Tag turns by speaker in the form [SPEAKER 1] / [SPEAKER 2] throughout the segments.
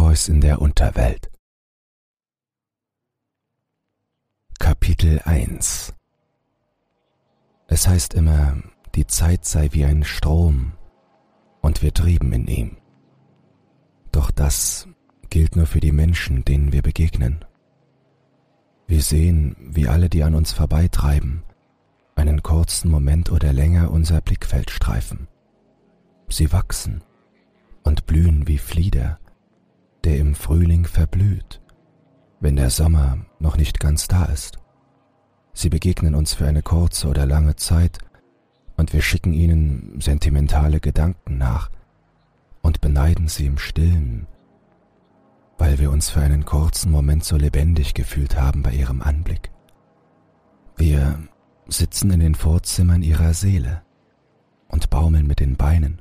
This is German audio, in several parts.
[SPEAKER 1] Odysseus in der Unterwelt Kapitel 1 Es heißt immer, die Zeit sei wie ein Strom und wir trieben in ihm. Doch das gilt nur für die Menschen, denen wir begegnen. Wir sehen, wie alle, die an uns vorbeitreiben, einen kurzen Moment oder länger unser Blickfeld streifen. Sie wachsen und blühen wie Flieder, der im Frühling verblüht, wenn der Sommer noch nicht ganz da ist. Sie begegnen uns für eine kurze oder lange Zeit und wir schicken ihnen sentimentale Gedanken nach und beneiden sie im stillen, weil wir uns für einen kurzen Moment so lebendig gefühlt haben bei ihrem Anblick. Wir sitzen in den Vorzimmern ihrer Seele und baumeln mit den Beinen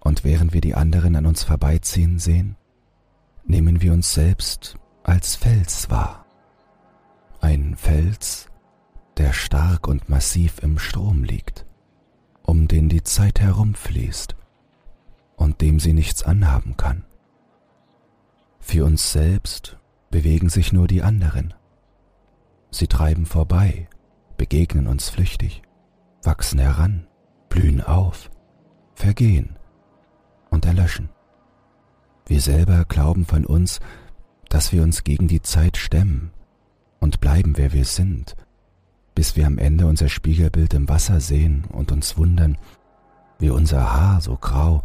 [SPEAKER 1] und während wir die anderen an uns vorbeiziehen sehen, nehmen wir uns selbst als Fels wahr. Ein Fels, der stark und massiv im Strom liegt, um den die Zeit herumfließt und dem sie nichts anhaben kann. Für uns selbst bewegen sich nur die anderen. Sie treiben vorbei, begegnen uns flüchtig, wachsen heran, blühen auf, vergehen und erlöschen. Wir selber glauben von uns, dass wir uns gegen die Zeit stemmen und bleiben, wer wir sind, bis wir am Ende unser Spiegelbild im Wasser sehen und uns wundern, wie unser Haar so grau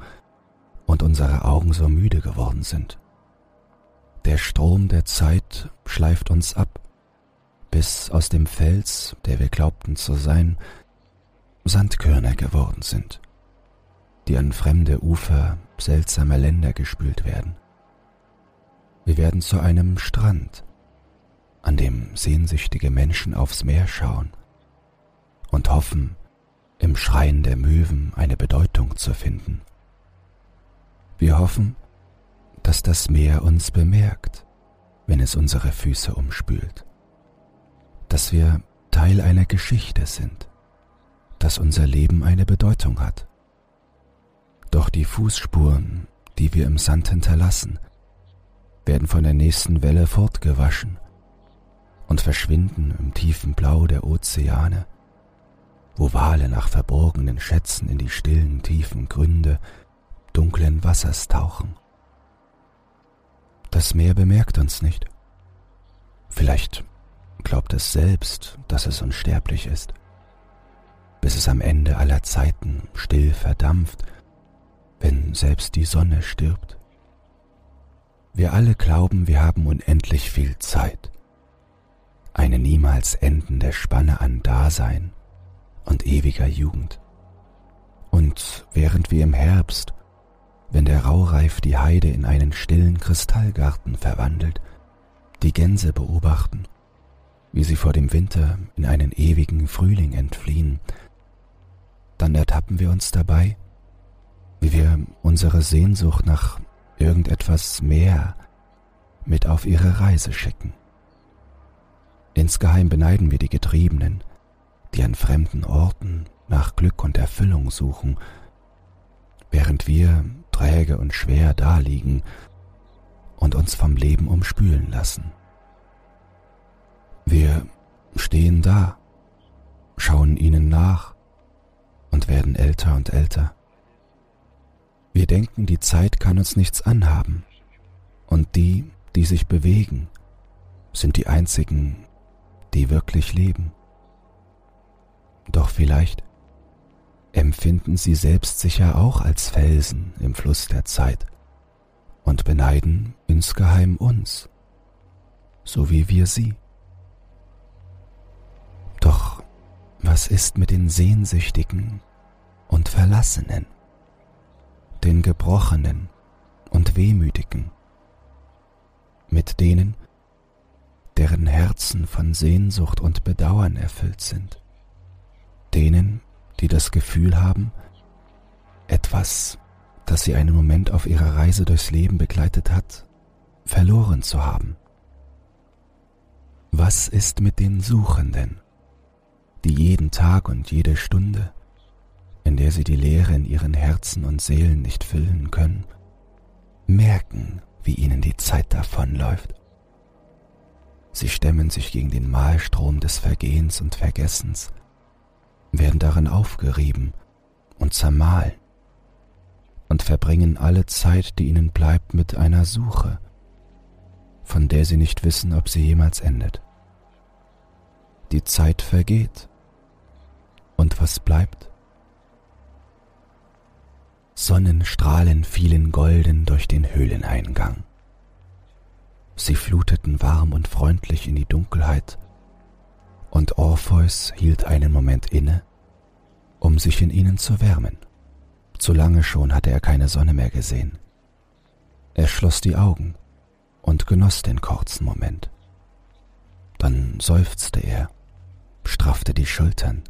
[SPEAKER 1] und unsere Augen so müde geworden sind. Der Strom der Zeit schleift uns ab, bis aus dem Fels, der wir glaubten zu sein, Sandkörner geworden sind die an fremde Ufer seltsamer Länder gespült werden. Wir werden zu einem Strand, an dem sehnsüchtige Menschen aufs Meer schauen und hoffen, im Schreien der Möwen eine Bedeutung zu finden. Wir hoffen, dass das Meer uns bemerkt, wenn es unsere Füße umspült, dass wir Teil einer Geschichte sind, dass unser Leben eine Bedeutung hat doch die Fußspuren, die wir im Sand hinterlassen, werden von der nächsten Welle fortgewaschen und verschwinden im tiefen Blau der Ozeane, wo Wale nach verborgenen Schätzen in die stillen tiefen Gründe dunklen Wassers tauchen. Das Meer bemerkt uns nicht. Vielleicht glaubt es selbst, dass es unsterblich ist, bis es am Ende aller Zeiten still verdampft wenn selbst die Sonne stirbt. Wir alle glauben, wir haben unendlich viel Zeit, eine niemals endende Spanne an Dasein und ewiger Jugend. Und während wir im Herbst, wenn der Raureif die Heide in einen stillen Kristallgarten verwandelt, die Gänse beobachten, wie sie vor dem Winter in einen ewigen Frühling entfliehen, dann ertappen wir uns dabei, wie wir unsere Sehnsucht nach irgendetwas mehr mit auf ihre Reise schicken. Insgeheim beneiden wir die Getriebenen, die an fremden Orten nach Glück und Erfüllung suchen, während wir träge und schwer daliegen und uns vom Leben umspülen lassen. Wir stehen da, schauen ihnen nach und werden älter und älter. Wir denken, die Zeit kann uns nichts anhaben. Und die, die sich bewegen, sind die einzigen, die wirklich leben. Doch vielleicht empfinden sie selbst sicher auch als Felsen im Fluss der Zeit und beneiden insgeheim uns, so wie wir sie. Doch was ist mit den Sehnsüchtigen und Verlassenen? Den Gebrochenen und Wehmütigen, mit denen, deren Herzen von Sehnsucht und Bedauern erfüllt sind, denen, die das Gefühl haben, etwas, das sie einen Moment auf ihrer Reise durchs Leben begleitet hat, verloren zu haben. Was ist mit den Suchenden, die jeden Tag und jede Stunde in der sie die Leere in ihren Herzen und Seelen nicht füllen können, merken, wie ihnen die Zeit davonläuft. Sie stemmen sich gegen den Mahlstrom des Vergehens und Vergessens, werden darin aufgerieben und zermahlen und verbringen alle Zeit, die ihnen bleibt, mit einer Suche, von der sie nicht wissen, ob sie jemals endet. Die Zeit vergeht. Und was bleibt? Sonnenstrahlen fielen golden durch den Höhleneingang. Sie fluteten warm und freundlich in die Dunkelheit, und Orpheus hielt einen Moment inne, um sich in ihnen zu wärmen. Zu lange schon hatte er keine Sonne mehr gesehen. Er schloss die Augen und genoss den kurzen Moment. Dann seufzte er, straffte die Schultern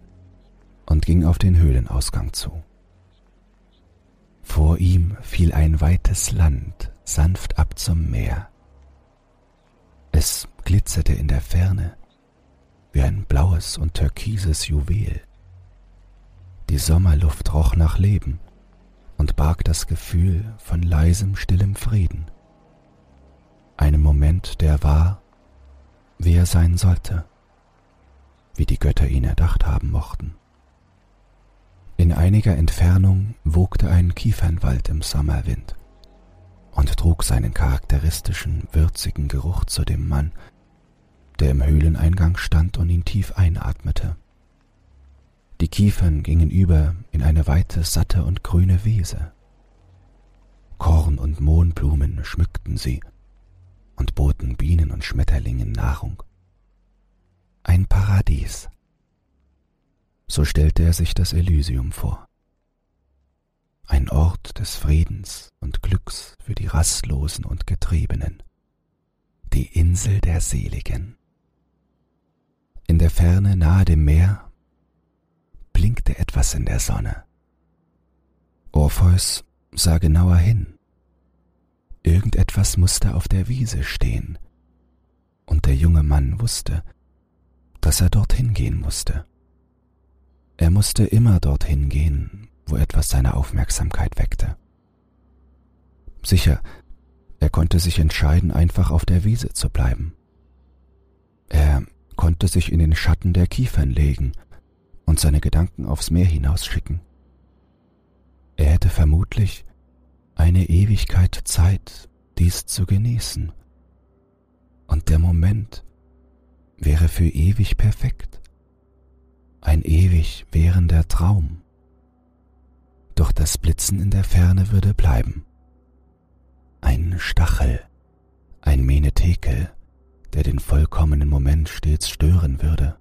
[SPEAKER 1] und ging auf den Höhlenausgang zu. Vor ihm fiel ein weites Land sanft ab zum Meer. Es glitzerte in der Ferne wie ein blaues und türkises Juwel. Die Sommerluft roch nach Leben und barg das Gefühl von leisem, stillem Frieden. Einem Moment, der war, wie er sein sollte, wie die Götter ihn erdacht haben mochten. In einiger Entfernung wogte ein Kiefernwald im Sommerwind und trug seinen charakteristischen, würzigen Geruch zu dem Mann, der im Höhleneingang stand und ihn tief einatmete. Die Kiefern gingen über in eine weite, satte und grüne Wiese. Korn und Mohnblumen schmückten sie und boten Bienen und Schmetterlingen Nahrung. Ein Paradies. So stellte er sich das Elysium vor. Ein Ort des Friedens und Glücks für die Rastlosen und Getriebenen. Die Insel der Seligen. In der Ferne nahe dem Meer blinkte etwas in der Sonne. Orpheus sah genauer hin. Irgendetwas musste auf der Wiese stehen, und der junge Mann wusste, dass er dorthin gehen musste. Er musste immer dorthin gehen, wo etwas seine Aufmerksamkeit weckte. Sicher, er konnte sich entscheiden, einfach auf der Wiese zu bleiben. Er konnte sich in den Schatten der Kiefern legen und seine Gedanken aufs Meer hinausschicken. Er hätte vermutlich eine Ewigkeit Zeit, dies zu genießen. Und der Moment wäre für ewig perfekt ein ewig währender Traum. Doch das Blitzen in der Ferne würde bleiben. Ein Stachel, ein Menetekel, der den vollkommenen Moment stets stören würde.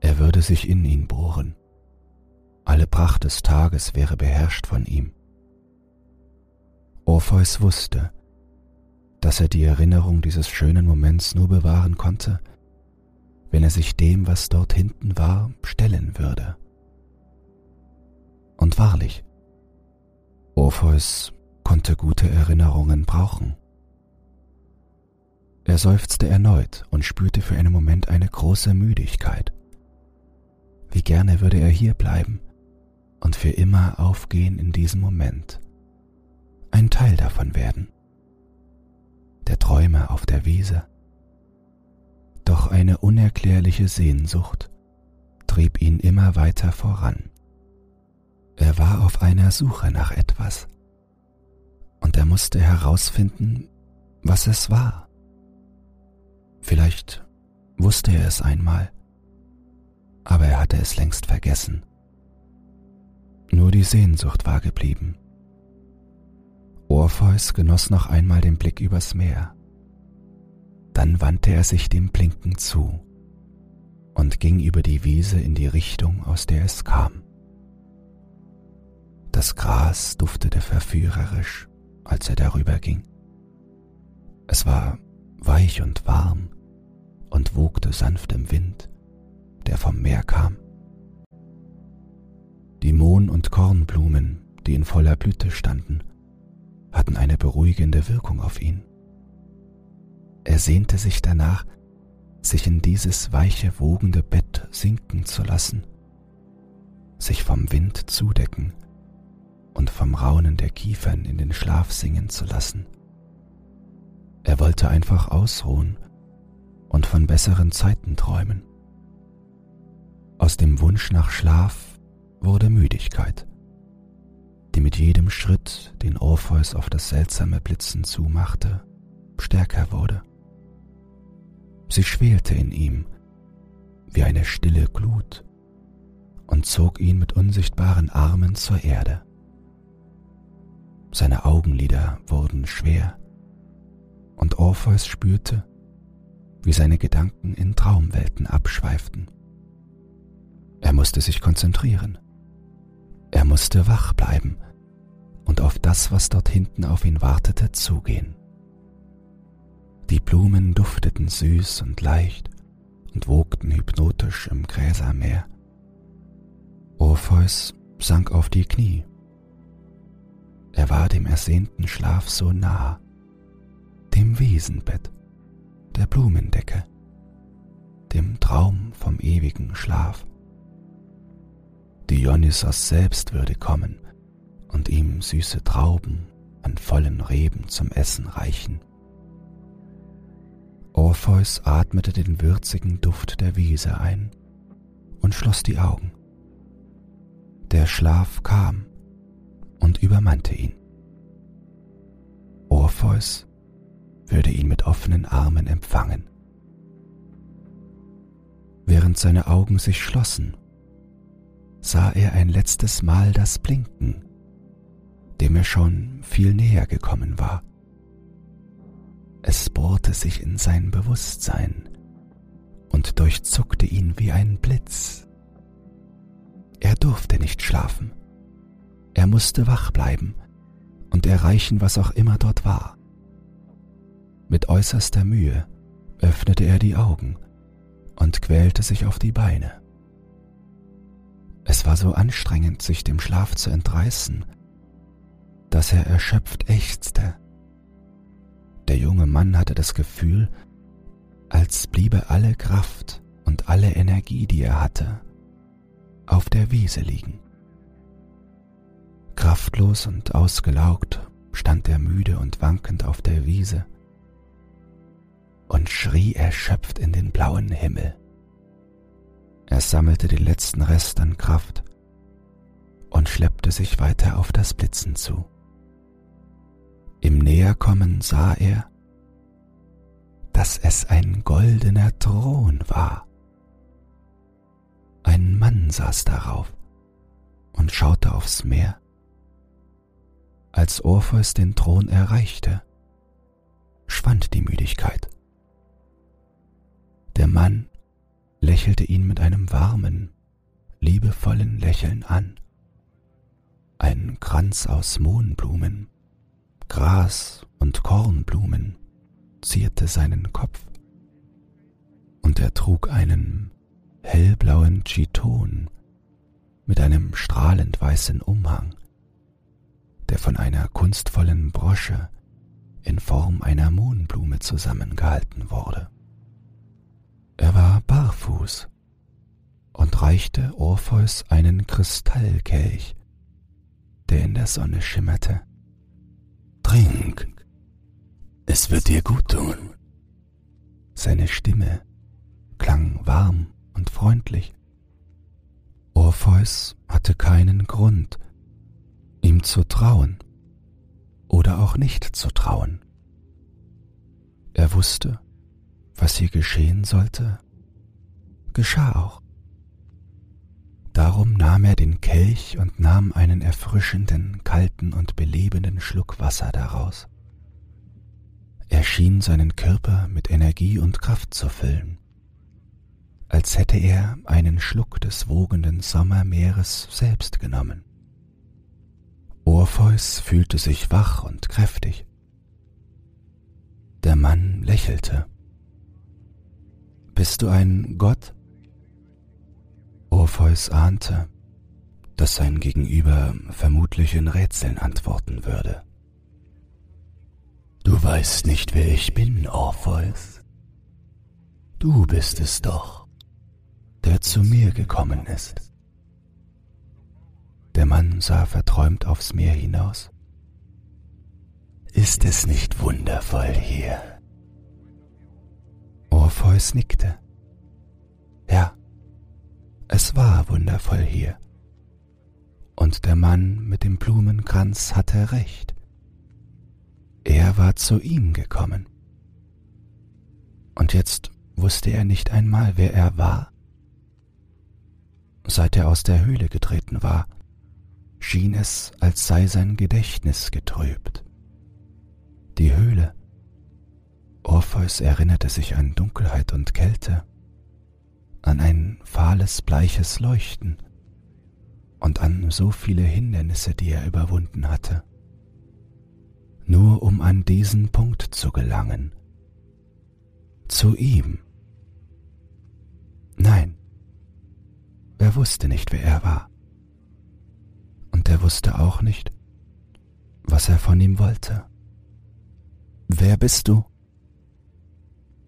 [SPEAKER 1] Er würde sich in ihn bohren. Alle Pracht des Tages wäre beherrscht von ihm. Orpheus wusste, dass er die Erinnerung dieses schönen Moments nur bewahren konnte, wenn er sich dem, was dort hinten war, stellen würde. Und wahrlich, Orpheus konnte gute Erinnerungen brauchen. Er seufzte erneut und spürte für einen Moment eine große Müdigkeit. Wie gerne würde er hier bleiben und für immer aufgehen in diesem Moment, ein Teil davon werden. Der Träumer auf der Wiese, doch eine unerklärliche Sehnsucht trieb ihn immer weiter voran. Er war auf einer Suche nach etwas, und er musste herausfinden, was es war. Vielleicht wusste er es einmal, aber er hatte es längst vergessen. Nur die Sehnsucht war geblieben. Orpheus genoss noch einmal den Blick übers Meer. Dann wandte er sich dem Blinken zu und ging über die Wiese in die Richtung, aus der es kam. Das Gras duftete verführerisch, als er darüber ging. Es war weich und warm und wogte sanft im Wind, der vom Meer kam. Die Mohn- und Kornblumen, die in voller Blüte standen, hatten eine beruhigende Wirkung auf ihn. Er sehnte sich danach, sich in dieses weiche, wogende Bett sinken zu lassen, sich vom Wind zudecken und vom Raunen der Kiefern in den Schlaf singen zu lassen, Er wollte einfach ausruhen und von besseren Zeiten träumen. Aus dem Wunsch nach Schlaf wurde Müdigkeit, die mit jedem Schritt, den Orpheus auf das seltsame Blitzen zumachte, stärker wurde. Sie schwelte in ihm wie eine stille Glut und zog ihn mit unsichtbaren Armen zur Erde. Seine Augenlider wurden schwer, und Orpheus spürte, wie seine Gedanken in Traumwelten abschweiften. Er musste sich konzentrieren. Er musste wach bleiben und auf das, was dort hinten auf ihn wartete, zugehen. Die Blumen dufteten süß und leicht und wogten hypnotisch im Gräsermeer. Orpheus sank auf die Knie. Er war dem ersehnten Schlaf so nah, dem Wiesenbett, der Blumendecke, dem Traum vom ewigen Schlaf. Dionysos selbst würde kommen und ihm süße Trauben an vollen Reben zum Essen reichen. Orpheus atmete den würzigen Duft der Wiese ein und schloss die Augen. Der Schlaf kam und übermannte ihn. Orpheus würde ihn mit offenen Armen empfangen. Während seine Augen sich schlossen, sah er ein letztes Mal das Blinken, dem er schon viel näher gekommen war. Es bohrte sich in sein Bewusstsein und durchzuckte ihn wie ein Blitz. Er durfte nicht schlafen. Er musste wach bleiben und erreichen, was auch immer dort war. Mit äußerster Mühe öffnete er die Augen und quälte sich auf die Beine. Es war so anstrengend, sich dem Schlaf zu entreißen, dass er erschöpft ächzte. Der junge Mann hatte das Gefühl, als bliebe alle Kraft und alle Energie, die er hatte, auf der Wiese liegen. Kraftlos und ausgelaugt stand er müde und wankend auf der Wiese und schrie erschöpft in den blauen Himmel. Er sammelte den letzten Rest an Kraft und schleppte sich weiter auf das Blitzen zu. Im Näherkommen sah er, dass es ein goldener Thron war. Ein Mann saß darauf und schaute aufs Meer. Als Orpheus den Thron erreichte, schwand die Müdigkeit. Der Mann lächelte ihn mit einem warmen, liebevollen Lächeln an. Ein Kranz aus Mohnblumen, Gras und Kornblumen zierte seinen Kopf, und er trug einen hellblauen Chiton mit einem strahlend weißen Umhang, der von einer kunstvollen Brosche in Form einer Mohnblume zusammengehalten wurde. Er war barfuß und reichte Orpheus einen Kristallkelch, der in der Sonne schimmerte. Trink, es wird dir gut tun. Seine Stimme klang warm und freundlich. Orpheus hatte keinen Grund, ihm zu trauen oder auch nicht zu trauen. Er wusste, was hier geschehen sollte, geschah auch. Darum nahm er den Kelch und nahm einen erfrischenden, kalten und belebenden Schluck Wasser daraus. Er schien seinen Körper mit Energie und Kraft zu füllen, als hätte er einen Schluck des wogenden Sommermeeres selbst genommen. Orpheus fühlte sich wach und kräftig. Der Mann lächelte. Bist du ein Gott? Orpheus ahnte, dass sein Gegenüber vermutlich in Rätseln antworten würde. Du weißt nicht, wer ich bin, Orpheus. Du bist es doch, der zu mir gekommen ist. Der Mann sah verträumt aufs Meer hinaus. Ist es nicht wundervoll hier? Orpheus nickte. Ja, es war wundervoll hier. Und der Mann mit dem Blumenkranz hatte recht. Er war zu ihm gekommen. Und jetzt wusste er nicht einmal, wer er war. Seit er aus der Höhle getreten war, schien es, als sei sein Gedächtnis getrübt. Die Höhle. Orpheus erinnerte sich an Dunkelheit und Kälte, an ein fahles, bleiches Leuchten und an so viele Hindernisse, die er überwunden hatte, nur um an diesen Punkt zu gelangen, zu ihm. Nein, er wusste nicht, wer er war. Und er wusste auch nicht, was er von ihm wollte. Wer bist du?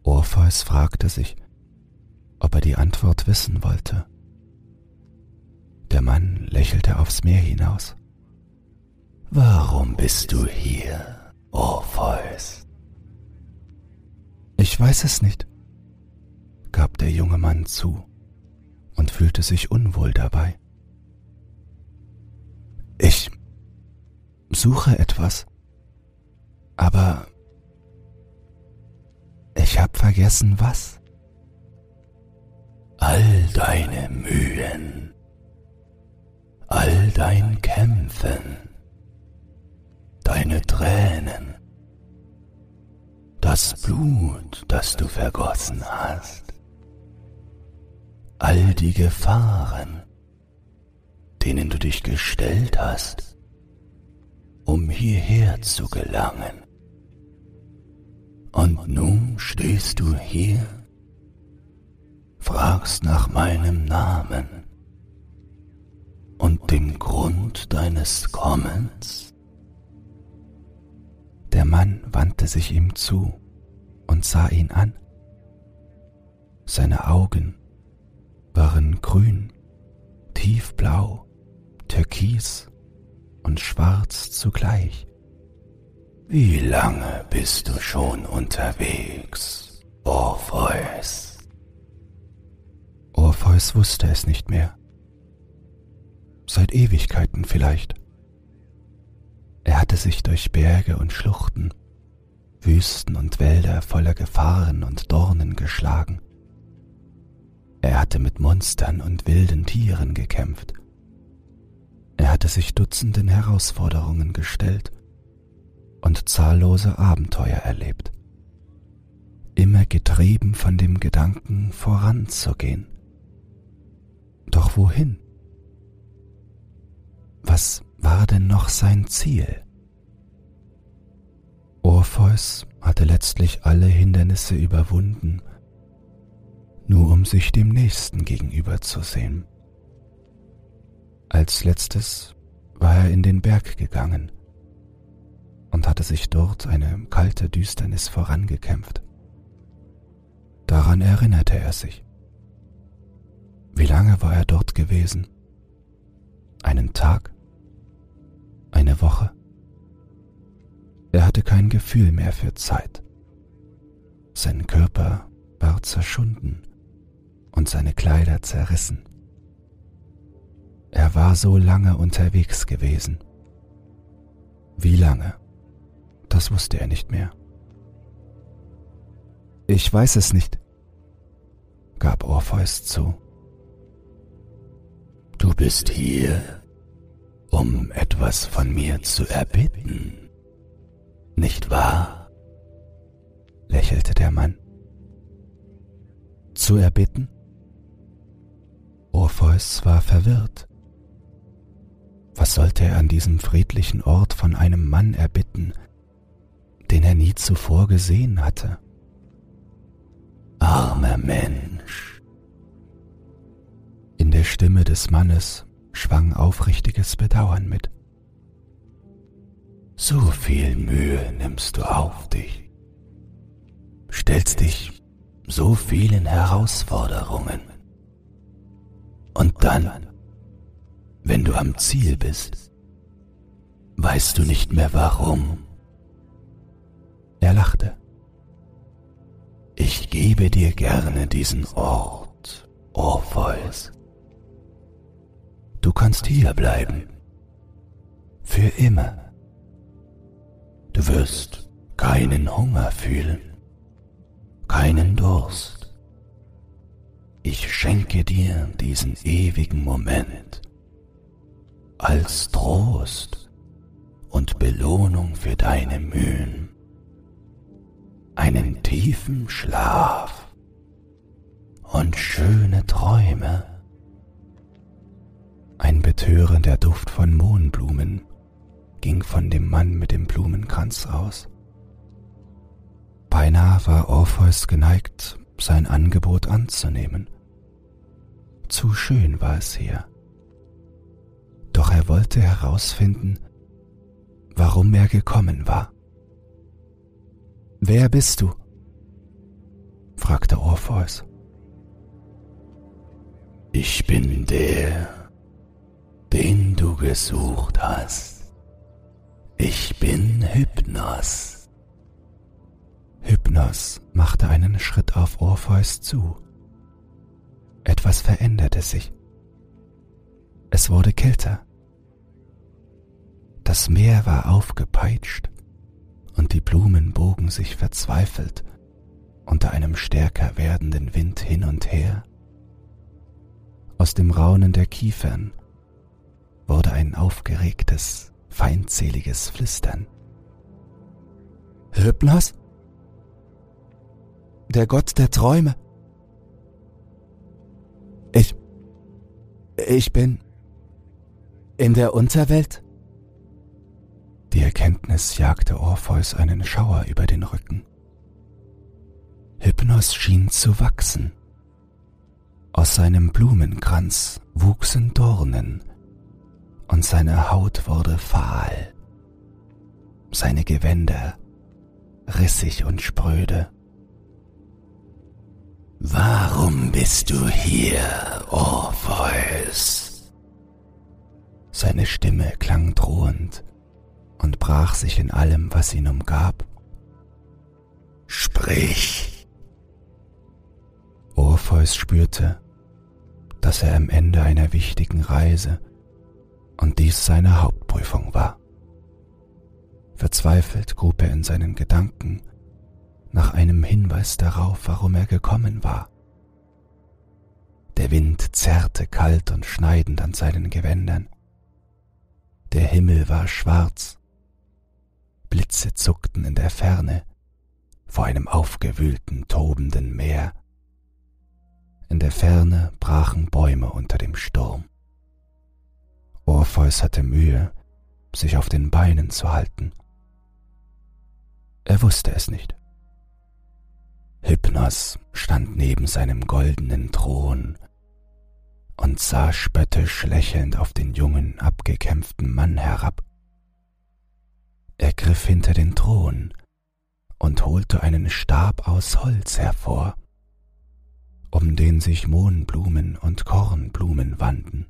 [SPEAKER 1] Orpheus fragte sich, ob er die Antwort wissen wollte. Der Mann lächelte aufs Meer hinaus. Warum bist du hier, Orpheus? Ich weiß es nicht, gab der junge Mann zu und fühlte sich unwohl dabei. Ich suche etwas, aber ich hab vergessen was. All deine Mühen, all dein Kämpfen, deine Tränen, das Blut, das du vergossen hast, all die Gefahren, denen du dich gestellt hast, um hierher zu gelangen. Und nun stehst du hier, fragst nach meinem Namen und dem Grund deines Kommens. Der Mann wandte sich ihm zu und sah ihn an. Seine Augen waren grün, tiefblau, türkis und schwarz zugleich. Wie lange bist du schon unterwegs, Orpheus? Orpheus wusste es nicht mehr. Seit Ewigkeiten vielleicht. Er hatte sich durch Berge und Schluchten, Wüsten und Wälder voller Gefahren und Dornen geschlagen. Er hatte mit Monstern und wilden Tieren gekämpft. Er hatte sich Dutzenden Herausforderungen gestellt und zahllose Abenteuer erlebt, immer getrieben von dem Gedanken voranzugehen. Doch wohin? Was war denn noch sein Ziel? Orpheus hatte letztlich alle Hindernisse überwunden, nur um sich dem Nächsten gegenüberzusehen. Als letztes war er in den Berg gegangen, und hatte sich dort eine kalte Düsternis vorangekämpft. Daran erinnerte er sich. Wie lange war er dort gewesen? Einen Tag? Eine Woche? Er hatte kein Gefühl mehr für Zeit. Sein Körper war zerschunden und seine Kleider zerrissen. Er war so lange unterwegs gewesen. Wie lange? Das wusste er nicht mehr. Ich weiß es nicht, gab Orpheus zu. Du bist hier, um etwas von mir zu erbitten, nicht wahr? lächelte der Mann. Zu erbitten? Orpheus war verwirrt. Was sollte er an diesem friedlichen Ort von einem Mann erbitten, den er nie zuvor gesehen hatte. Armer Mensch. In der Stimme des Mannes schwang aufrichtiges Bedauern mit. So viel Mühe nimmst du auf dich, stellst dich so vielen Herausforderungen. Und dann, wenn du am Ziel bist, weißt du nicht mehr warum er lachte. Ich gebe dir gerne diesen Ort, Orpheus. Du kannst hier bleiben. Für immer. Du wirst keinen Hunger fühlen, keinen Durst. Ich schenke dir diesen ewigen Moment als Trost und Belohnung für deine Mühen einen tiefen Schlaf und schöne Träume. Ein betörender Duft von Mohnblumen ging von dem Mann mit dem Blumenkranz aus. Beinahe war Orpheus geneigt, sein Angebot anzunehmen. Zu schön war es hier. Doch er wollte herausfinden, warum er gekommen war. Wer bist du? fragte Orpheus. Ich bin der, den du gesucht hast. Ich bin Hypnos. Hypnos machte einen Schritt auf Orpheus zu. Etwas veränderte sich. Es wurde kälter. Das Meer war aufgepeitscht und die Blumen bogen sich verzweifelt unter einem stärker werdenden Wind hin und her. Aus dem Raunen der Kiefern wurde ein aufgeregtes, feindseliges Flüstern. Hypnos? Der Gott der Träume? Ich. Ich bin. in der Unterwelt? Die Erkenntnis jagte Orpheus einen Schauer über den Rücken. Hypnos schien zu wachsen. Aus seinem Blumenkranz wuchsen Dornen und seine Haut wurde fahl. Seine Gewänder rissig und spröde. Warum bist du hier, Orpheus? Seine Stimme klang drohend und brach sich in allem, was ihn umgab. Sprich! Orpheus spürte, dass er am Ende einer wichtigen Reise und dies seine Hauptprüfung war. Verzweifelt grub er in seinen Gedanken nach einem Hinweis darauf, warum er gekommen war. Der Wind zerrte kalt und schneidend an seinen Gewändern. Der Himmel war schwarz Blitze zuckten in der Ferne vor einem aufgewühlten, tobenden Meer. In der Ferne brachen Bäume unter dem Sturm. Orpheus hatte Mühe, sich auf den Beinen zu halten. Er wusste es nicht. Hypnos stand neben seinem goldenen Thron und sah spöttisch lächelnd auf den jungen, abgekämpften Mann herab. Er griff hinter den Thron und holte einen Stab aus Holz hervor, um den sich Mohnblumen und Kornblumen wanden.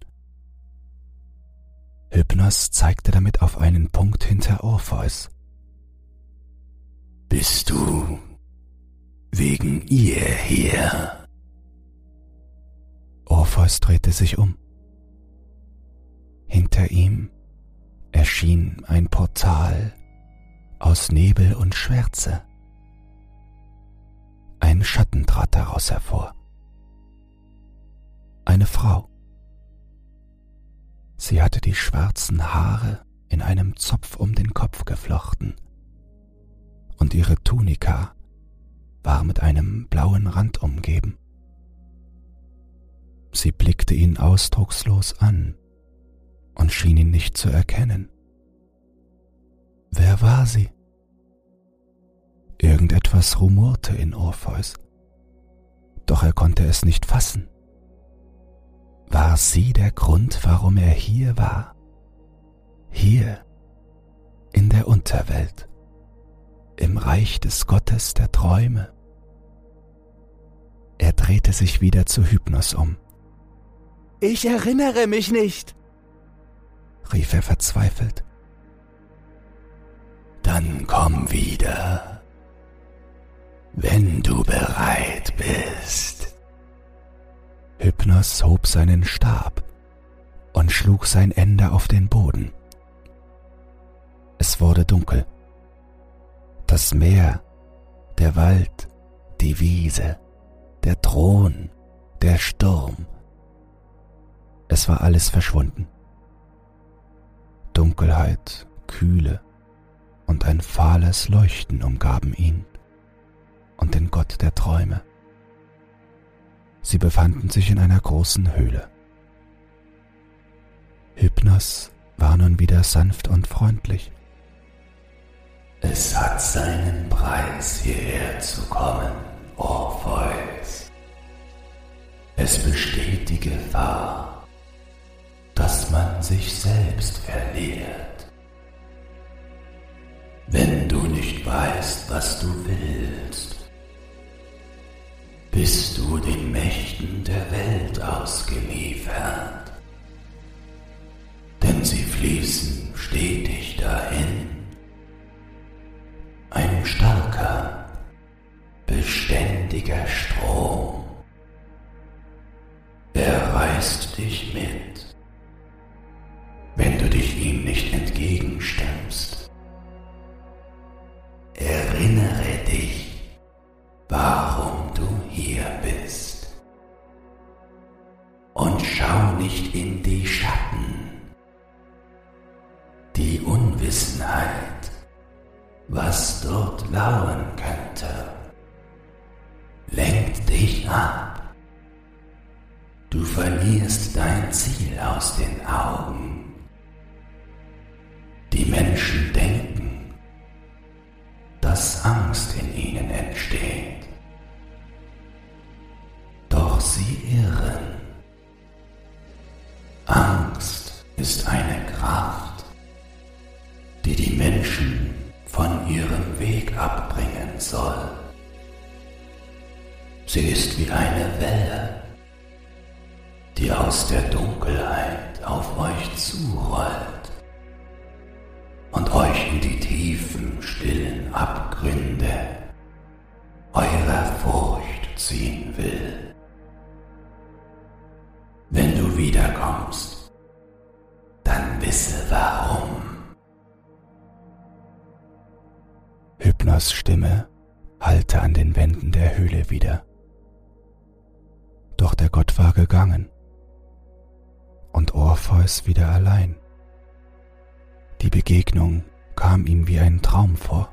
[SPEAKER 1] Hypnos zeigte damit auf einen Punkt hinter Orpheus. Bist du wegen ihr hier? Orpheus drehte sich um. Hinter ihm erschien ein Portal aus Nebel und Schwärze. Ein Schatten trat daraus hervor. Eine Frau. Sie hatte die schwarzen Haare in einem Zopf um den Kopf geflochten, und ihre Tunika war mit einem blauen Rand umgeben. Sie blickte ihn ausdruckslos an und schien ihn nicht zu erkennen. Wer war sie? Irgendetwas rumorte in Orpheus, doch er konnte es nicht fassen. War sie der Grund, warum er hier war? Hier, in der Unterwelt, im Reich des Gottes der Träume. Er drehte sich wieder zu Hypnos um. Ich erinnere mich nicht, rief er verzweifelt. Dann komm wieder, wenn du bereit Hypnos hob seinen Stab und schlug sein Ende auf den Boden. Es wurde dunkel. Das Meer, der Wald, die Wiese, der Thron, der Sturm. Es war alles verschwunden. Dunkelheit, Kühle und ein fahles Leuchten umgaben ihn und den Gott der Träume. Sie befanden sich in einer großen Höhle. Hypnos war nun wieder sanft und freundlich.
[SPEAKER 2] Es hat seinen Preis, hierher zu kommen, Orpheus. Es besteht die Gefahr, dass man sich selbst verliert. Wenn du nicht weißt, was du willst, bist du den Mächten der Welt ausgeliefert.
[SPEAKER 1] Hypnos Stimme hallte an den Wänden der Höhle wieder. Doch der Gott war gegangen und Orpheus wieder allein. Die Begegnung kam ihm wie ein Traum vor.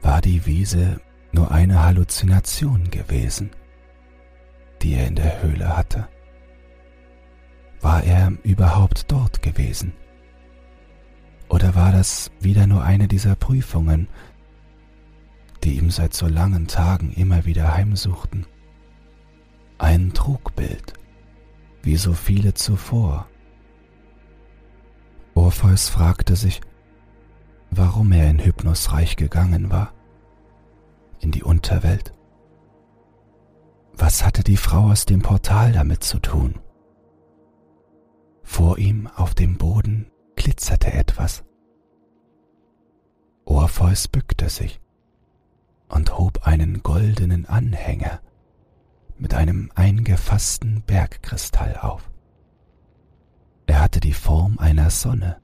[SPEAKER 1] War die Wiese nur eine Halluzination gewesen, die er in der Höhle hatte? War er überhaupt dort gewesen? Oder war das wieder nur eine dieser Prüfungen, die ihm seit so langen Tagen immer wieder heimsuchten? Ein Trugbild, wie so viele zuvor. Orpheus fragte sich, warum er in Hypnos Reich gegangen war, in die Unterwelt. Was hatte die Frau aus dem Portal damit zu tun? Vor ihm auf dem Boden glitzerte etwas. Orpheus bückte sich und hob einen goldenen Anhänger mit einem eingefassten Bergkristall auf. Er hatte die Form einer Sonne.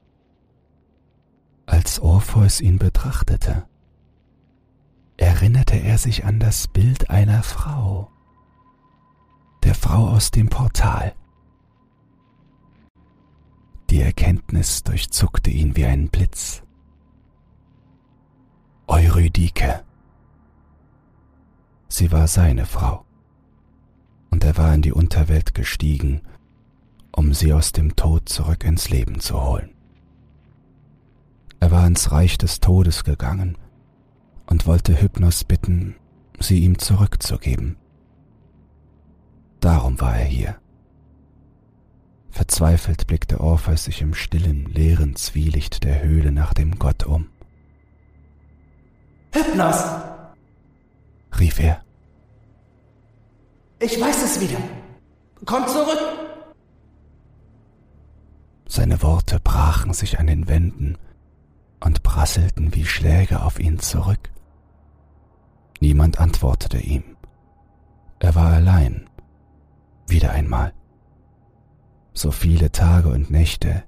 [SPEAKER 1] Als Orpheus ihn betrachtete, erinnerte er sich an das Bild einer Frau, der Frau aus dem Portal. Die Erkenntnis durchzuckte ihn wie ein Blitz. Eurydike. Sie war seine Frau, und er war in die Unterwelt gestiegen, um sie aus dem Tod zurück ins Leben zu holen. Er war ins Reich des Todes gegangen und wollte Hypnos bitten, sie ihm zurückzugeben. Darum war er hier. Verzweifelt blickte Orpheus sich im stillen, leeren Zwielicht der Höhle nach dem Gott um.
[SPEAKER 3] Hypnos!
[SPEAKER 1] rief er.
[SPEAKER 3] Ich weiß es wieder. Komm zurück!
[SPEAKER 1] Seine Worte brachen sich an den Wänden und prasselten wie Schläge auf ihn zurück. Niemand antwortete ihm. Er war allein Wieder einmal. So viele Tage und Nächte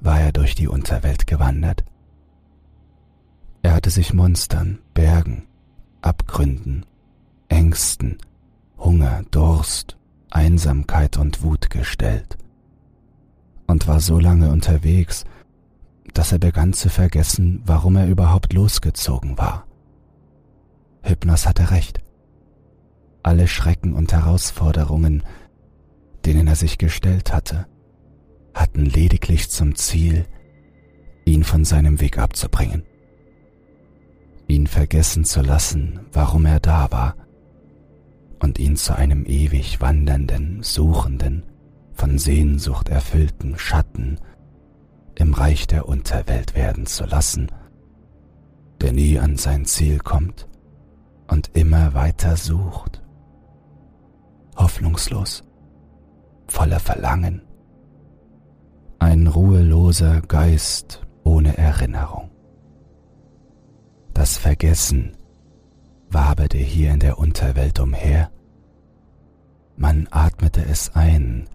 [SPEAKER 1] war er durch die Unterwelt gewandert. Er hatte sich Monstern, Bergen, Abgründen, Ängsten, Hunger, Durst, Einsamkeit und Wut gestellt und war so lange unterwegs, dass er begann zu vergessen, warum er überhaupt losgezogen war. Hypnos hatte recht. Alle Schrecken und Herausforderungen, denen er sich gestellt hatte, hatten lediglich zum Ziel, ihn von seinem Weg abzubringen, ihn vergessen zu lassen, warum er da war, und ihn zu einem ewig wandernden, suchenden, von Sehnsucht erfüllten Schatten im Reich der Unterwelt werden zu lassen, der nie an sein Ziel kommt und immer weiter sucht, hoffnungslos, voller Verlangen, ein ruheloser Geist ohne Erinnerung. Das Vergessen waberte hier in der Unterwelt umher. Man atmete es ein,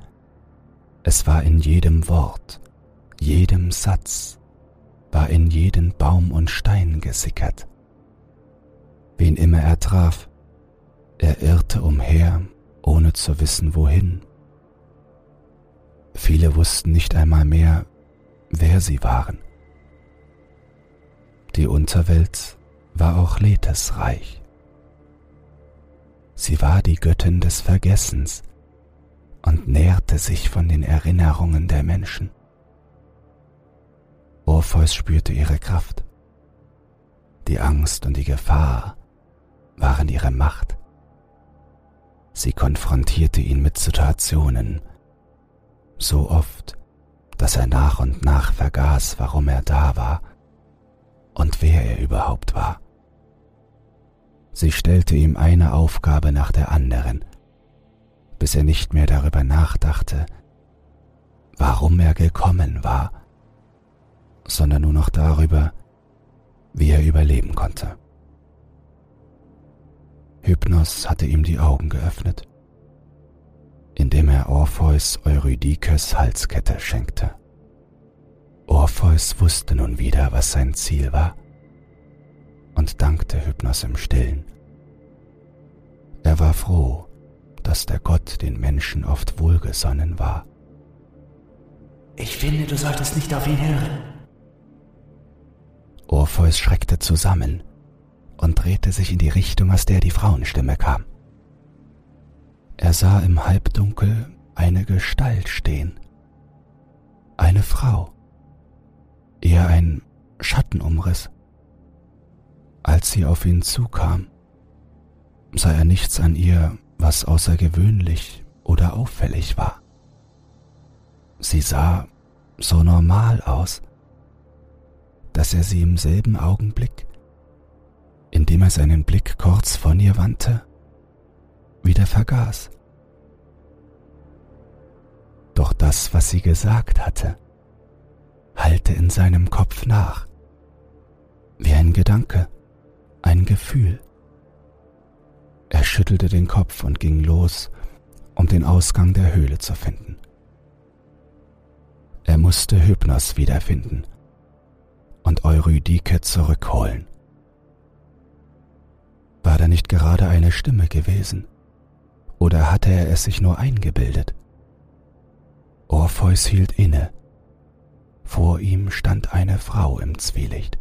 [SPEAKER 1] es war in jedem Wort, jedem Satz, war in jeden Baum und Stein gesickert. Wen immer er traf, er irrte umher, ohne zu wissen wohin. Viele wussten nicht einmal mehr, wer sie waren. Die Unterwelt war auch Lethes Reich. Sie war die Göttin des Vergessens und nährte sich von den Erinnerungen der Menschen. Orpheus spürte ihre Kraft. Die Angst und die Gefahr waren ihre Macht. Sie konfrontierte ihn mit Situationen, so oft, dass er nach und nach vergaß, warum er da war und wer er überhaupt war. Sie stellte ihm eine Aufgabe nach der anderen, bis er nicht mehr darüber nachdachte, warum er gekommen war, sondern nur noch darüber, wie er überleben konnte. Hypnos hatte ihm die Augen geöffnet indem er Orpheus Eurydikes Halskette schenkte. Orpheus wusste nun wieder, was sein Ziel war und dankte Hypnos im stillen. Er war froh, dass der Gott den Menschen oft wohlgesonnen war.
[SPEAKER 4] Ich finde, du solltest nicht auf ihn hören.
[SPEAKER 1] Orpheus schreckte zusammen und drehte sich in die Richtung, aus der die Frauenstimme kam. Er sah im Halbdunkel eine Gestalt stehen. Eine Frau. Eher ein Schattenumriss. Als sie auf ihn zukam, sah er nichts an ihr, was außergewöhnlich oder auffällig war. Sie sah so normal aus, dass er sie im selben Augenblick, indem er seinen Blick kurz von ihr wandte, wieder vergaß. Doch das, was sie gesagt hatte, hallte in seinem Kopf nach, wie ein Gedanke, ein Gefühl. Er schüttelte den Kopf und ging los, um den Ausgang der Höhle zu finden. Er musste Hypnos wiederfinden und Eurydike zurückholen. War da nicht gerade eine Stimme gewesen? Oder hatte er es sich nur eingebildet? Orpheus hielt inne. Vor ihm stand eine Frau im Zwielicht.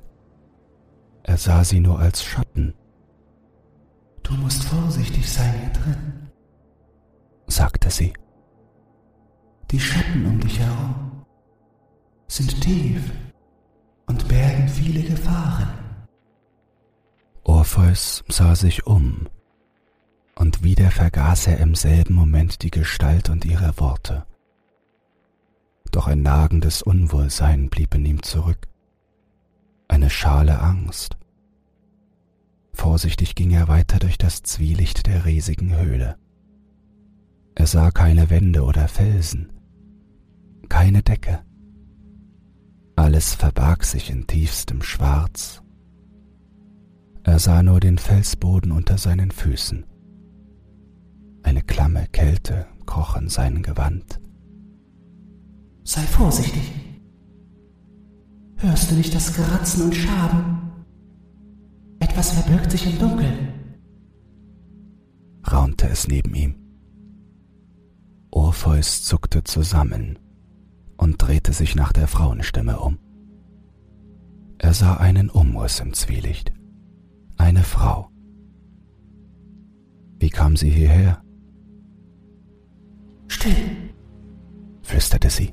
[SPEAKER 1] Er sah sie nur als Schatten.
[SPEAKER 4] Du musst vorsichtig sein hier drin,
[SPEAKER 1] sagte sie.
[SPEAKER 4] Die Schatten um dich herum sind tief und bergen viele Gefahren.
[SPEAKER 1] Orpheus sah sich um und wieder vergaß er im selben Moment die Gestalt und ihre Worte. Doch ein nagendes Unwohlsein blieb in ihm zurück, eine schale Angst. Vorsichtig ging er weiter durch das Zwielicht der riesigen Höhle. Er sah keine Wände oder Felsen, keine Decke. Alles verbarg sich in tiefstem Schwarz. Er sah nur den Felsboden unter seinen Füßen eine klamme Kälte kroch sein Gewand.
[SPEAKER 5] Sei vorsichtig. Hörst du nicht das Kratzen und Schaben? Etwas verbirgt sich im Dunkeln.
[SPEAKER 1] raunte es neben ihm. Orpheus zuckte zusammen und drehte sich nach der Frauenstimme um. Er sah einen Umriss im Zwielicht. Eine Frau. Wie kam sie hierher?
[SPEAKER 5] Still,
[SPEAKER 1] flüsterte sie.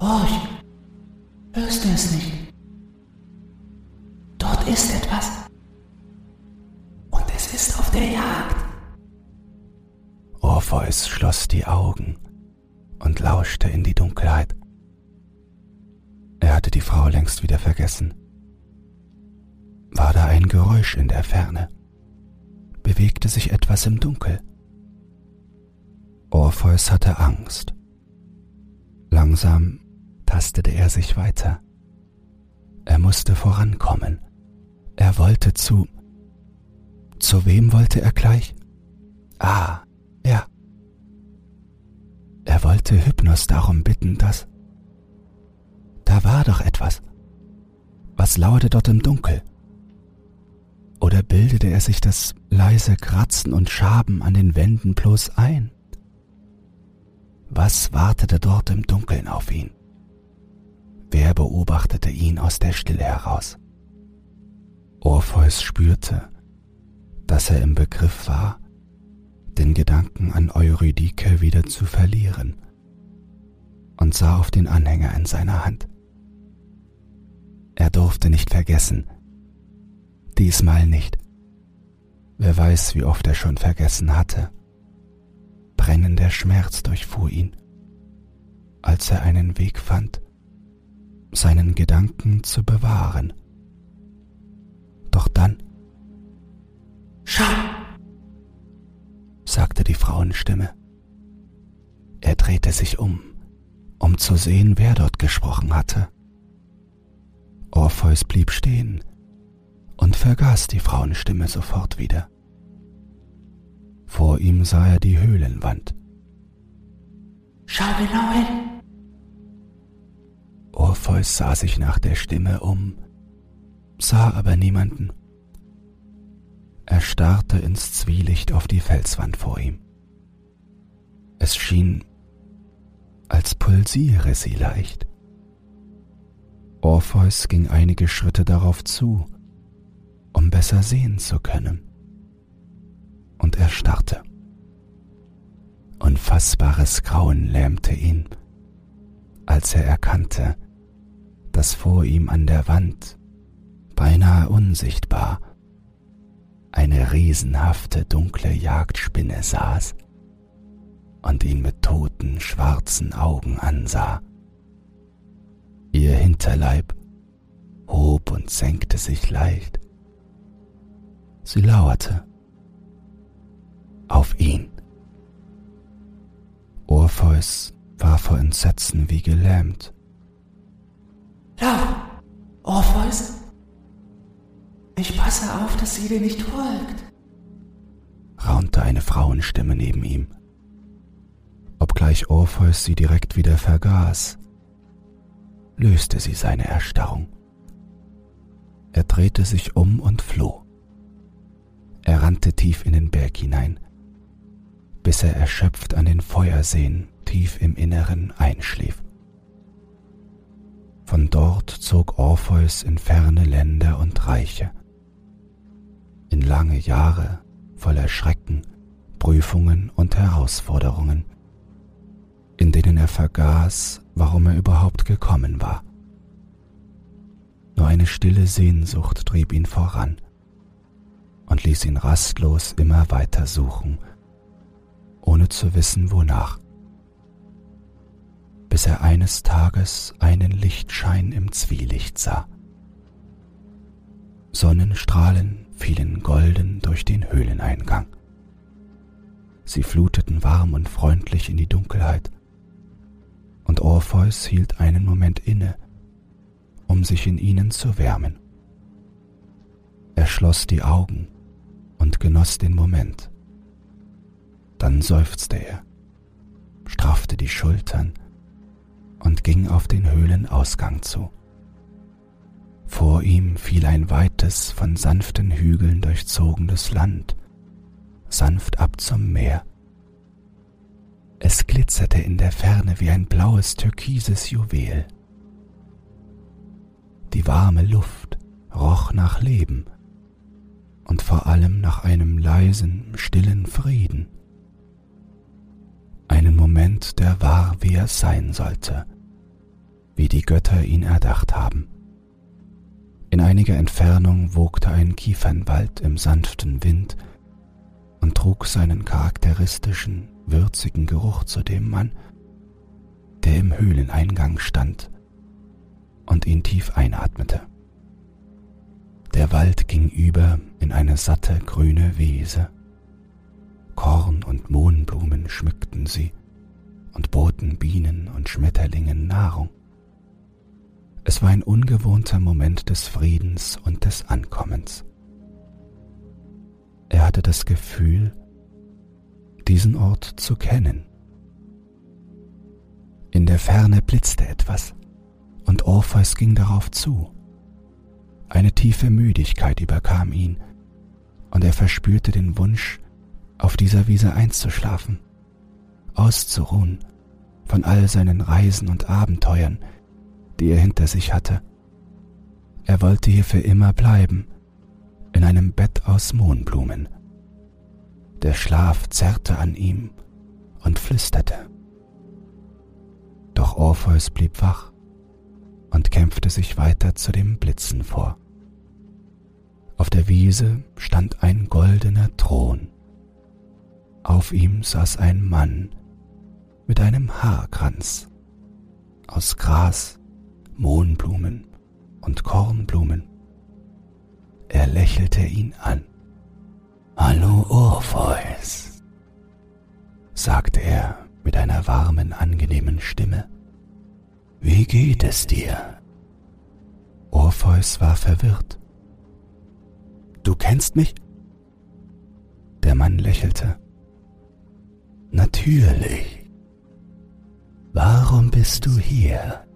[SPEAKER 5] Horch, hörst du es nicht? Dort ist etwas. Und es ist auf der Jagd.
[SPEAKER 1] Orpheus schloss die Augen und lauschte in die Dunkelheit. Er hatte die Frau längst wieder vergessen. War da ein Geräusch in der Ferne? Bewegte sich etwas im Dunkel? Orpheus hatte Angst. Langsam tastete er sich weiter. Er musste vorankommen. Er wollte zu. Zu wem wollte er gleich? Ah, ja. Er wollte Hypnos darum bitten, dass. Da war doch etwas. Was lauerte dort im Dunkel? Oder bildete er sich das leise Kratzen und Schaben an den Wänden bloß ein? Was wartete dort im Dunkeln auf ihn? Wer beobachtete ihn aus der Stille heraus? Orpheus spürte, dass er im Begriff war, den Gedanken an Eurydike wieder zu verlieren und sah auf den Anhänger in seiner Hand. Er durfte nicht vergessen, diesmal nicht. Wer weiß, wie oft er schon vergessen hatte. Brennender Schmerz durchfuhr ihn, als er einen Weg fand, seinen Gedanken zu bewahren. Doch dann
[SPEAKER 5] Schau,
[SPEAKER 1] sagte die Frauenstimme. Er drehte sich um, um zu sehen, wer dort gesprochen hatte. Orpheus blieb stehen und vergaß die Frauenstimme sofort wieder. Vor ihm sah er die Höhlenwand.
[SPEAKER 5] schau genau hin.
[SPEAKER 1] Orpheus sah sich nach der Stimme um, sah aber niemanden. Er starrte ins Zwielicht auf die Felswand vor ihm. Es schien, als pulsiere sie leicht. Orpheus ging einige Schritte darauf zu, um besser sehen zu können. Und er starrte. Unfassbares Grauen lähmte ihn, als er erkannte, dass vor ihm an der Wand, beinahe unsichtbar, eine riesenhafte dunkle Jagdspinne saß und ihn mit toten schwarzen Augen ansah. Ihr Hinterleib hob und senkte sich leicht. Sie lauerte auf ihn. Orpheus war vor Entsetzen wie gelähmt.
[SPEAKER 5] Lauf, Orpheus. Ich passe auf, dass sie dir nicht folgt.
[SPEAKER 1] raunte eine Frauenstimme neben ihm. Obgleich Orpheus sie direkt wieder vergaß, löste sie seine Erstarrung. Er drehte sich um und floh. Er rannte tief in den Berg hinein, bis er erschöpft an den Feuerseen tief im Inneren einschlief. Von dort zog Orpheus in ferne Länder und Reiche, in lange Jahre voller Schrecken, Prüfungen und Herausforderungen, in denen er vergaß, warum er überhaupt gekommen war. Nur eine stille Sehnsucht trieb ihn voran und ließ ihn rastlos immer weiter suchen, ohne zu wissen wonach, bis er eines Tages einen Lichtschein im Zwielicht sah. Sonnenstrahlen fielen golden durch den Höhleneingang. Sie fluteten warm und freundlich in die Dunkelheit, und Orpheus hielt einen Moment inne, um sich in ihnen zu wärmen. Er schloss die Augen und genoss den Moment. Dann seufzte er, straffte die Schultern und ging auf den Höhlenausgang zu. Vor ihm fiel ein weites, von sanften Hügeln durchzogenes Land, sanft ab zum Meer. Es glitzerte in der Ferne wie ein blaues, türkises Juwel. Die warme Luft roch nach Leben und vor allem nach einem leisen, stillen Frieden. Einen Moment, der war, wie er sein sollte, wie die Götter ihn erdacht haben. In einiger Entfernung wogte ein Kiefernwald im sanften Wind und trug seinen charakteristischen, würzigen Geruch zu dem Mann, der im Höhleneingang stand und ihn tief einatmete. Der Wald ging über in eine satte grüne Wiese. Korn und Mohnblumen schmückten sie und boten Bienen und Schmetterlingen Nahrung. Es war ein ungewohnter Moment des Friedens und des Ankommens. Er hatte das Gefühl, diesen Ort zu kennen. In der Ferne blitzte etwas, und Orpheus ging darauf zu. Eine tiefe Müdigkeit überkam ihn, und er verspürte den Wunsch, auf dieser Wiese einzuschlafen, auszuruhen von all seinen Reisen und Abenteuern, die er hinter sich hatte. Er wollte hier für immer bleiben, in einem Bett aus Mohnblumen. Der Schlaf zerrte an ihm und flüsterte. Doch Orpheus blieb wach und kämpfte sich weiter zu dem Blitzen vor. Auf der Wiese stand ein goldener Thron. Auf ihm saß ein Mann mit einem Haarkranz aus Gras Mohnblumen und Kornblumen. Er lächelte ihn an.
[SPEAKER 6] Hallo Orpheus,
[SPEAKER 1] sagte er mit einer warmen, angenehmen Stimme.
[SPEAKER 6] Wie geht es dir?
[SPEAKER 1] Orpheus war verwirrt. Du kennst mich? Der Mann lächelte.
[SPEAKER 6] Natürlich. Warum bist du hier?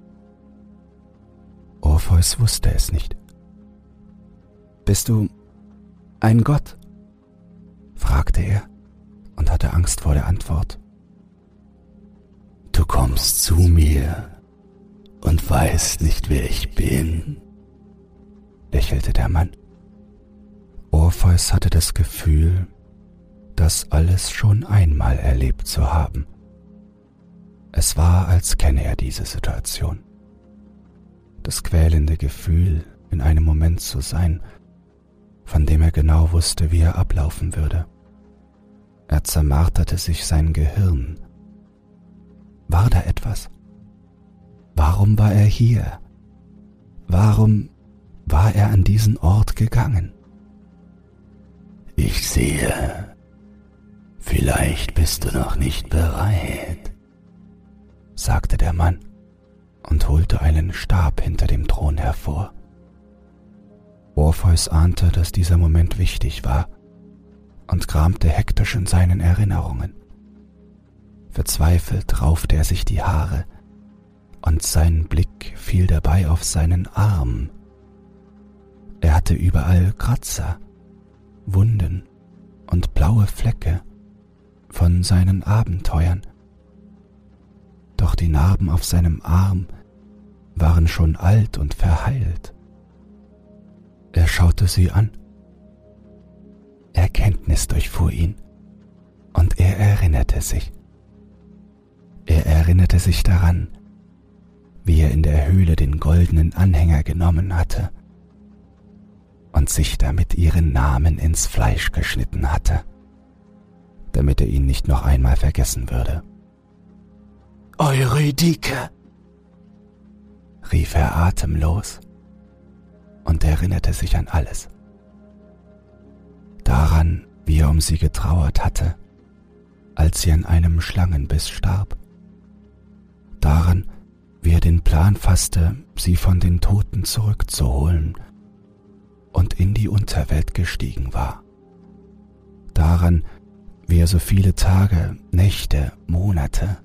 [SPEAKER 1] Orpheus wusste es nicht. Bist du ein Gott? fragte er und hatte Angst vor der Antwort.
[SPEAKER 6] Du kommst zu mir und weißt nicht, wer ich bin,
[SPEAKER 1] lächelte der Mann. Orpheus hatte das Gefühl, das alles schon einmal erlebt zu haben. Es war, als kenne er diese Situation das quälende Gefühl, in einem Moment zu sein, von dem er genau wusste, wie er ablaufen würde. Er zermarterte sich sein Gehirn. War da etwas? Warum war er hier? Warum war er an diesen Ort gegangen?
[SPEAKER 6] Ich sehe, vielleicht bist du noch nicht bereit,
[SPEAKER 1] sagte der Mann und holte einen Stab hinter dem Thron hervor. Orpheus ahnte, dass dieser Moment wichtig war und kramte hektisch in seinen Erinnerungen. Verzweifelt raufte er sich die Haare und sein Blick fiel dabei auf seinen Arm. Er hatte überall Kratzer, Wunden und blaue Flecke von seinen Abenteuern. Doch die Narben auf seinem Arm waren schon alt und verheilt. Er schaute sie an. Erkenntnis durchfuhr ihn, und er erinnerte sich. Er erinnerte sich daran, wie er in der Höhle den goldenen Anhänger genommen hatte und sich damit ihren Namen ins Fleisch geschnitten hatte, damit er ihn nicht noch einmal vergessen würde.
[SPEAKER 6] Eurydike,
[SPEAKER 1] rief er atemlos und erinnerte sich an alles. Daran, wie er um sie getrauert hatte, als sie an einem Schlangenbiss starb. Daran, wie er den Plan fasste, sie von den Toten zurückzuholen und in die Unterwelt gestiegen war. Daran, wie er so viele Tage, Nächte, Monate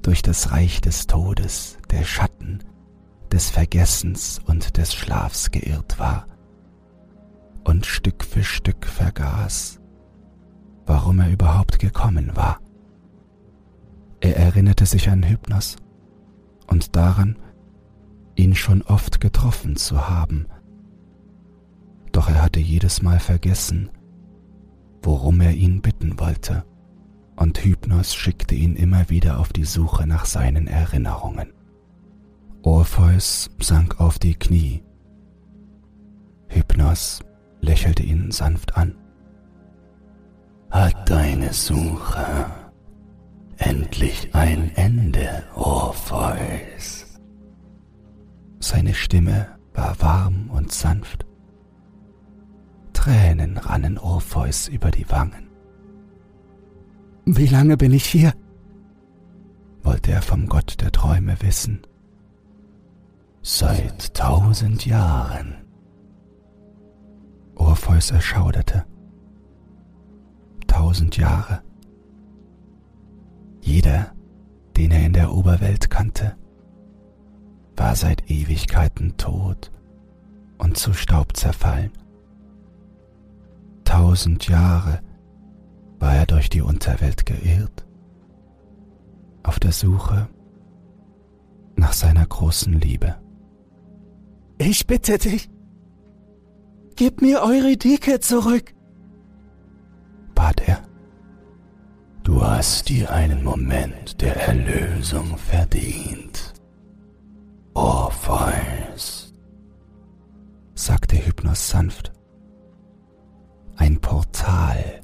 [SPEAKER 1] durch das Reich des Todes, der Schatten, des Vergessens und des Schlafs geirrt war und Stück für Stück vergaß, warum er überhaupt gekommen war. Er erinnerte sich an Hypnos und daran, ihn schon oft getroffen zu haben, doch er hatte jedes Mal vergessen, worum er ihn bitten wollte, und Hypnos schickte ihn immer wieder auf die Suche nach seinen Erinnerungen. Orpheus sank auf die Knie. Hypnos lächelte ihn sanft an.
[SPEAKER 7] Hat deine Suche endlich ein Ende, Orpheus?
[SPEAKER 1] Seine Stimme war warm und sanft. Tränen rannen Orpheus über die Wangen. Wie lange bin ich hier? wollte er vom Gott der Träume wissen.
[SPEAKER 7] Seit tausend Jahren.
[SPEAKER 1] Orpheus erschauderte. Tausend Jahre. Jeder, den er in der Oberwelt kannte, war seit Ewigkeiten tot und zu Staub zerfallen. Tausend Jahre war er durch die Unterwelt geirrt, auf der Suche nach seiner großen Liebe. Ich bitte dich, gib mir Eurydike zurück, bat er.
[SPEAKER 7] Du hast dir einen Moment der Erlösung verdient. Orpheus,
[SPEAKER 1] sagte Hypnos sanft. Ein Portal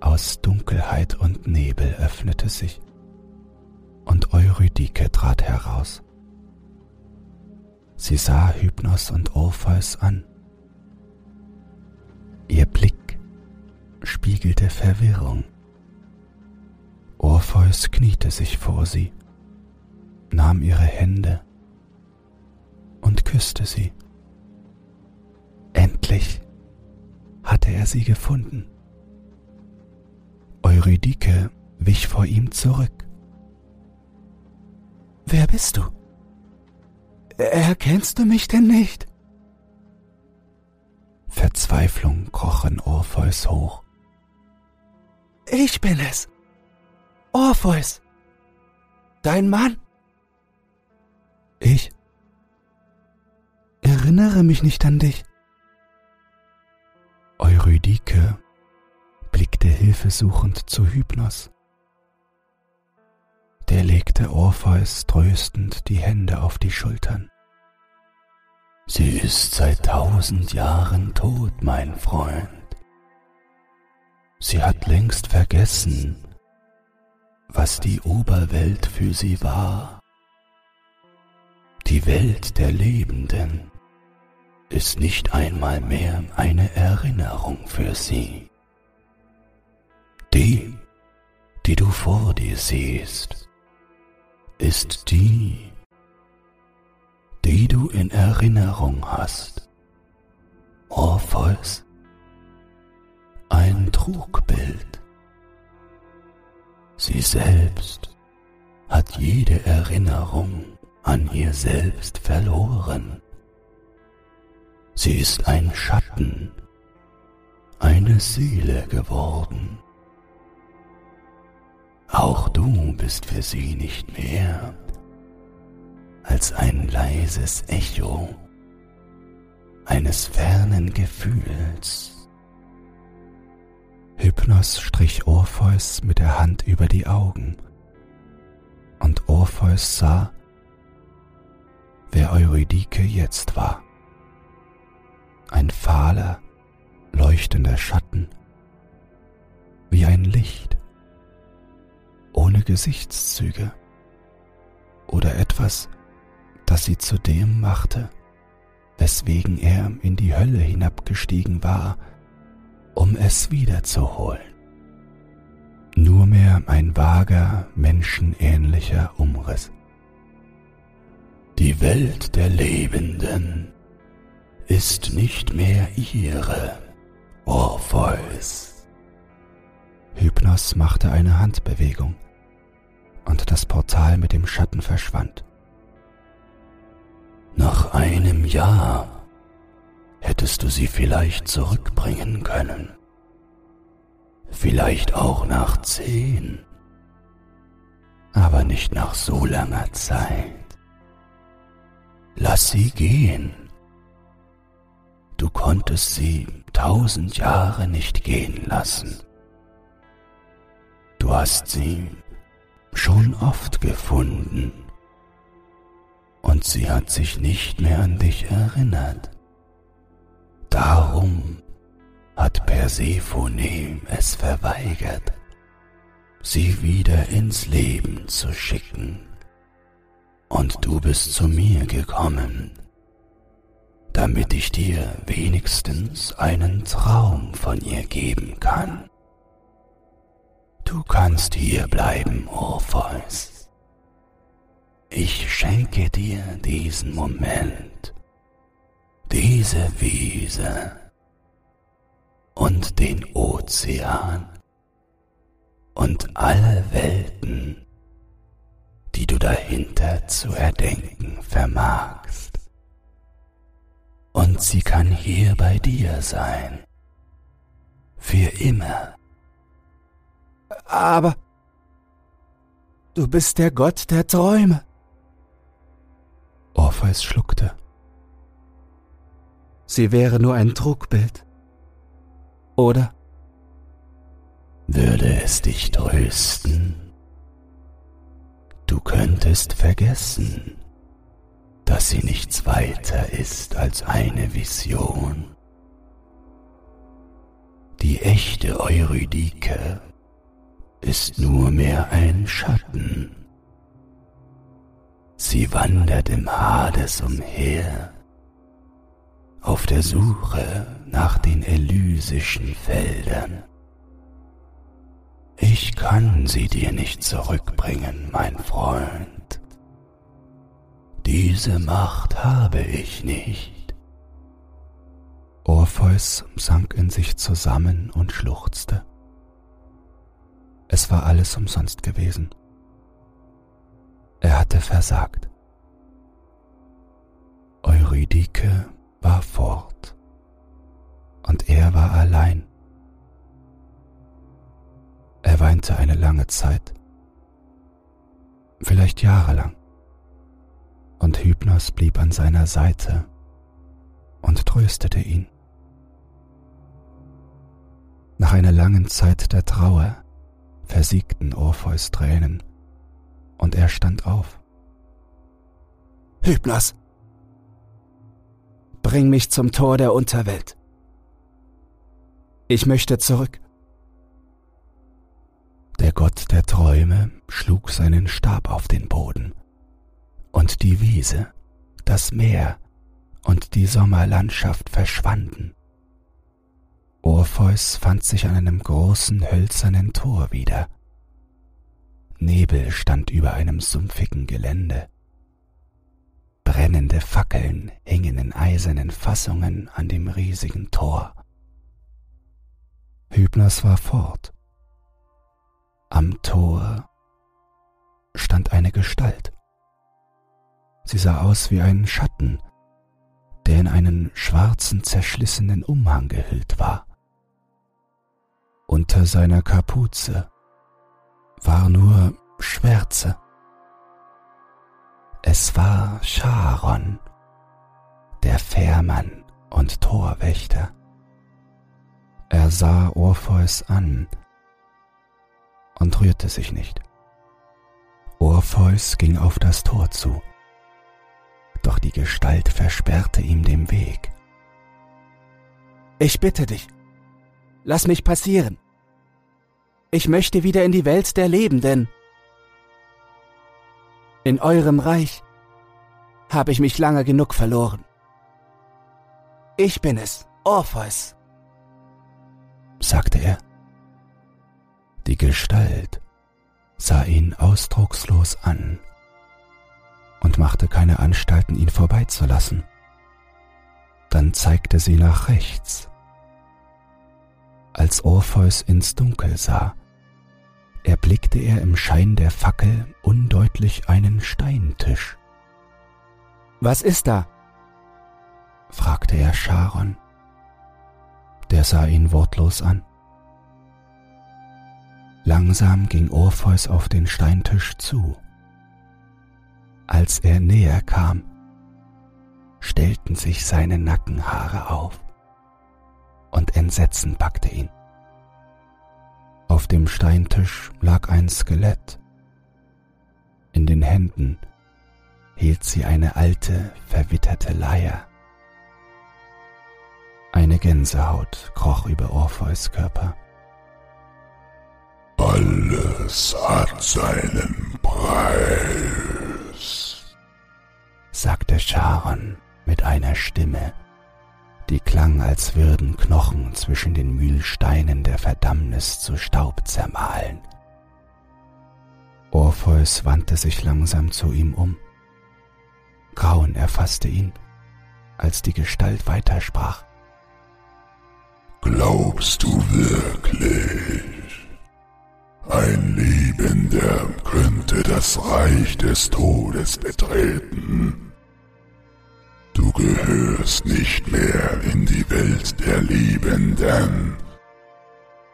[SPEAKER 1] aus Dunkelheit und Nebel öffnete sich und Eurydike trat heraus. Sie sah Hypnos und Orpheus an. Ihr Blick spiegelte Verwirrung. Orpheus kniete sich vor sie, nahm ihre Hände und küsste sie. Endlich hatte er sie gefunden. Eurydike wich vor ihm zurück. Wer bist du? Erkennst du mich denn nicht? Verzweiflung kroch in Orpheus hoch. Ich bin es. Orpheus. Dein Mann. Ich erinnere mich nicht an dich. Eurydike blickte hilfesuchend zu Hypnos. Der legte Orpheus tröstend die Hände auf die Schultern.
[SPEAKER 7] Sie ist seit tausend Jahren tot, mein Freund. Sie hat längst vergessen, was die Oberwelt für sie war. Die Welt der Lebenden ist nicht einmal mehr eine Erinnerung für sie. Die, die du vor dir siehst, ist die, die du in Erinnerung hast. Orpheus, ein Trugbild. Sie selbst hat jede Erinnerung an ihr selbst verloren. Sie ist ein Schatten, eine Seele geworden. Auch du bist für sie nicht mehr als ein leises Echo eines fernen Gefühls.
[SPEAKER 1] Hypnos strich Orpheus mit der Hand über die Augen, und Orpheus sah, wer Eurydike jetzt war. Ein fahler, leuchtender Schatten, wie ein Licht, ohne Gesichtszüge oder etwas, das sie zu dem machte, weswegen er in die Hölle hinabgestiegen war, um es wiederzuholen. Nur mehr ein vager, menschenähnlicher Umriss.
[SPEAKER 7] Die Welt der Lebenden ist nicht mehr ihre, Orpheus.
[SPEAKER 8] Hypnos machte eine Handbewegung und das Portal mit dem Schatten verschwand.
[SPEAKER 1] Nach einem Jahr hättest du sie vielleicht zurückbringen können. Vielleicht auch nach zehn, aber nicht nach so langer Zeit. Lass sie gehen. Du konntest sie tausend Jahre nicht gehen lassen. Du hast sie schon oft gefunden und sie hat sich nicht mehr an dich erinnert. Darum hat Persephone es verweigert, sie wieder ins Leben zu schicken. Und du bist zu mir gekommen, damit ich dir wenigstens einen Traum von ihr geben kann. Du kannst hier bleiben, Orpheus. Ich schenke dir diesen Moment, diese Wiese und den Ozean und alle Welten, die du dahinter zu erdenken vermagst. Und sie kann hier bei dir sein, für immer.
[SPEAKER 9] Aber du bist der Gott der Träume.
[SPEAKER 8] Orpheus schluckte.
[SPEAKER 9] Sie wäre nur ein Trugbild. Oder?
[SPEAKER 1] Würde es dich trösten? Du könntest vergessen, dass sie nichts weiter ist als eine Vision. Die echte Eurydike ist nur mehr ein Schatten. Sie wandert im Hades umher, auf der Suche nach den elysischen Feldern. Ich kann sie dir nicht zurückbringen, mein Freund. Diese Macht habe ich nicht.
[SPEAKER 8] Orpheus sank in sich zusammen und schluchzte. Es war alles umsonst gewesen. Er hatte versagt. Eurydike war fort und er war allein. Er weinte eine lange Zeit, vielleicht jahrelang, und Hypnos blieb an seiner Seite und tröstete ihn. Nach einer langen Zeit der Trauer versiegten Orpheus Tränen und er stand auf.
[SPEAKER 9] Hypnos, bring mich zum Tor der Unterwelt. Ich möchte zurück.
[SPEAKER 8] Der Gott der Träume schlug seinen Stab auf den Boden, und die Wiese, das Meer und die Sommerlandschaft verschwanden. Orpheus fand sich an einem großen hölzernen Tor wieder. Nebel stand über einem sumpfigen Gelände. Brennende Fackeln hingen in eisernen Fassungen an dem riesigen Tor. Hybnas war fort. Am Tor stand eine Gestalt. Sie sah aus wie ein Schatten, der in einen schwarzen, zerschlissenen Umhang gehüllt war. Unter seiner Kapuze war nur Schwärze. Es war Charon, der Fährmann und Torwächter. Er sah Orpheus an und rührte sich nicht. Orpheus ging auf das Tor zu, doch die Gestalt versperrte ihm den Weg.
[SPEAKER 9] Ich bitte dich, lass mich passieren. Ich möchte wieder in die Welt der Lebenden. In eurem Reich habe ich mich lange genug verloren. Ich bin es, Orpheus,
[SPEAKER 8] sagte er. Die Gestalt sah ihn ausdruckslos an und machte keine Anstalten, ihn vorbeizulassen. Dann zeigte sie nach rechts. Als Orpheus ins Dunkel sah,
[SPEAKER 1] erblickte er im Schein der Fackel undeutlich einen Steintisch.
[SPEAKER 9] Was ist da?
[SPEAKER 1] fragte er Charon. Der sah ihn wortlos an. Langsam ging Orpheus auf den Steintisch zu. Als er näher kam, stellten sich seine Nackenhaare auf und Entsetzen packte ihn. Auf dem Steintisch lag ein Skelett. In den Händen hielt sie eine alte, verwitterte Leier. Eine Gänsehaut kroch über Orpheus Körper.
[SPEAKER 10] Alles hat seinen Preis,
[SPEAKER 1] sagte Charon mit einer Stimme, die klang, als würden Knochen zwischen den Mühlsteinen der Verdammnis zu Staub zermahlen. Orpheus wandte sich langsam zu ihm um. Grauen erfasste ihn, als die Gestalt weitersprach.
[SPEAKER 10] Glaubst du wirklich, ein Liebender könnte das Reich des Todes betreten? Du gehörst nicht mehr in die Welt der Liebenden,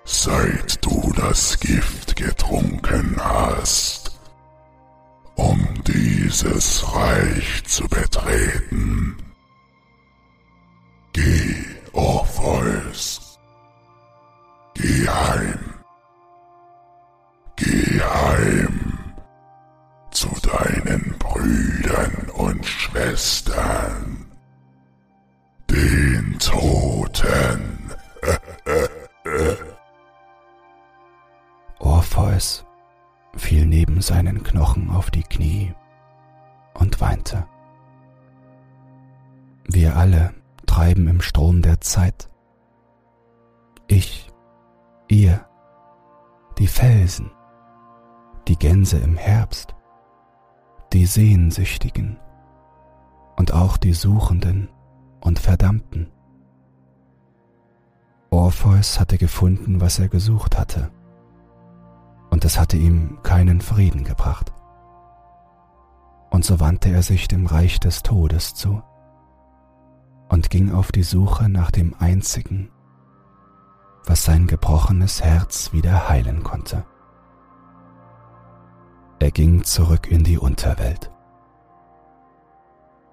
[SPEAKER 10] seit du das Gift getrunken hast, um dieses Reich zu betreten. Geh, Orpheus, geh heim, geh heim zu deinen Brüdern und Schwestern, den Toten.
[SPEAKER 1] Orpheus fiel neben seinen Knochen auf die Knie und weinte. Wir alle treiben im Strom der Zeit. Ich, ihr, die Felsen, die Gänse im Herbst, die Sehnsüchtigen und auch die Suchenden und Verdammten. Orpheus hatte gefunden, was er gesucht hatte, und es hatte ihm keinen Frieden gebracht. Und so wandte er sich dem Reich des Todes zu und ging auf die Suche nach dem einzigen, was sein gebrochenes Herz wieder heilen konnte. Er ging zurück in die Unterwelt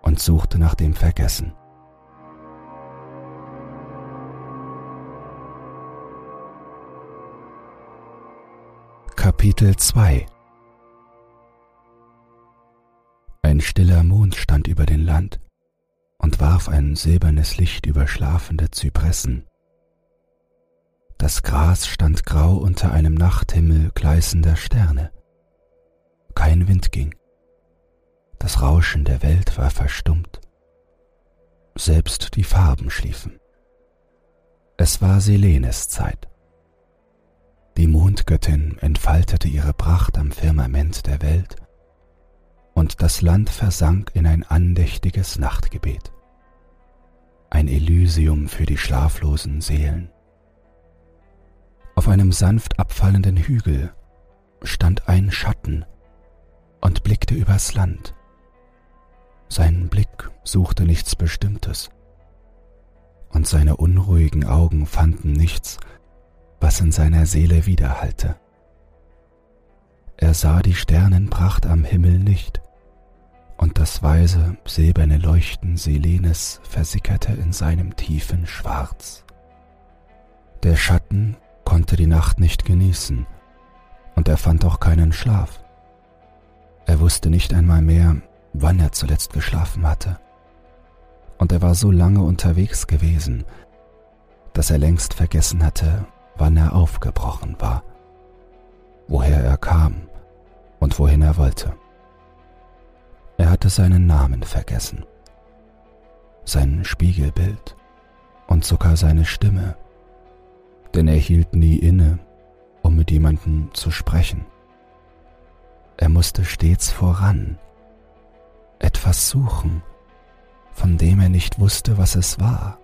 [SPEAKER 1] und suchte nach dem Vergessen. Kapitel 2 Ein stiller Mond stand über den Land und warf ein silbernes Licht über schlafende Zypressen. Das Gras stand grau unter einem Nachthimmel gleißender Sterne. Kein Wind ging. Das Rauschen der Welt war verstummt. Selbst die Farben schliefen. Es war Selenes Zeit. Die Mondgöttin entfaltete ihre Pracht am Firmament der Welt, und das Land versank in ein andächtiges Nachtgebet. Ein Elysium für die schlaflosen Seelen. Auf einem sanft abfallenden Hügel stand ein Schatten und blickte übers Land. Sein Blick suchte nichts Bestimmtes, und seine unruhigen Augen fanden nichts, was in seiner Seele widerhallte. Er sah die Sternenpracht am Himmel nicht, und das weise, silberne Leuchten Selenes versickerte in seinem tiefen Schwarz. Der Schatten konnte die Nacht nicht genießen, und er fand auch keinen Schlaf. Er wusste nicht einmal mehr, wann er zuletzt geschlafen hatte. Und er war so lange unterwegs gewesen, dass er längst vergessen hatte, wann er aufgebrochen war, woher er kam und wohin er wollte. Er hatte seinen Namen vergessen, sein Spiegelbild und sogar seine Stimme, denn er hielt nie inne, um mit jemandem zu sprechen. Er musste stets voran, etwas suchen, von dem er nicht wusste, was es war.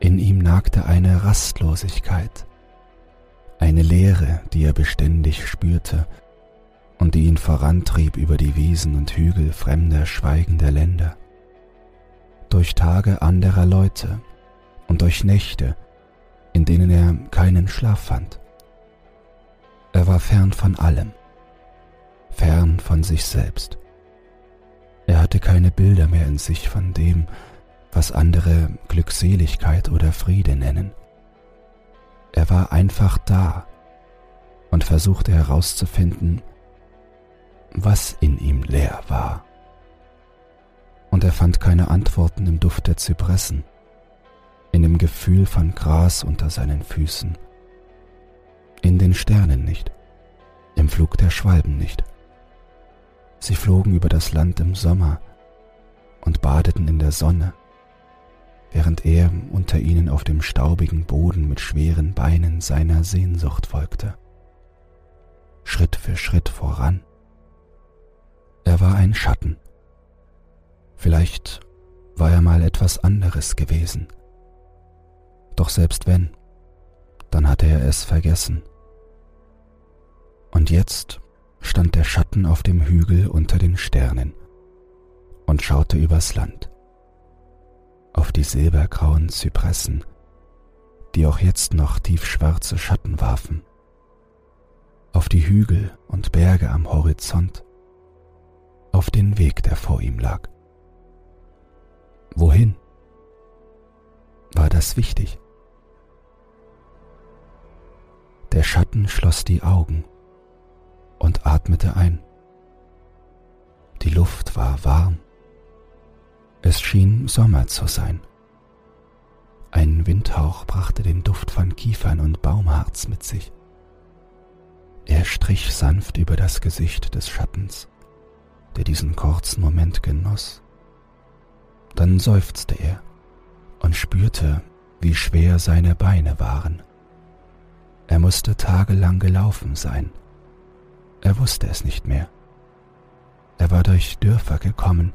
[SPEAKER 1] In ihm nagte eine Rastlosigkeit, Eine Leere, die er beständig spürte und die ihn vorantrieb über die Wiesen und Hügel fremder, schweigender Länder. Durch Tage anderer Leute und durch Nächte, in denen er keinen Schlaf fand. Er war fern von allem, fern von sich selbst. Er hatte keine Bilder mehr in sich von dem, was andere Glückseligkeit oder Friede nennen. Er war einfach da und versuchte herauszufinden, was in ihm leer war. Und er fand keine Antworten im Duft der Zypressen, in dem Gefühl von Gras unter seinen Füßen, in den Sternen nicht, im Flug der Schwalben nicht. Sie flogen über das Land im Sommer und badeten in der Sonne, während er unter ihnen auf dem staubigen Boden mit schweren Beinen seiner Sehnsucht folgte. Schritt für Schritt voran. Er war ein Schatten. Vielleicht war er mal etwas anderes gewesen. Doch selbst wenn, dann hatte er es vergessen. Und jetzt stand der Schatten auf dem Hügel unter den Sternen und schaute übers Land, auf die silbergrauen Zypressen, die auch jetzt noch tiefschwarze Schatten warfen, auf die Hügel und Berge am Horizont, auf den Weg, der vor ihm lag. Wohin? War das wichtig? Der Schatten schloss die Augen und atmete ein. Die Luft war warm. Es schien Sommer zu sein. Ein Windhauch brachte den Duft von Kiefern und Baumharz mit sich. Er strich sanft über das Gesicht des Schattens, der diesen kurzen Moment genoss. Dann seufzte er und spürte, wie schwer seine Beine waren. Er musste tagelang gelaufen sein er wusste es nicht mehr. Er war durch Dörfer gekommen,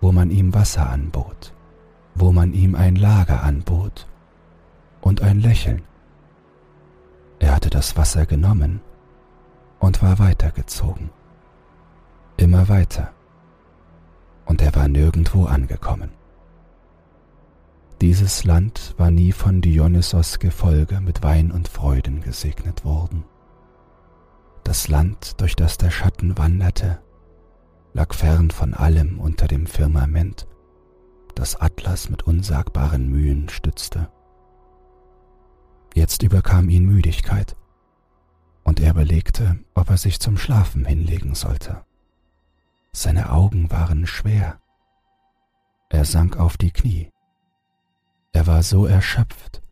[SPEAKER 1] wo man ihm Wasser anbot, wo man ihm ein Lager anbot und ein Lächeln. Er hatte das Wasser genommen und war weitergezogen, immer weiter, und er war nirgendwo angekommen. Dieses Land war nie von Dionysos Gefolge mit Wein und Freuden gesegnet worden. Das Land, durch das der Schatten wanderte, lag fern von allem unter dem Firmament, das Atlas mit unsagbaren Mühen stützte. Jetzt überkam ihn Müdigkeit, und er überlegte, ob er sich zum Schlafen hinlegen sollte. Seine Augen waren schwer. Er sank auf die Knie. Er war so erschöpft,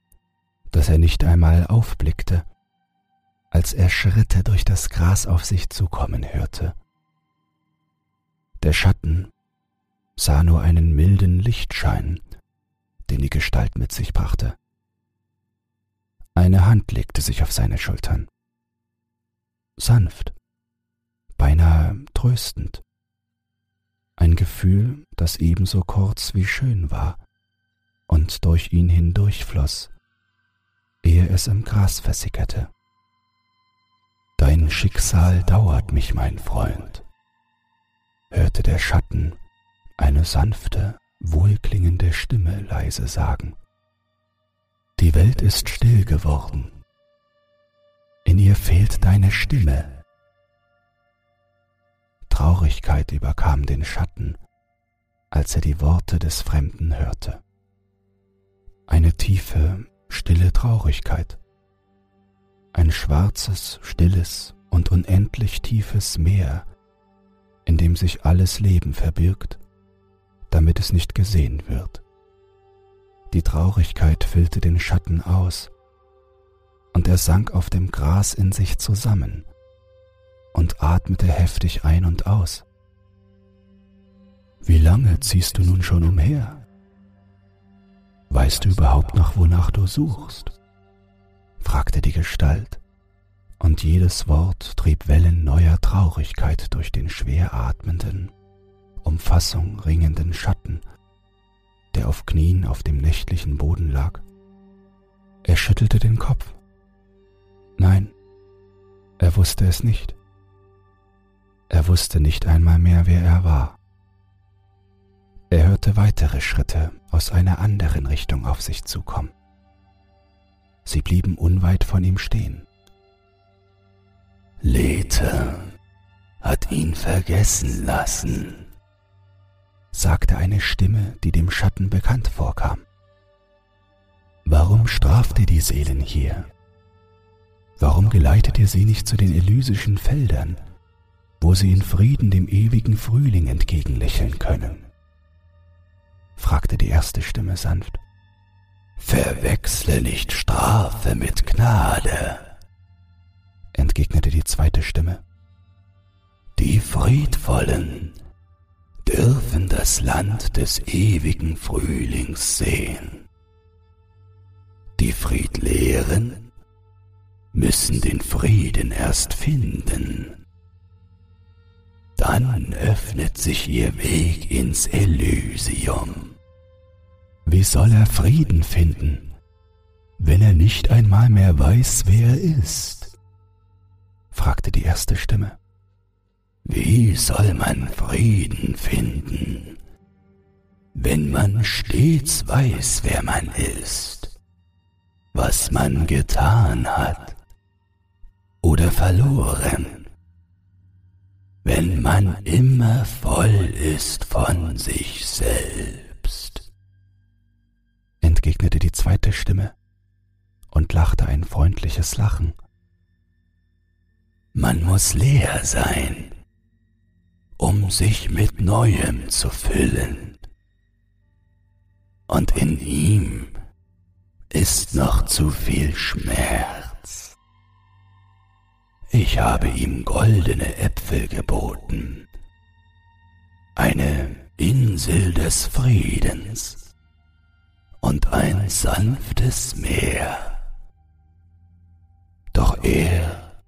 [SPEAKER 1] dass er nicht einmal aufblickte als er Schritte durch das Gras auf sich zukommen hörte. Der Schatten sah nur einen milden Lichtschein, den die Gestalt mit sich brachte. Eine Hand legte sich auf seine Schultern. Sanft, beinahe tröstend. Ein Gefühl, das ebenso kurz wie schön war und durch ihn hindurchfloss, ehe es im Gras versickerte. Dein Schicksal dauert mich, mein Freund, hörte der Schatten eine sanfte, wohlklingende Stimme leise sagen. Die Welt ist still geworden. In ihr fehlt deine Stimme. Traurigkeit überkam den Schatten, als er die Worte des Fremden hörte. Eine tiefe, stille Traurigkeit ein schwarzes, stilles und unendlich tiefes Meer, in dem sich alles Leben verbirgt, damit es nicht gesehen wird. Die Traurigkeit füllte den Schatten aus, und er sank auf dem Gras in sich zusammen und atmete heftig ein und aus. Wie lange ziehst du nun schon umher? Weißt du überhaupt noch, wonach du suchst? Fragte die Gestalt, und jedes Wort trieb Wellen neuer Traurigkeit durch den schwer atmenden, um Fassung ringenden Schatten, der auf Knien auf dem nächtlichen Boden lag. Er schüttelte den Kopf. Nein, Er wusste es nicht. Er wusste nicht einmal mehr, wer er war. Er hörte weitere Schritte aus einer anderen Richtung auf sich zukommen. Sie blieben unweit von ihm stehen.
[SPEAKER 9] Lethe hat ihn vergessen lassen, sagte eine Stimme, die dem Schatten bekannt vorkam. Warum straft ihr die Seelen hier? Warum geleitet ihr sie nicht zu den elysischen Feldern, wo sie in Frieden dem ewigen Frühling entgegenlächeln können? fragte die erste Stimme sanft. Verwechsle nicht Strafe mit Gnade, entgegnete die zweite Stimme. Die Friedvollen dürfen das Land des ewigen Frühlings sehen. Die Friedleeren müssen den Frieden erst finden. Dann öffnet sich ihr Weg ins Elysium. Wie soll er Frieden finden, wenn er nicht einmal mehr weiß, wer er ist? fragte die erste Stimme. Wie soll man Frieden finden, wenn man stets weiß, wer man ist, was man getan hat oder verloren, wenn man immer voll ist von sich selbst? Entgegnete die zweite Stimme und lachte ein freundliches Lachen. Man muss leer sein, um sich mit Neuem zu füllen. Und in ihm ist noch zu viel Schmerz. Ich habe ihm goldene Äpfel geboten, eine Insel des Friedens und ein sanftes Meer. Doch er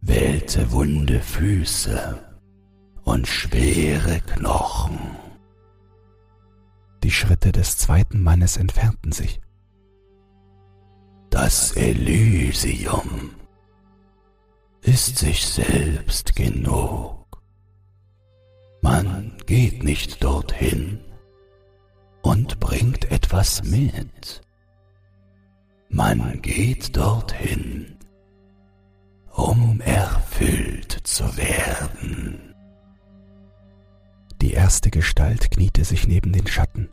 [SPEAKER 9] wählte wunde Füße und schwere Knochen.
[SPEAKER 1] Die Schritte des zweiten Mannes entfernten sich.
[SPEAKER 9] Das Elysium ist sich selbst genug. Man geht nicht dorthin und bringt etwas mit. Man geht dorthin, um erfüllt zu werden.
[SPEAKER 1] Die erste Gestalt kniete sich neben den Schatten.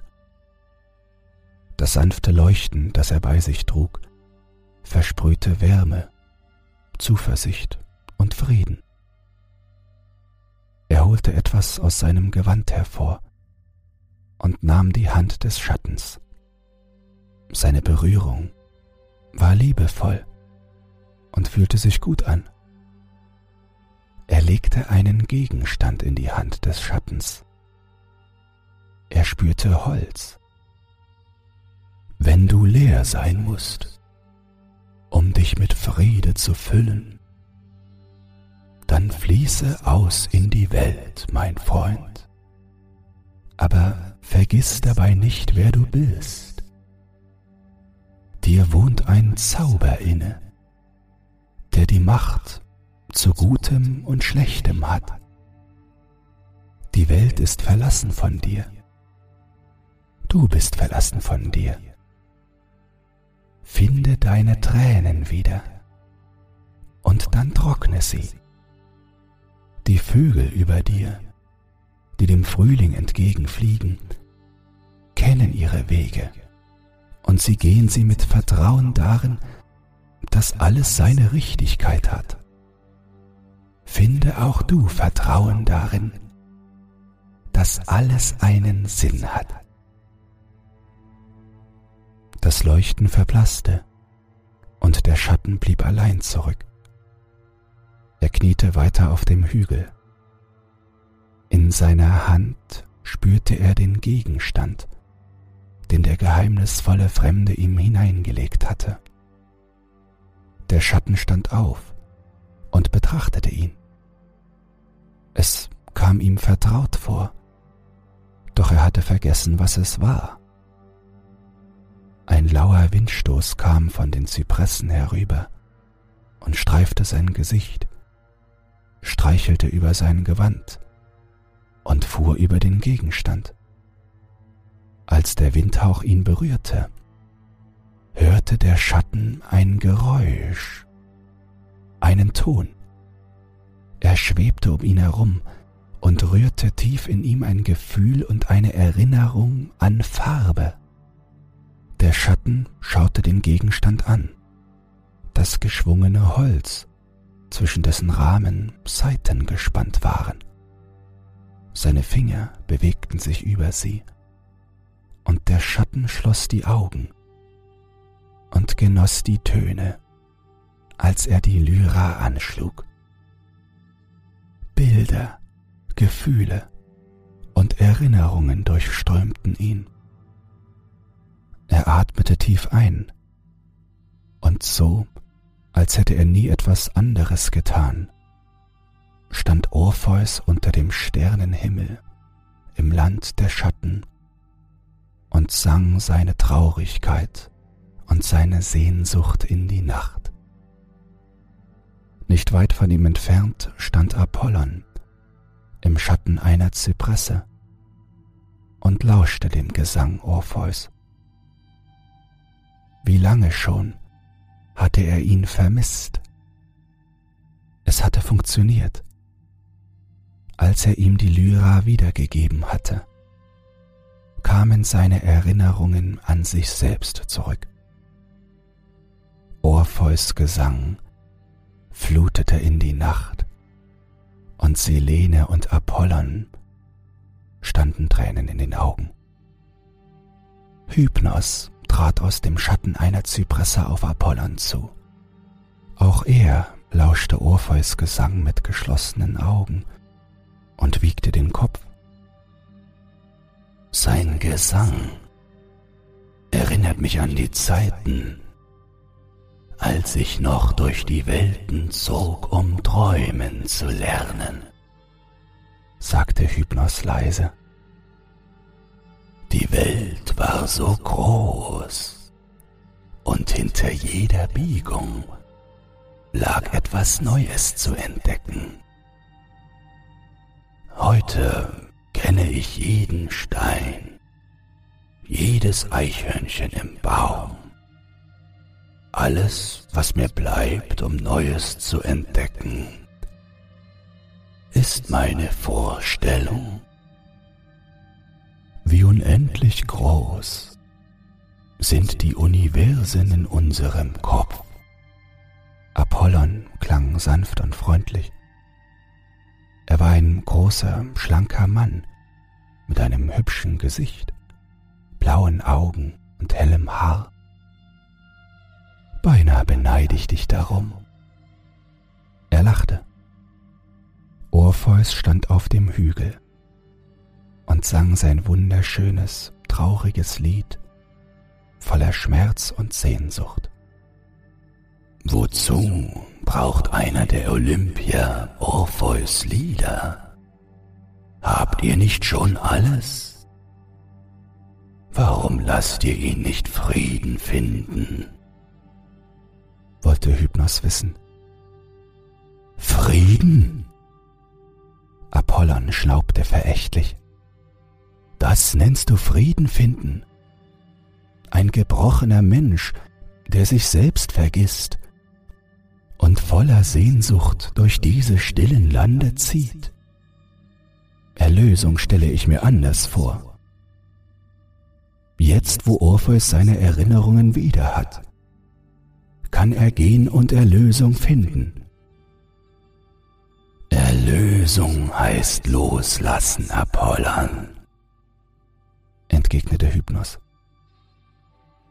[SPEAKER 1] Das sanfte Leuchten, das er bei sich trug, versprühte Wärme, Zuversicht und Frieden. Er holte etwas aus seinem Gewand hervor und nahm die Hand des Schattens. Seine Berührung war liebevoll und fühlte sich gut an. Er legte einen Gegenstand in die Hand des Schattens. Er spürte Holz. Wenn du leer sein musst, um dich mit Friede zu füllen, dann fließe aus in die Welt, mein Freund. Aber vergiss dabei nicht, wer du bist. Dir wohnt ein Zauber inne, der die Macht zu Gutem und Schlechtem hat. Die Welt ist verlassen von dir. Du bist verlassen von dir. Finde deine Tränen wieder und dann trockne sie. Die Vögel über dir, die dem Frühling entgegenfliegen, kennen ihre Wege und sie gehen sie mit Vertrauen darin, dass alles seine Richtigkeit hat finde auch du Vertrauen darin, dass alles einen Sinn hat. Das Leuchten verblasste und der Schatten blieb allein zurück. Er kniete weiter auf dem Hügel. In seiner Hand spürte er den Gegenstand, den der geheimnisvolle Fremde ihm hineingelegt hatte. Der Schatten stand auf und betrachtete ihn. Es kam ihm vertraut vor, doch er hatte vergessen, was es war. Ein lauer Windstoß kam von den Zypressen herüber und streifte sein Gesicht, streichelte über sein Gewand und fuhr über den Gegenstand. Als der Windhauch ihn berührte, hörte der Schatten ein Geräusch, einen Ton. Er schwebte um ihn herum und rührte tief in ihm ein Gefühl und eine Erinnerung an Farbe. Der Schatten schaute den Gegenstand an, das geschwungene Holz, zwischen dessen Rahmen Saiten gespannt waren. Seine Finger bewegten sich über sie, und der Schatten schloss die Augen und genoss die Töne, als er die Lyra anschlug. Bilder, Gefühle und Erinnerungen durchströmten ihn. Er atmete tief ein, und so, als hätte er nie etwas anderes getan, stand Orpheus unter dem Sternenhimmel im Land der Schatten und sang seine Traurigkeit und seine Sehnsucht in die Nacht. Nicht weit von ihm entfernt stand Apollon im Schatten einer Zypresse und lauschte dem Gesang Orpheus. Wie lange schon hatte er ihn vermisst? Es hatte funktioniert, als er ihm die Lyra wiedergegeben hatte kamen seine Erinnerungen an sich selbst zurück. Orpheus Gesang flutete in die Nacht, und Selene und Apollon standen Tränen in den Augen. Hypnos trat aus dem Schatten einer Zypresse auf Apollon zu. Auch er lauschte Orpheus Gesang mit geschlossenen Augen und wiegte den Kopf. Sein Gesang erinnert mich an die Zeiten, als ich noch durch die Welten zog, um träumen zu lernen, sagte Hypnos leise. Die Welt war so groß und hinter jeder Biegung lag etwas Neues zu entdecken. Heute kenne ich jeden Stein, jedes Eichhörnchen im Baum. Alles, was mir bleibt, um Neues zu entdecken, ist meine Vorstellung. Wie unendlich groß sind die Universen in unserem Kopf. Apollon klang sanft und freundlich. Er war ein großer, schlanker Mann mit einem hübschen Gesicht, blauen Augen und hellem Haar. Beinahe beneide ich dich darum. Er lachte. Orpheus stand auf dem Hügel und sang sein wunderschönes, trauriges Lied voller Schmerz und Sehnsucht. Wozu braucht einer der Olympier Orpheus Lieder? Habt ihr nicht schon alles? Warum lasst ihr ihn nicht Frieden finden? wollte Hypnos wissen. Frieden? Apollon schnaubte verächtlich. Das nennst du Frieden finden? Ein gebrochener Mensch, der sich selbst vergisst und voller Sehnsucht durch diese stillen Lande zieht. Erlösung stelle ich mir anders vor. Jetzt, wo Orpheus seine Erinnerungen wieder hat, kann er gehen und Erlösung finden. Erlösung heißt loslassen, Apollon, entgegnete Hypnos.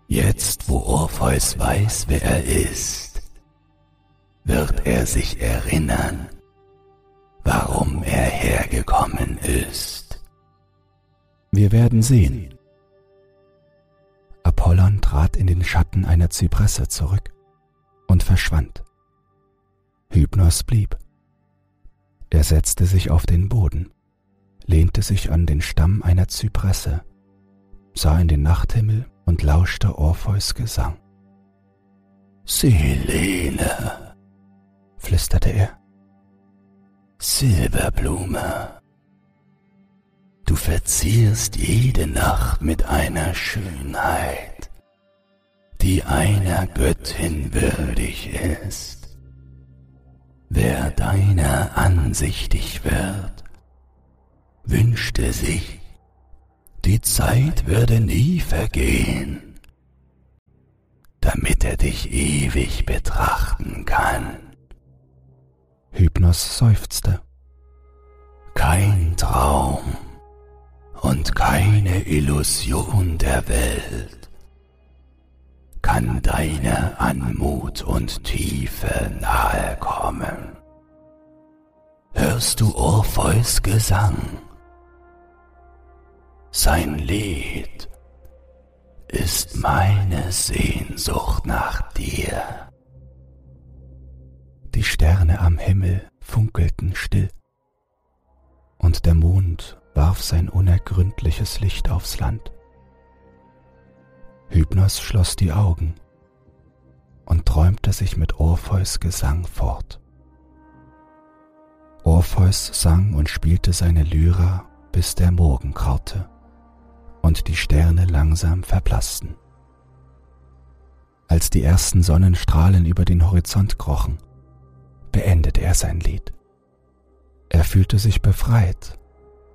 [SPEAKER 1] Jetzt, wo Orpheus weiß, wer er ist, wird er sich erinnern, warum er hergekommen ist. Wir werden sehen. Apollon trat in den Schatten einer Zypresse zurück und verschwand. Hypnos blieb. Er setzte sich auf den Boden, lehnte sich an den Stamm einer Zypresse, sah in den Nachthimmel und lauschte Orpheus Gesang. Selene,
[SPEAKER 9] flüsterte er. Silberblume, du verzierst jede Nacht mit einer Schönheit, die einer Göttin würdig ist. Wer deiner ansichtig wird, wünschte sich, die Zeit würde nie vergehen, damit er dich ewig betrachten kann.
[SPEAKER 1] Hypnos seufzte.
[SPEAKER 9] Kein Traum und keine Illusion der Welt kann deiner Anmut und Tiefe nahe kommen. Hörst du Orpheus Gesang? Sein Lied ist meine Sehnsucht nach dir.
[SPEAKER 1] Die Sterne am Himmel funkelten still, und der Mond warf sein unergründliches Licht aufs Land. Hypnos schloss die Augen und träumte sich mit Orpheus Gesang fort. Orpheus sang und spielte seine Lyra, bis der Morgen graute und die Sterne langsam verblassten. Als die ersten Sonnenstrahlen über den Horizont krochen, beendete er sein Lied. Er fühlte sich befreit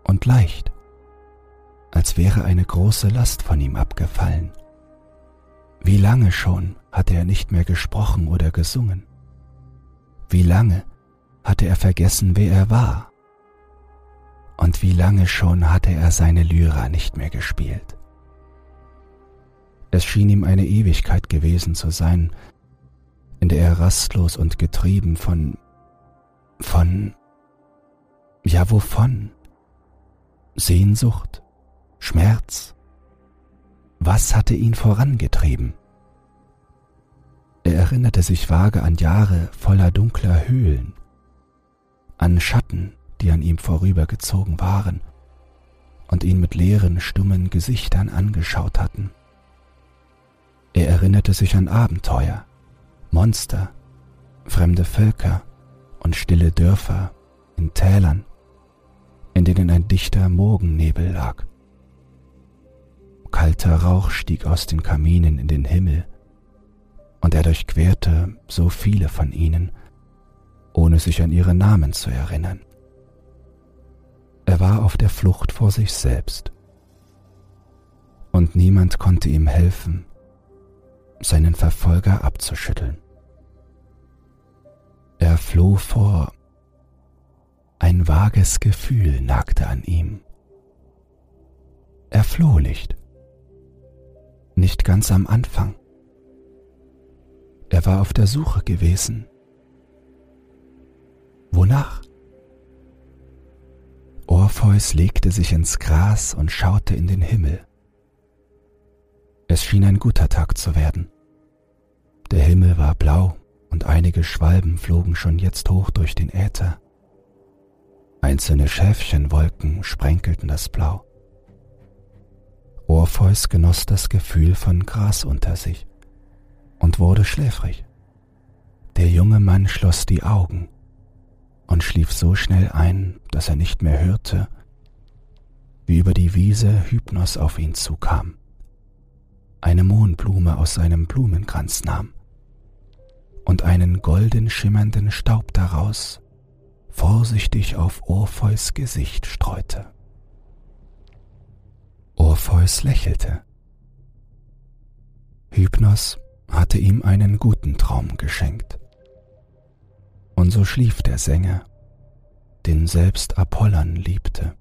[SPEAKER 1] und leicht, als wäre eine große Last von ihm abgefallen. Wie lange schon hatte er nicht mehr gesprochen oder gesungen? Wie lange hatte er vergessen, wer er war? Und wie lange schon hatte er seine Lyra nicht mehr gespielt? Es schien ihm eine Ewigkeit gewesen zu sein, in der er rastlos und getrieben von von ja wovon? Sehnsucht, Schmerz. Was hatte ihn vorangetrieben? Er erinnerte sich vage an Jahre voller dunkler Höhlen, an Schatten, die an ihm vorübergezogen waren und ihn mit leeren, stummen Gesichtern angeschaut hatten. Er erinnerte sich an Abenteuer, Monster, fremde Völker und stille Dörfer in Tälern, in denen ein dichter Morgennebel lag. Kalter Rauch stieg aus den Kaminen in den Himmel, und er durchquerte so viele von ihnen, ohne sich an ihre Namen zu erinnern. Er war auf der Flucht vor sich selbst, und niemand konnte ihm helfen, seinen Verfolger abzuschütteln. Er floh vor. Ein vages Gefühl nagte an ihm. Er floh nicht. Nicht ganz am Anfang. Er war auf der Suche gewesen. Wonach? Orpheus legte sich ins Gras und schaute in den Himmel. Es schien ein guter Tag zu werden. Der Himmel war blau und einige Schwalben flogen schon jetzt hoch durch den Äther. Einzelne Schäfchenwolken sprenkelten das Blau. Orpheus genoss das Gefühl von Gras unter sich und wurde schläfrig. Der junge Mann schloss die Augen und schlief so schnell ein, dass er nicht mehr hörte, wie über die Wiese Hypnos auf ihn zukam, eine Mohnblume aus seinem Blumenkranz nahm und einen golden schimmernden Staub daraus vorsichtig auf Orpheus Gesicht streute. Orpheus lächelte. Hypnos hatte ihm einen guten Traum geschenkt. Und so schlief der Sänger, den selbst Apollon liebte,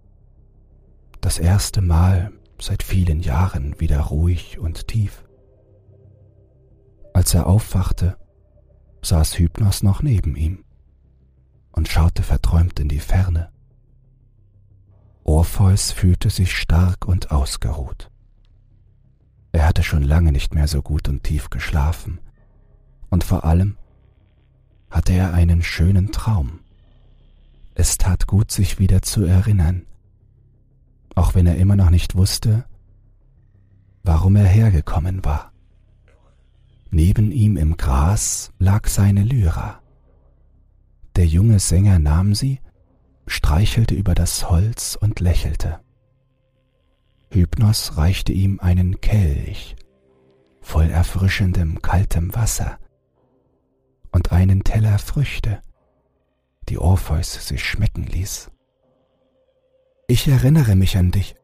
[SPEAKER 1] das erste Mal seit vielen Jahren wieder ruhig und tief. Als er aufwachte, saß Hypnos noch neben ihm und schaute verträumt in die Ferne. Orpheus fühlte sich stark und ausgeruht. Er hatte schon lange nicht mehr so gut und tief geschlafen, und vor allem hatte er einen schönen Traum. Es tat gut, sich wieder zu erinnern, auch wenn er immer noch nicht wusste, warum er hergekommen war. Neben ihm im Gras lag seine Lyra.
[SPEAKER 11] Der junge Sänger nahm sie, streichelte über das Holz und lächelte. Hypnos reichte ihm einen Kelch voll erfrischendem kaltem Wasser und einen Teller Früchte, die Orpheus sich schmecken ließ. Ich erinnere mich an dich,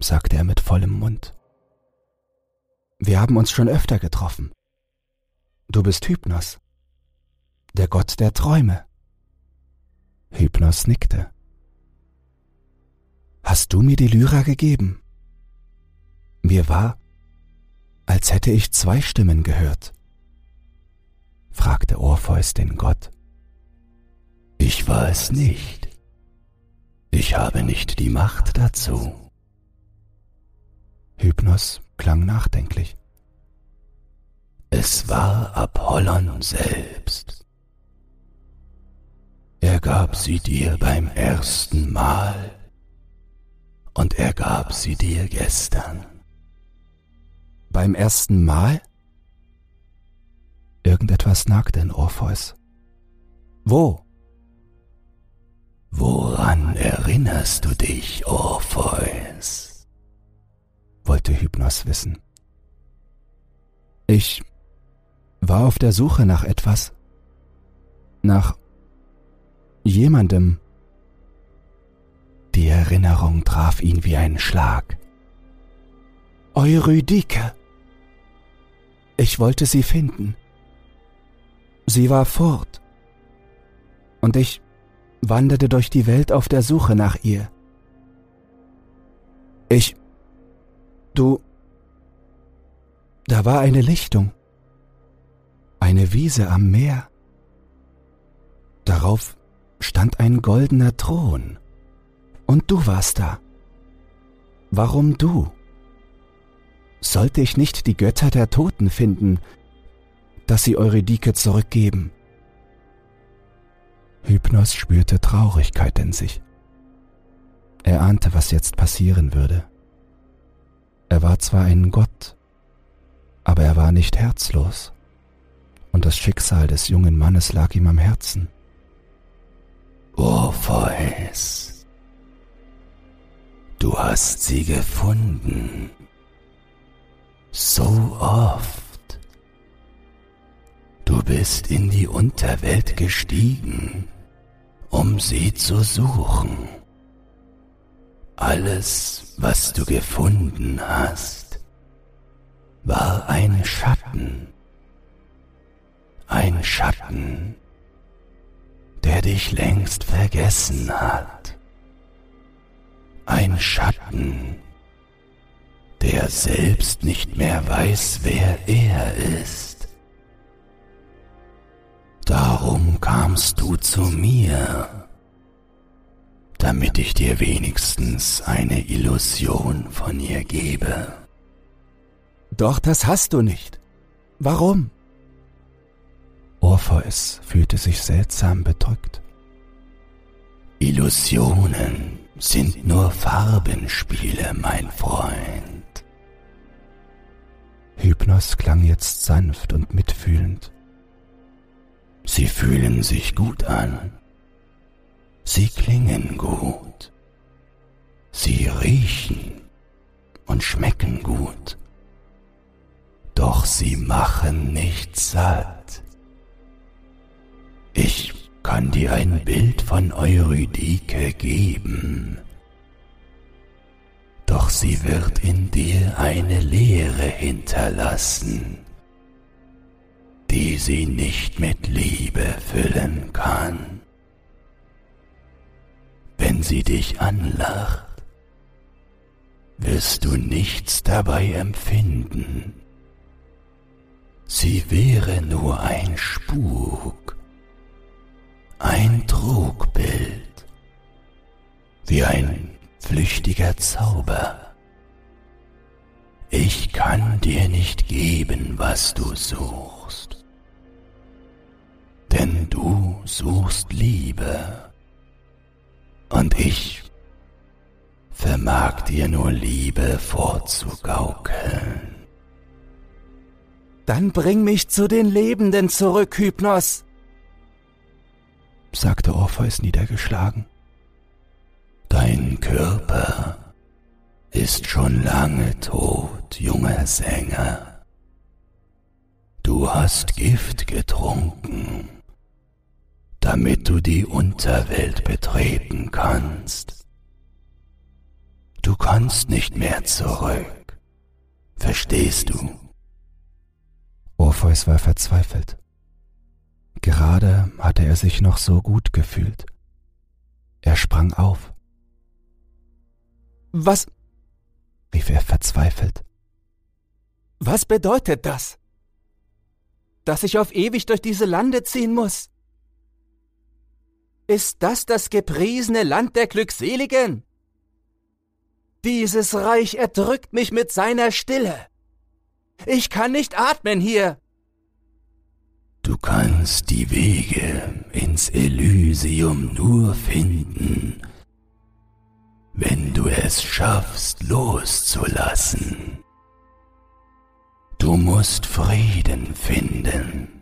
[SPEAKER 11] sagte er mit vollem Mund. Wir haben uns schon öfter getroffen. Du bist Hypnos, der Gott der Träume. Hypnos nickte. Hast du mir die Lyra gegeben? Mir war, als hätte ich zwei Stimmen gehört, fragte Orpheus den Gott.
[SPEAKER 1] Ich war es nicht. Ich habe nicht die Macht dazu.
[SPEAKER 11] Hypnos klang nachdenklich.
[SPEAKER 1] Es war Apollon selbst. Er gab sie dir beim ersten Mal und er gab sie dir gestern.
[SPEAKER 11] Beim ersten Mal? Irgendetwas nagte in Orpheus. Wo?
[SPEAKER 1] Woran erinnerst du dich, Orpheus?
[SPEAKER 11] Wollte Hypnos wissen. Ich war auf der Suche nach etwas, nach jemandem. Die Erinnerung traf ihn wie ein Schlag. Eurydike. Ich wollte sie finden. Sie war fort. Und ich wanderte durch die Welt auf der Suche nach ihr. Ich. Du. Da war eine Lichtung. Eine Wiese am Meer. Darauf stand ein goldener Thron. Und du warst da. Warum du? Sollte ich nicht die Götter der Toten finden, dass sie Eurydike zurückgeben? Hypnos spürte Traurigkeit in sich. Er ahnte, was jetzt passieren würde. Er war zwar ein Gott, aber er war nicht herzlos, und das Schicksal des jungen Mannes lag ihm am Herzen.
[SPEAKER 1] Orpheus, du hast sie gefunden. So oft. Du bist in die Unterwelt gestiegen, um sie zu suchen. Alles, was du gefunden hast, war ein Schatten. Ein Schatten, der dich längst vergessen hat. Ein Schatten, der selbst nicht mehr weiß, wer er ist. Darum kamst du zu mir, damit ich dir wenigstens eine Illusion von ihr gebe.
[SPEAKER 11] Doch das hast du nicht. Warum? Orpheus fühlte sich seltsam bedrückt.
[SPEAKER 1] Illusionen sind nur Farbenspiele, mein Freund.
[SPEAKER 11] Hypnos klang jetzt sanft und mitfühlend.
[SPEAKER 1] Sie fühlen sich gut an. Sie klingen gut. Sie riechen und schmecken gut. Doch sie machen nicht satt. Ich kann dir ein Bild von Eurydike geben doch sie wird in dir eine Leere hinterlassen, die sie nicht mit Liebe füllen kann. Wenn sie dich anlacht, wirst du nichts dabei empfinden. Sie wäre nur ein Spuk, ein Trugbild, wie ein flüchtiger Zauber. Ich kann dir nicht geben, was du suchst, denn du suchst Liebe und ich vermag dir nur Liebe vorzugaukeln.
[SPEAKER 11] Dann bring mich zu den Lebenden zurück, Hypnos.
[SPEAKER 9] sagte Orpheus niedergeschlagen.
[SPEAKER 1] Dein Körper ist schon lange tot, junger Sänger. Du hast Gift getrunken, damit du die Unterwelt betreten kannst. Du kannst nicht mehr zurück. Verstehst du?
[SPEAKER 9] Orpheus war verzweifelt. Gerade hatte er sich noch so gut gefühlt. Er sprang auf.
[SPEAKER 12] Was?
[SPEAKER 9] rief er verzweifelt.
[SPEAKER 12] Was bedeutet das? Dass ich auf ewig durch diese Lande ziehen muss? Ist das das gepriesene Land der Glückseligen? Dieses Reich erdrückt mich mit seiner Stille. Ich kann nicht atmen hier.
[SPEAKER 1] Du kannst die Wege ins Elysium nur finden, wenn du es schaffst loszulassen. Du musst Frieden finden,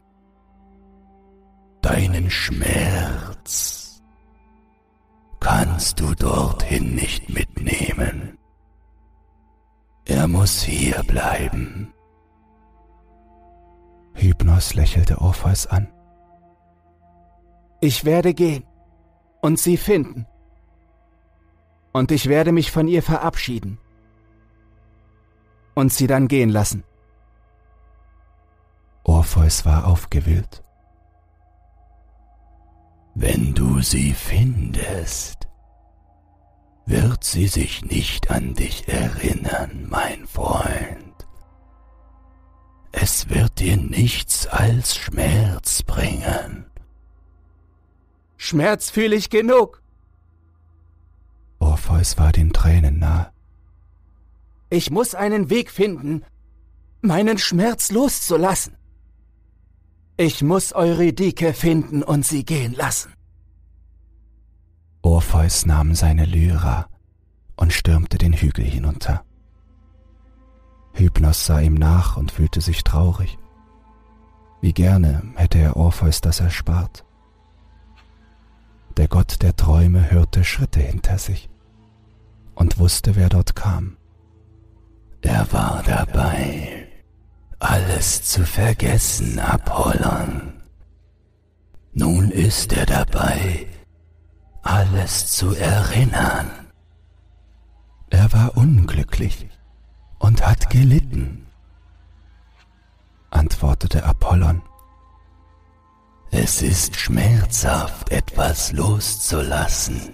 [SPEAKER 1] deinen Schmerz kannst du dorthin nicht mitnehmen. Er muss hier bleiben.
[SPEAKER 9] Hypnos lächelte Orpheus an.
[SPEAKER 12] Ich werde gehen und sie finden. Und ich werde mich von ihr verabschieden und sie dann gehen lassen.
[SPEAKER 9] Orpheus war aufgewühlt.
[SPEAKER 1] Wenn du sie findest, wird sie sich nicht an dich erinnern, mein Freund. Es wird dir nichts als Schmerz bringen.
[SPEAKER 12] Schmerz fühle ich genug.
[SPEAKER 9] Orpheus war den Tränen nahe.
[SPEAKER 12] Ich muss einen Weg finden, meinen Schmerz loszulassen. Ich muss Eurydike finden und sie gehen lassen.
[SPEAKER 9] Orpheus nahm seine Lyra und stürmte den Hügel hinunter. Hypnos sah ihm nach und fühlte sich traurig. Wie gerne hätte er Orpheus das erspart. Der Gott der Träume hörte Schritte hinter sich und wusste, wer dort kam.
[SPEAKER 1] Er war dabei, alles zu vergessen, Apollon. Nun ist er dabei, alles zu erinnern.
[SPEAKER 9] Er war unglücklich und hat gelitten, antwortete Apollon.
[SPEAKER 1] Es ist schmerzhaft, etwas loszulassen,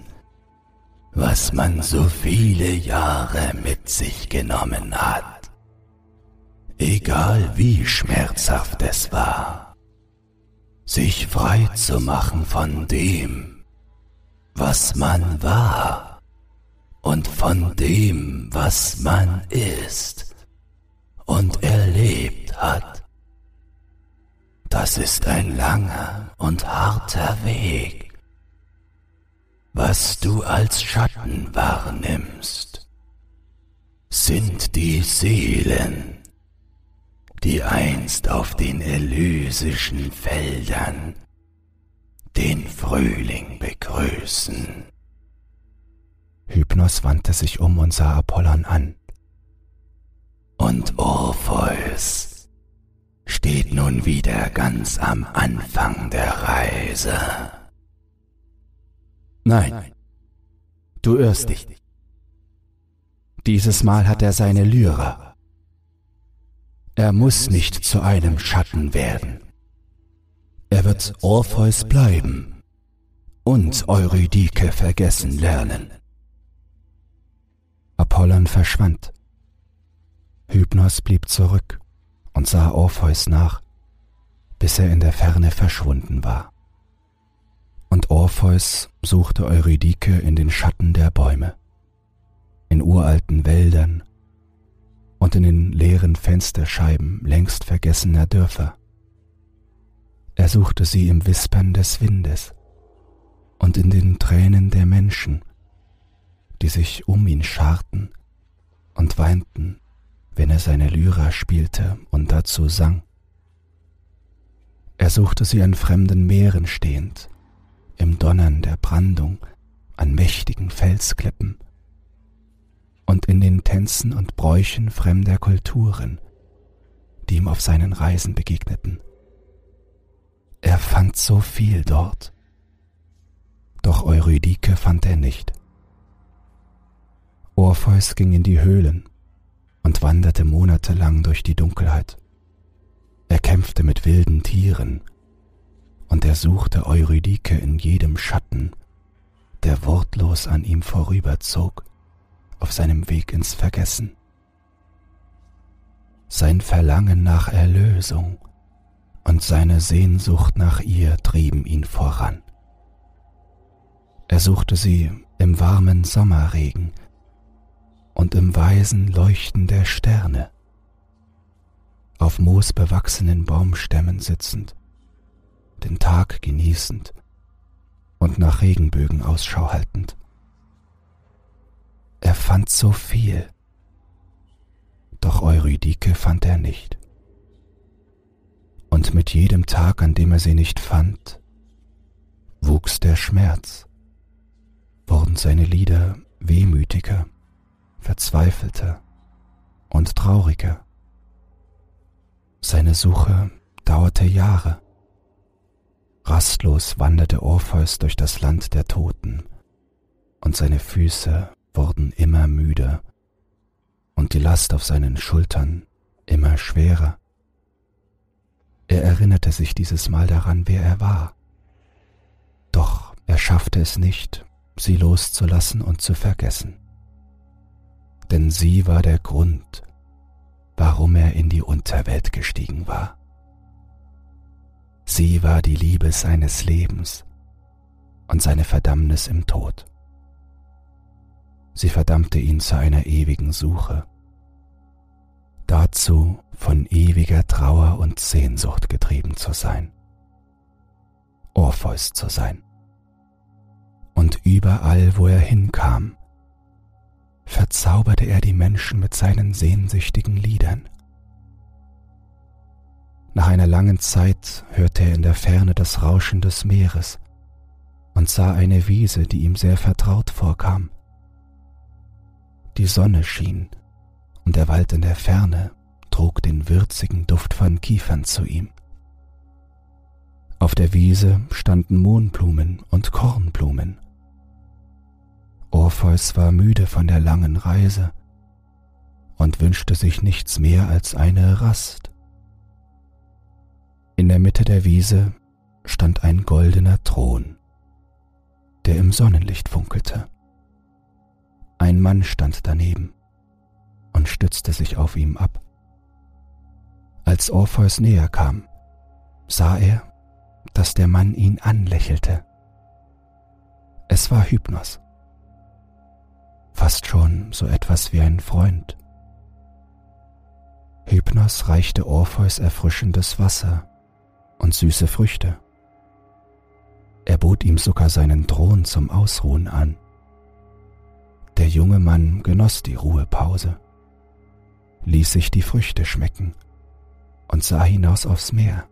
[SPEAKER 1] was man so viele Jahre mit sich genommen hat, egal wie schmerzhaft es war, sich frei zu machen von dem, was man war und von dem, was man ist und erlebt hat. Das ist ein langer und harter Weg. Was du als Schatten wahrnimmst, sind die Seelen, die einst auf den elysischen Feldern den Frühling begrüßen.
[SPEAKER 9] Hypnos wandte sich um und sah Apollon an.
[SPEAKER 1] Und Orpheus steht nun wieder ganz am Anfang der Reise.
[SPEAKER 12] Nein, du irrst dich. Dieses Mal hat er seine Lyra. Er muss nicht zu einem Schatten werden. Er wird Orpheus bleiben und Eurydike vergessen lernen.
[SPEAKER 9] Apollon verschwand. Hypnos blieb zurück und sah Orpheus nach, bis er in der Ferne verschwunden war. Und Orpheus suchte Eurydike in den Schatten der Bäume, in uralten Wäldern und in den leeren Fensterscheiben längst vergessener Dörfer. Er suchte sie im Wispern des Windes und in den Tränen der Menschen, die sich um ihn scharten und weinten, wenn er seine Lyra spielte und dazu sang. Er suchte sie an fremden Meeren stehend,
[SPEAKER 1] im Donnern der Brandung an mächtigen Felsklippen und in den Tänzen und Bräuchen fremder Kulturen, die ihm auf seinen Reisen begegneten. Er fand so viel dort, doch Eurydike fand er nicht. Orpheus ging in die Höhlen und wanderte monatelang durch die Dunkelheit. Er kämpfte mit wilden Tieren und er suchte Eurydike in jedem Schatten, der wortlos an ihm vorüberzog, auf seinem Weg ins Vergessen. Sein Verlangen nach Erlösung und seine Sehnsucht nach ihr trieben ihn voran. Er suchte sie im warmen Sommerregen und im weisen Leuchten der Sterne, auf moosbewachsenen Baumstämmen sitzend, den Tag genießend und nach Regenbögen Ausschau haltend. Er fand so viel, doch Eurydike fand er nicht. Und mit jedem Tag, an dem er sie nicht fand, wuchs der Schmerz, wurden seine Lieder wehmütiger verzweifelter und trauriger. Seine Suche dauerte Jahre. Rastlos wanderte Orpheus durch das Land der Toten, und seine Füße wurden immer müder und die Last auf seinen Schultern immer schwerer. Er erinnerte sich dieses Mal daran, wer er war. Doch er schaffte es nicht, sie loszulassen und zu vergessen denn sie war der Grund, warum er in die Unterwelt gestiegen war. Sie war die Liebe seines Lebens und seine Verdammnis im Tod. Sie verdammte ihn zu einer ewigen Suche, dazu von ewiger Trauer und Sehnsucht getrieben zu sein, Orpheus zu sein. Und überall, wo er hinkam, verzauberte er die Menschen mit seinen sehnsüchtigen Liedern. Nach einer langen Zeit hörte er in der Ferne das Rauschen des Meeres und sah eine Wiese, die ihm sehr vertraut vorkam. Die Sonne schien, und der Wald in der Ferne trug den würzigen Duft von Kiefern zu ihm. Auf der Wiese standen Mohnblumen und Kornblumen Orpheus war müde von der langen Reise und wünschte sich nichts mehr als eine Rast. In der Mitte der Wiese stand ein goldener Thron, der im Sonnenlicht funkelte. Ein Mann stand daneben und stützte sich auf ihm ab. Als Orpheus näher kam, sah er, dass der Mann ihn anlächelte. Es war Hypnos fast schon so etwas wie ein Freund. Hypnos reichte Orpheus erfrischendes Wasser und süße Früchte. Er bot ihm sogar seinen Thron zum Ausruhen an. Der junge Mann genoss die Ruhepause, ließ sich die Früchte schmecken und sah hinaus aufs Meer.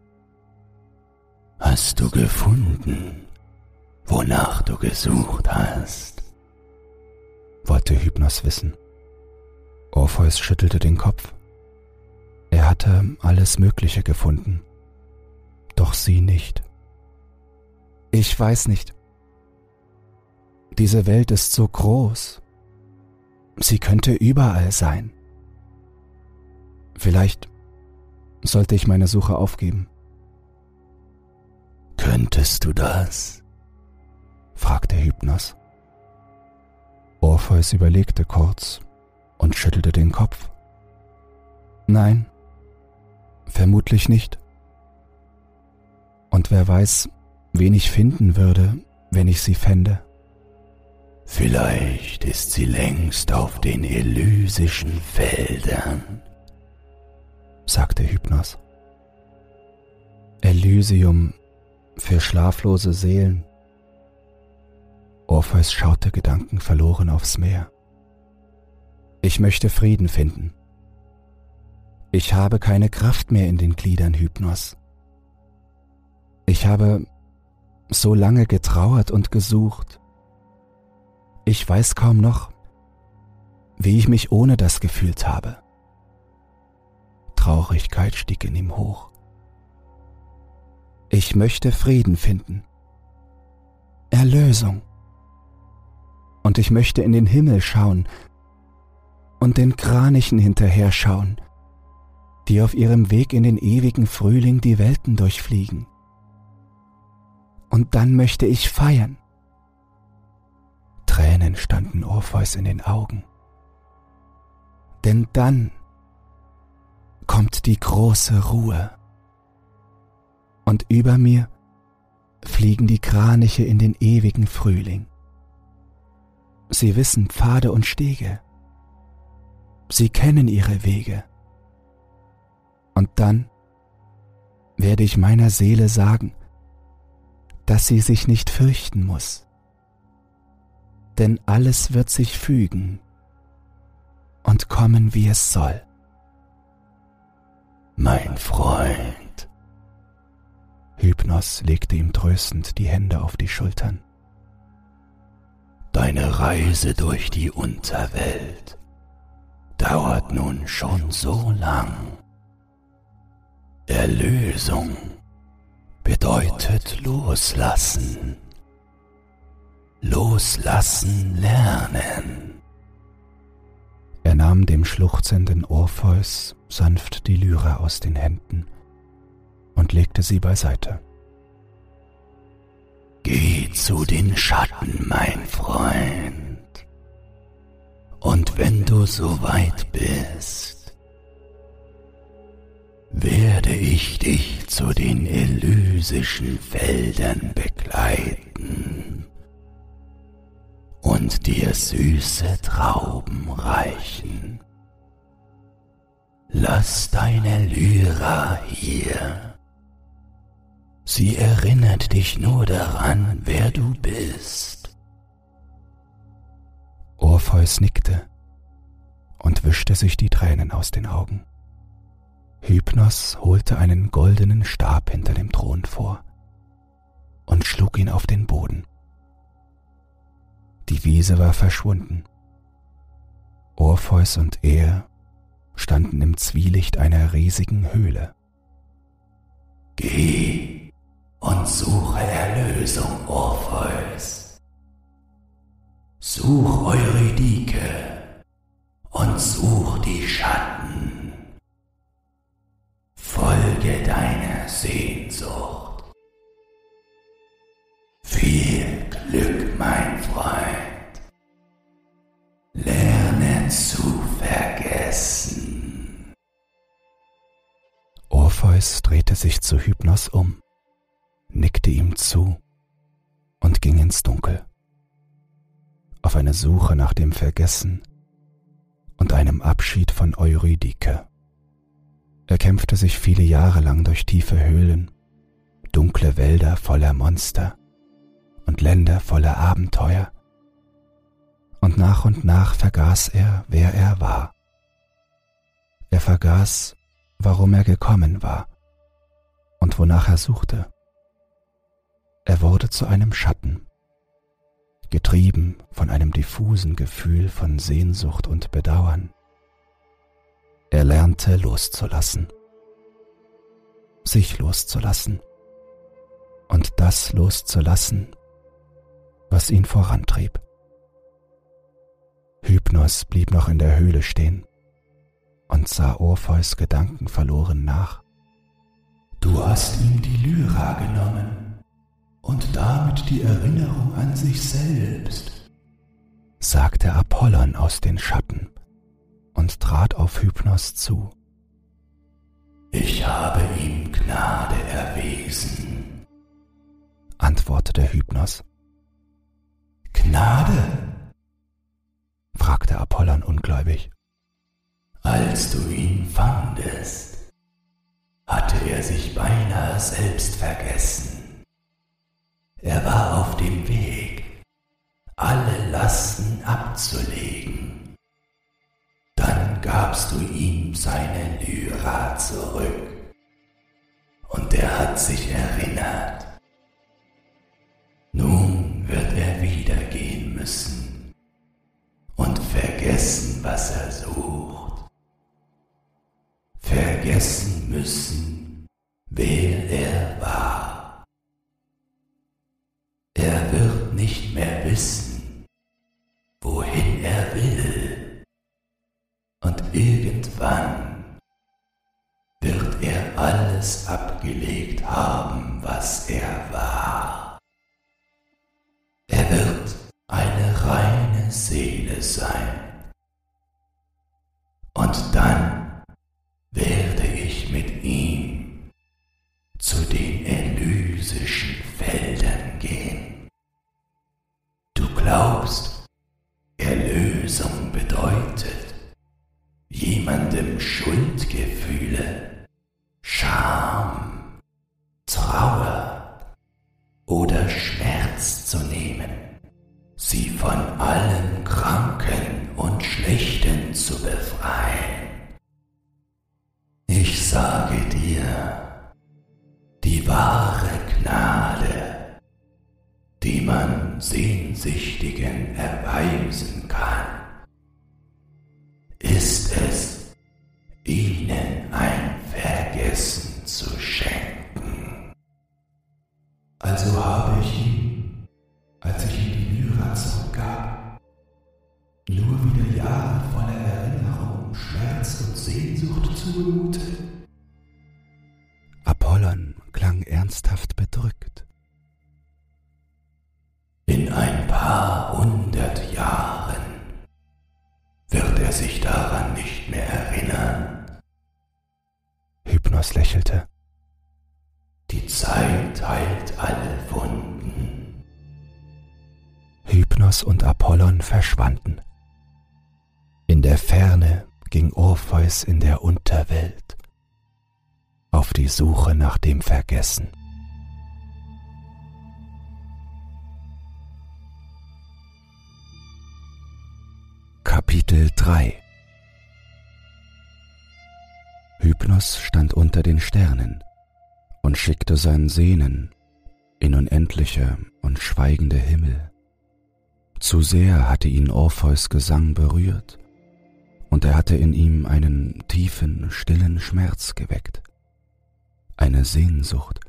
[SPEAKER 12] Hast du gefunden, wonach du gesucht hast?
[SPEAKER 1] wollte Hypnos wissen. Orpheus schüttelte den Kopf. Er hatte alles Mögliche gefunden, doch sie nicht. Ich weiß nicht. Diese Welt ist so groß. Sie könnte überall sein. Vielleicht sollte ich meine Suche aufgeben.
[SPEAKER 12] Könntest du das?
[SPEAKER 1] fragte Hypnos. Orpheus überlegte kurz und schüttelte den Kopf. Nein, vermutlich nicht. Und wer weiß, wen ich finden würde, wenn ich sie fände.
[SPEAKER 12] Vielleicht ist sie längst auf den elysischen Feldern,
[SPEAKER 1] sagte Hypnos. Elysium für schlaflose Seelen, Orpheus schaute gedankenverloren aufs Meer. Ich möchte Frieden finden. Ich habe keine Kraft mehr in den Gliedern, Hypnos. Ich habe so lange getrauert und gesucht. Ich weiß kaum noch, wie ich mich ohne das gefühlt habe. Traurigkeit stieg in ihm hoch. Ich möchte Frieden finden, Erlösung. Und ich möchte in den Himmel schauen und den Kranichen hinterher schauen, die auf ihrem Weg in den ewigen Frühling die Welten durchfliegen. Und dann möchte ich feiern. Tränen standen Orpheus in den Augen. Denn dann kommt die große Ruhe. Und über mir fliegen die Kraniche in den ewigen Frühling. Sie wissen Pfade und Stege. Sie kennen ihre Wege. Und dann werde ich meiner Seele sagen, dass sie sich nicht fürchten muss. Denn alles wird sich fügen und kommen, wie es soll.
[SPEAKER 12] Mein Freund.
[SPEAKER 1] Hypnos legte ihm tröstend die Hände auf die Schultern.
[SPEAKER 12] Deine Reise durch die Unterwelt dauert nun schon so lang. Erlösung bedeutet loslassen. Loslassen lernen.
[SPEAKER 1] Er nahm dem schluchzenden Orpheus sanft die Lyre aus den Händen und legte sie beiseite.
[SPEAKER 12] Geh zu den Schatten, mein Freund. Und wenn du so weit bist, werde ich dich zu den elysischen Feldern begleiten und dir süße Trauben reichen. Lass deine Lyra hier. Sie erinnert dich nur daran, wer du bist.
[SPEAKER 1] Orpheus nickte und wischte sich die Tränen aus den Augen. Hypnos holte einen goldenen Stab hinter dem Thron vor und schlug ihn auf den Boden. Die Wiese war verschwunden. Orpheus und er standen im Zwielicht einer riesigen Höhle.
[SPEAKER 12] Geh und suche Erlösung, Orpheus. Such Eurydike und such die Schatten. Folge deiner Sehnsucht. Viel Glück, mein Freund. Lerne zu vergessen.
[SPEAKER 1] Orpheus drehte sich zu Hypnos um, nickte ihm zu und ging ins Dunkel. Auf eine Suche nach dem Vergessen und einem Abschied von Eurydike. Er kämpfte sich viele Jahre lang durch tiefe Höhlen, dunkle Wälder voller Monster und Länder voller Abenteuer, und nach und nach vergaß er, wer er war. Er vergaß, warum er gekommen war und wonach er suchte. Er wurde zu einem Schatten, getrieben von einem diffusen Gefühl von Sehnsucht und Bedauern. Er lernte loszulassen, sich loszulassen und das loszulassen, was ihn vorantrieb. Hypnos blieb noch in der Höhle stehen und sah Orpheus Gedanken verloren nach.
[SPEAKER 12] Du hast ihm die Lyra genommen und damit die Erinnerung an sich selbst,
[SPEAKER 1] sagte Apollon aus den Schatten und trat auf Hypnos zu.
[SPEAKER 12] Ich habe ihm Gnade erwiesen,
[SPEAKER 1] antwortete Hypnos.
[SPEAKER 12] Gnade?
[SPEAKER 1] Fragte Apollon ungläubig.
[SPEAKER 12] Als du ihn fandest, hatte er sich beinahe selbst vergessen. Er war auf dem Weg, alle Lasten abzulegen gabst du ihm seine Lyra zurück. Und er hat sich erinnert.
[SPEAKER 1] vergessen, was er sucht, vergessen müssen, wer er war. Er wird nicht mehr wissen, wohin er will, und irgendwann wird er alles abgelegt haben, was er war. Er wird eine reine Seele sein. Und dann
[SPEAKER 13] Hypnos und Apollon verschwanden. In der Ferne ging Orpheus in der Unterwelt auf die Suche nach dem Vergessen. Kapitel 3 Hypnos stand unter den Sternen und schickte sein Sehnen in unendliche und schweigende Himmel. Zu sehr hatte ihn Orpheus Gesang berührt, und er hatte in ihm einen tiefen, stillen Schmerz geweckt, eine Sehnsucht,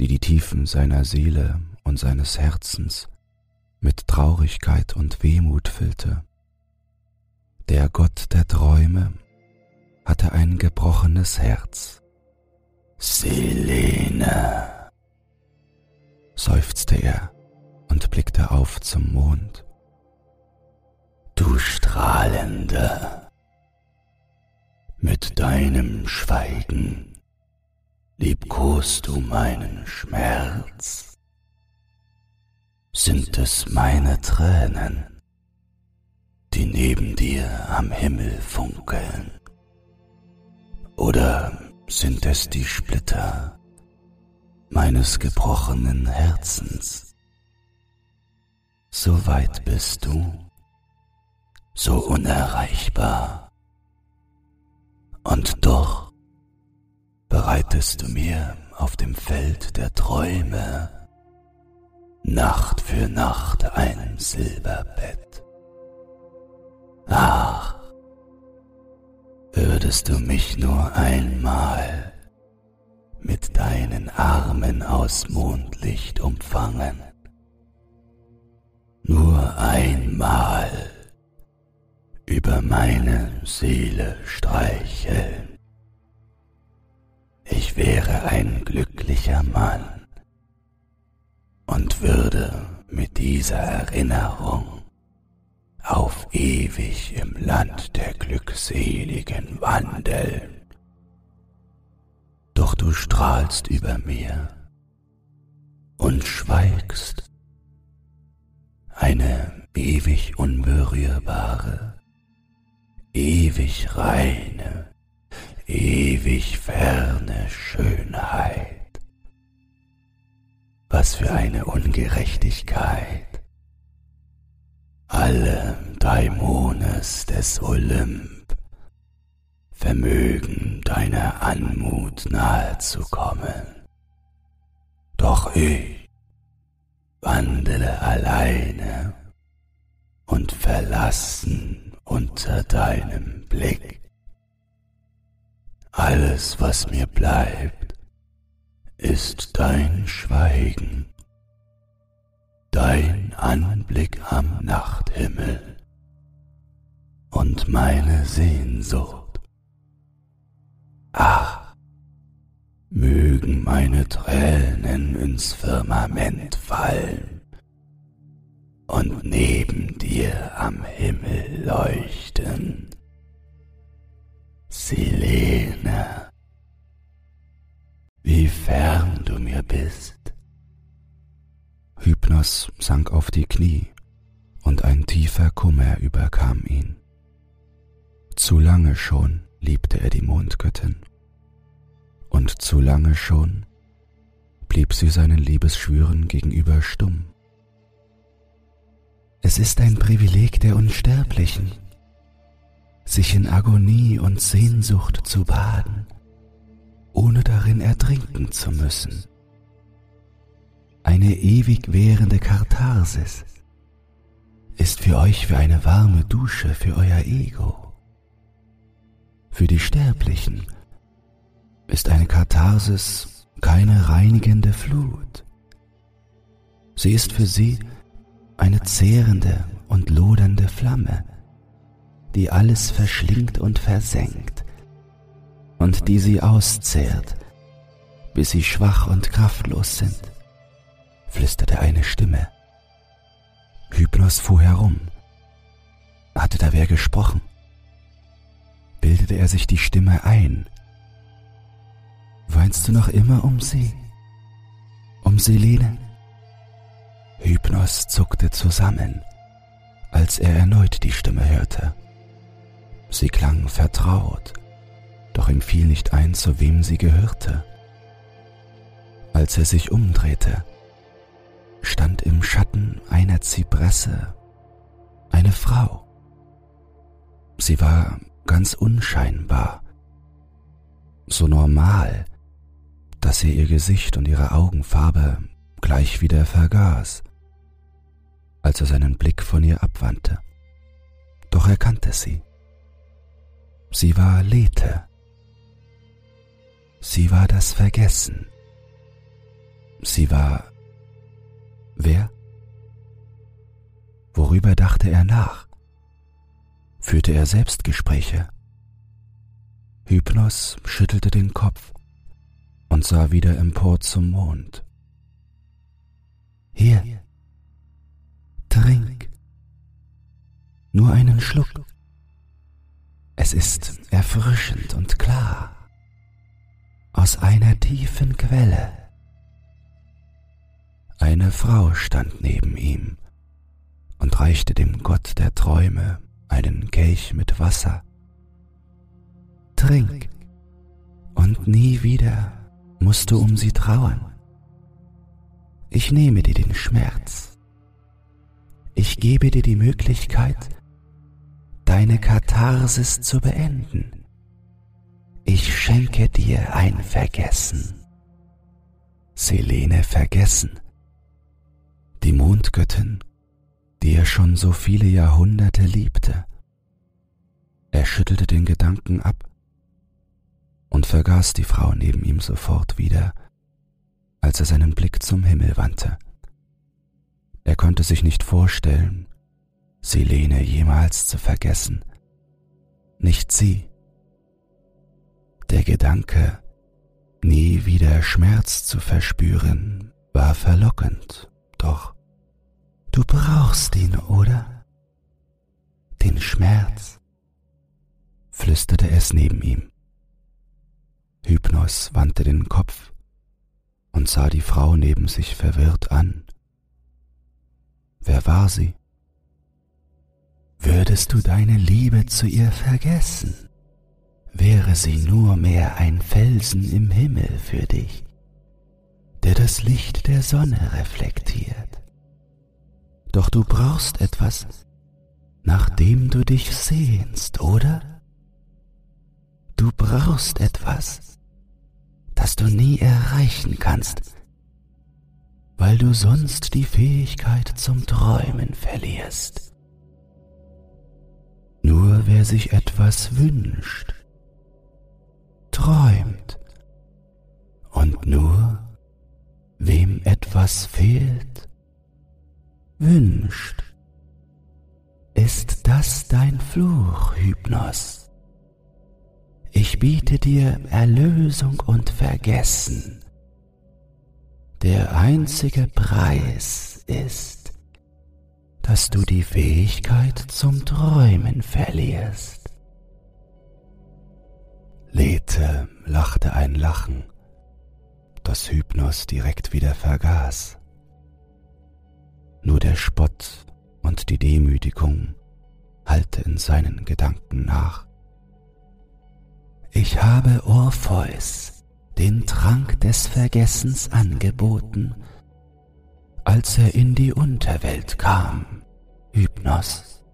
[SPEAKER 13] die die Tiefen seiner Seele und seines Herzens mit Traurigkeit und Wehmut füllte. Der Gott der Träume hatte ein gebrochenes Herz.
[SPEAKER 1] Selene,
[SPEAKER 13] seufzte er und blickte auf zum Mond.
[SPEAKER 1] du Strahlende, mit deinem Schweigen liebkost du meinen Schmerz. Sind es meine Tränen, die neben dir am Himmel funkeln? Oder sind es die Splitter meines gebrochenen Herzens? So weit bist du, so unerreichbar, und doch bereitest du mir auf dem Feld der Träume Nacht für Nacht ein Silberbett. Ach, würdest du mich nur einmal mit deinen Armen aus Mondlicht umfangen, nur einmal über meine Seele streicheln. Ich wäre ein glücklicher Mann und würde mit dieser Erinnerung auf ewig im Land der Glückseligen wandeln. Doch du strahlst über mir und schweigst. Eine ewig unberührbare, ewig reine, ewig ferne Schönheit. Was für eine Ungerechtigkeit. Alle Daimones des Olymp vermögen deiner Anmut nahe zu kommen. Doch ich wandele alleine und verlassen unter deinem Blick. Alles, was mir bleibt, ist dein Schweigen, dein Anblick am Nachthimmel und meine Sehnsucht. Ach, mögen meine Tränen ins Firmament fallen und neben dir am Himmel leuchten. Silene, wie fern du mir bist.
[SPEAKER 14] Hypnos sank auf die Knie und ein tiefer Kummer überkam ihn. Zu lange schon liebte er die Mondgöttin und zu lange schon blieb sie seinen Liebesschwüren gegenüber stumm.
[SPEAKER 1] Es ist ein Privileg der Unsterblichen, sich in Agonie und Sehnsucht zu baden, ohne darin ertrinken zu müssen. Eine ewig währende Katharsis ist für euch wie eine warme Dusche für euer Ego. Für die Sterblichen ist eine Katharsis keine reinigende Flut. Sie ist für sie eine zehrende und lodernde Flamme, die alles verschlingt und versenkt und die sie auszehrt, bis sie schwach und kraftlos sind, flüsterte eine Stimme.
[SPEAKER 14] Hypnos fuhr herum. Hatte da wer gesprochen? Bildete er sich die Stimme ein?
[SPEAKER 1] Weinst du noch immer um sie? Um Selene?
[SPEAKER 14] Hypnos zuckte zusammen, als er erneut die Stimme hörte. Sie klang vertraut, doch ihm fiel nicht ein, zu wem sie gehörte. Als er sich umdrehte, stand im Schatten einer Zypresse eine Frau. Sie war ganz unscheinbar, so normal, dass er ihr Gesicht und ihre Augenfarbe gleich wieder vergaß als er seinen Blick von ihr abwandte. Doch er kannte sie. Sie war Lethe. Sie war das Vergessen. Sie war wer? Worüber dachte er nach? Führte er Selbstgespräche? Hypnos schüttelte den Kopf und sah wieder empor zum Mond.
[SPEAKER 1] Hier, Trink. Nur einen Schluck. Es ist erfrischend und klar. Aus einer tiefen Quelle.
[SPEAKER 14] Eine Frau stand neben ihm und reichte dem Gott der Träume einen Kelch mit Wasser.
[SPEAKER 1] Trink, und nie wieder musst du um sie trauern. Ich nehme dir den Schmerz ich gebe dir die Möglichkeit, deine Katharsis zu beenden. Ich schenke dir ein Vergessen.
[SPEAKER 14] Selene vergessen. Die Mondgöttin, die er schon so viele Jahrhunderte liebte. Er schüttelte den Gedanken ab und vergaß die Frau neben ihm sofort wieder, als er seinen Blick zum Himmel wandte. Er konnte sich nicht vorstellen, Selene jemals zu vergessen. Nicht sie. Der Gedanke, nie wieder Schmerz zu verspüren, war verlockend, doch
[SPEAKER 1] du brauchst ihn, oder? Den Schmerz,
[SPEAKER 14] flüsterte es neben ihm. Hypnos wandte den Kopf und sah die Frau neben sich verwirrt an. Wer war sie?
[SPEAKER 1] Würdest du deine Liebe zu ihr vergessen, wäre sie nur mehr ein Felsen im Himmel für dich, der das Licht der Sonne reflektiert. Doch du brauchst etwas, nach dem du dich sehnst, oder? Du brauchst etwas, das du nie erreichen kannst, weil du sonst die Fähigkeit zum Träumen verlierst. Nur wer sich etwas wünscht, träumt. Und nur wem etwas fehlt, wünscht. Ist das dein Fluch, Hypnos? Ich biete dir Erlösung und Vergessen. Der einzige Preis ist, dass du die Fähigkeit zum Träumen verlierst.
[SPEAKER 15] Lethe lachte ein Lachen, das Hypnos direkt wieder vergaß. Nur der Spott und die Demütigung hallte in seinen Gedanken nach.
[SPEAKER 1] Ich habe Orpheus den Trank des Vergessens angeboten, als er in die Unterwelt kam, Hypnos.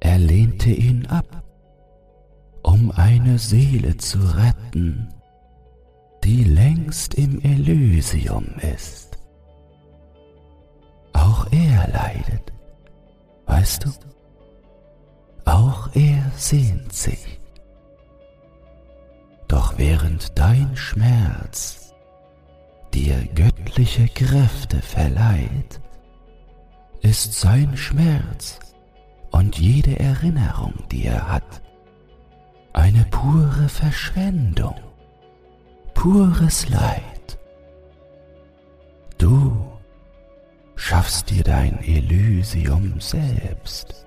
[SPEAKER 1] Er lehnte ihn ab, um eine Seele zu retten, die längst im Elysium ist. Auch er leidet, weißt du? Auch er sehnt sich. Doch während dein Schmerz dir göttliche Kräfte verleiht, ist sein Schmerz und jede Erinnerung, die er hat, eine pure Verschwendung, pures Leid. Du schaffst dir dein Elysium selbst,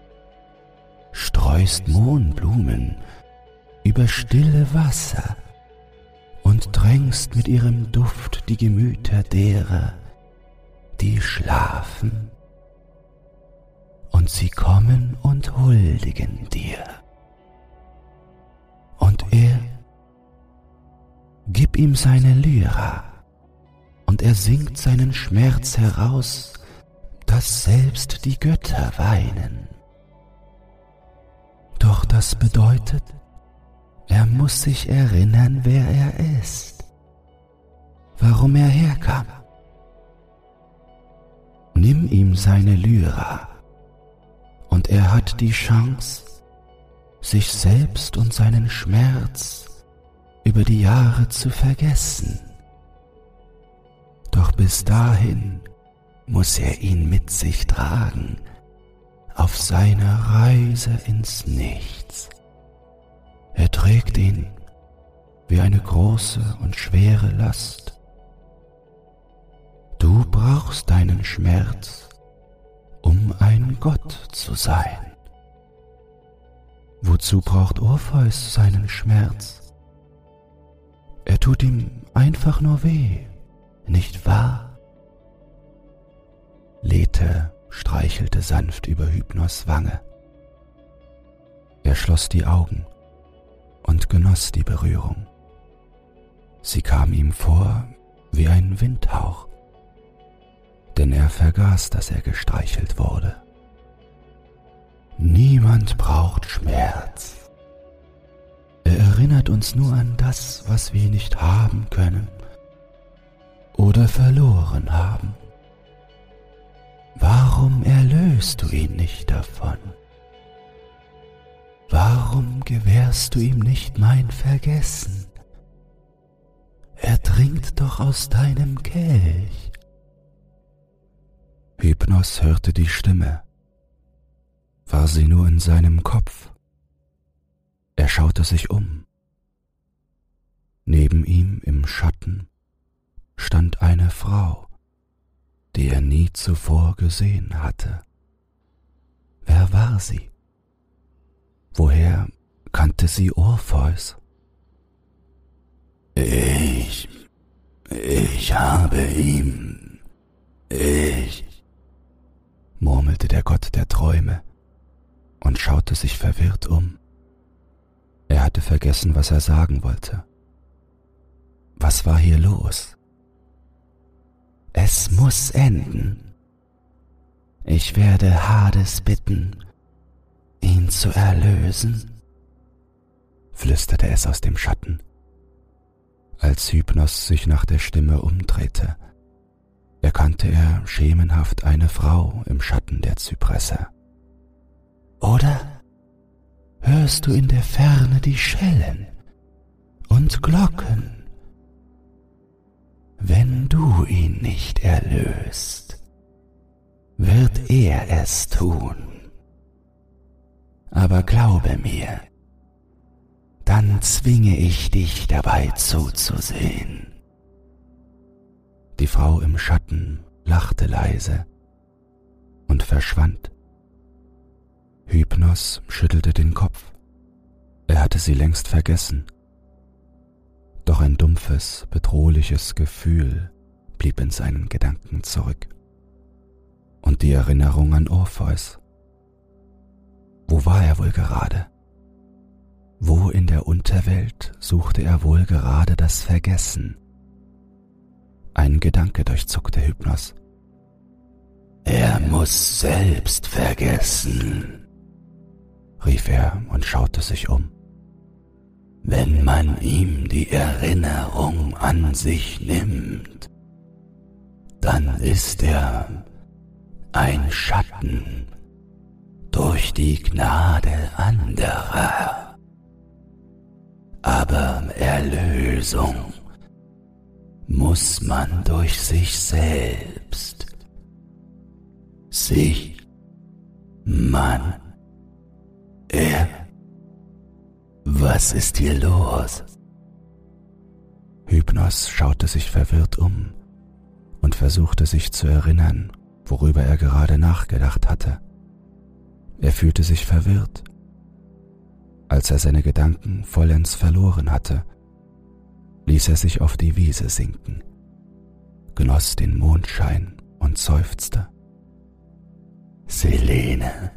[SPEAKER 1] streust Mohnblumen über stille Wasser und drängst mit ihrem Duft die Gemüter derer, die schlafen, und sie kommen und huldigen dir. Und er, gib ihm seine Lyra, und er singt seinen Schmerz heraus, dass selbst die Götter weinen. Doch das bedeutet, er muss sich erinnern, wer er ist, warum er herkam. Nimm ihm seine Lyra und er hat die Chance, sich selbst und seinen Schmerz über die Jahre zu vergessen. Doch bis dahin muss er ihn mit sich tragen auf seiner Reise ins Nichts. Er trägt ihn wie eine große und schwere Last. Du brauchst deinen Schmerz, um ein Gott zu sein. Wozu braucht Orpheus seinen Schmerz? Er tut ihm einfach nur weh, nicht wahr? Lethe streichelte sanft über Hypnos Wange. Er schloss die Augen und genoss die Berührung. Sie kam ihm vor wie ein Windhauch, denn er vergaß, dass er gestreichelt wurde. Niemand braucht Schmerz. Er erinnert uns nur an das, was wir nicht haben können oder verloren haben. Warum erlöst du ihn nicht davon? Warum gewährst du ihm nicht mein Vergessen? Er trinkt doch aus deinem Kelch.
[SPEAKER 15] Hypnos hörte die Stimme. War sie nur in seinem Kopf? Er schaute sich um. Neben ihm im Schatten stand eine Frau, die er nie zuvor gesehen hatte. Wer war sie? Woher kannte sie Orpheus?
[SPEAKER 1] Ich, ich habe ihm, ich, murmelte der Gott der Träume und schaute sich verwirrt um. Er hatte vergessen, was er sagen wollte. Was war hier los? Es muss enden. Ich werde Hades bitten, ihn zu erlösen, flüsterte es aus dem Schatten, als Hypnos sich nach der Stimme umdrehte, erkannte er schemenhaft eine Frau im Schatten der Zypresse. Oder hörst du in der Ferne die Schellen,
[SPEAKER 12] und Glocken. Wenn du ihn nicht erlöst, wird er es tun. Aber glaube mir, dann zwinge ich dich dabei zuzusehen.
[SPEAKER 1] Die Frau im Schatten lachte leise und verschwand. Hypnos schüttelte den Kopf. Er hatte sie längst vergessen. Doch ein dumpfes, bedrohliches Gefühl blieb in seinen Gedanken zurück. Und die Erinnerung an Orpheus. Wo war er wohl gerade? Wo in der Unterwelt suchte er wohl gerade das Vergessen? Ein Gedanke durchzuckte Hypnos.
[SPEAKER 12] Er muss selbst vergessen, rief er und schaute sich um. Wenn man ihm die Erinnerung an sich nimmt, dann ist er ein Schatten durch die Gnade anderer. Aber Erlösung muss man durch sich selbst, sich, man, er. Was ist hier los?
[SPEAKER 1] Hypnos schaute sich verwirrt um und versuchte sich zu erinnern, worüber er gerade nachgedacht hatte. Er fühlte sich verwirrt. Als er seine Gedanken vollends verloren hatte, ließ er sich auf die Wiese sinken, genoss den Mondschein und seufzte.
[SPEAKER 12] Selene,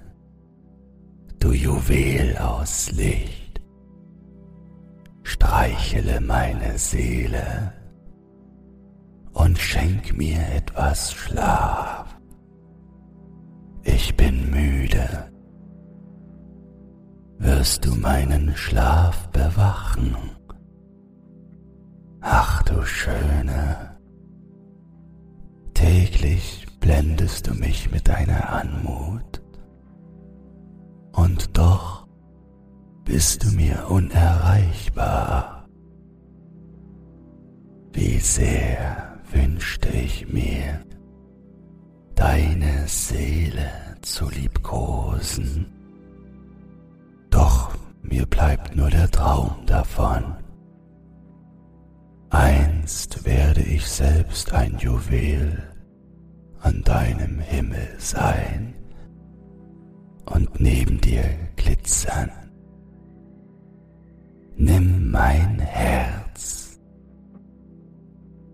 [SPEAKER 12] du Juwel aus Licht, streichele meine Seele und schenk mir etwas Schlaf. Ich bin müde. Wirst du meinen Schlaf bewachen? Ach du Schöne, täglich blendest du mich mit deiner Anmut, und doch bist du mir unerreichbar. Wie sehr wünschte ich mir, deine Seele zu liebkosen, doch mir bleibt nur der Traum davon. Einst werde ich selbst ein Juwel an deinem Himmel sein und neben dir glitzern. Nimm mein Herz,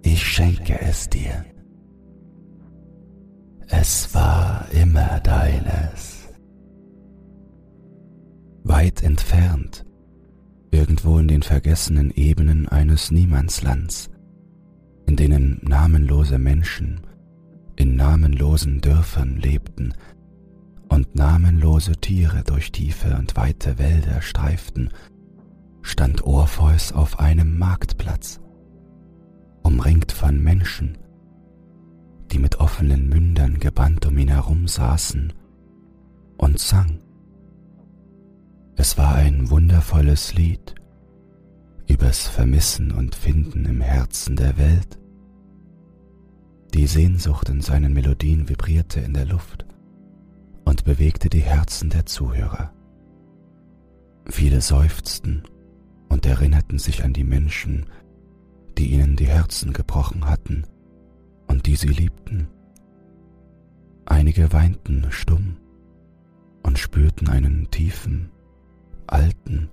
[SPEAKER 12] ich schenke es dir. Es war immer deines.
[SPEAKER 1] Weit entfernt irgendwo in den vergessenen Ebenen eines Niemandslands, in denen namenlose Menschen in namenlosen Dörfern lebten und namenlose Tiere durch tiefe und weite Wälder streiften, stand Orpheus auf einem Marktplatz, umringt von Menschen, die mit offenen Mündern gebannt um ihn herum saßen und sang. Es war ein wundervolles Lied übers Vermissen und Finden im Herzen der Welt. Die Sehnsucht in seinen Melodien vibrierte in der Luft und bewegte die Herzen der Zuhörer. Viele seufzten und erinnerten sich an die Menschen, die ihnen die Herzen gebrochen hatten und die sie liebten. Einige weinten stumm und spürten einen tiefen, alten,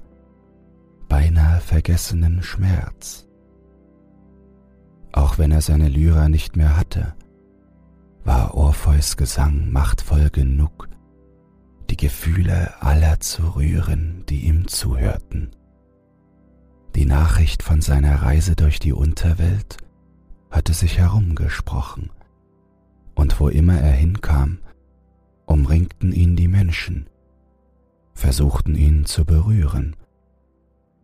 [SPEAKER 1] beinahe vergessenen Schmerz. Auch wenn er seine Lyra nicht mehr hatte, war Orpheus Gesang machtvoll genug, die Gefühle aller zu rühren, die ihm zuhörten. Die Nachricht von seiner Reise durch die Unterwelt hatte sich herumgesprochen, und wo immer er hinkam, umringten ihn die Menschen, versuchten ihn zu berühren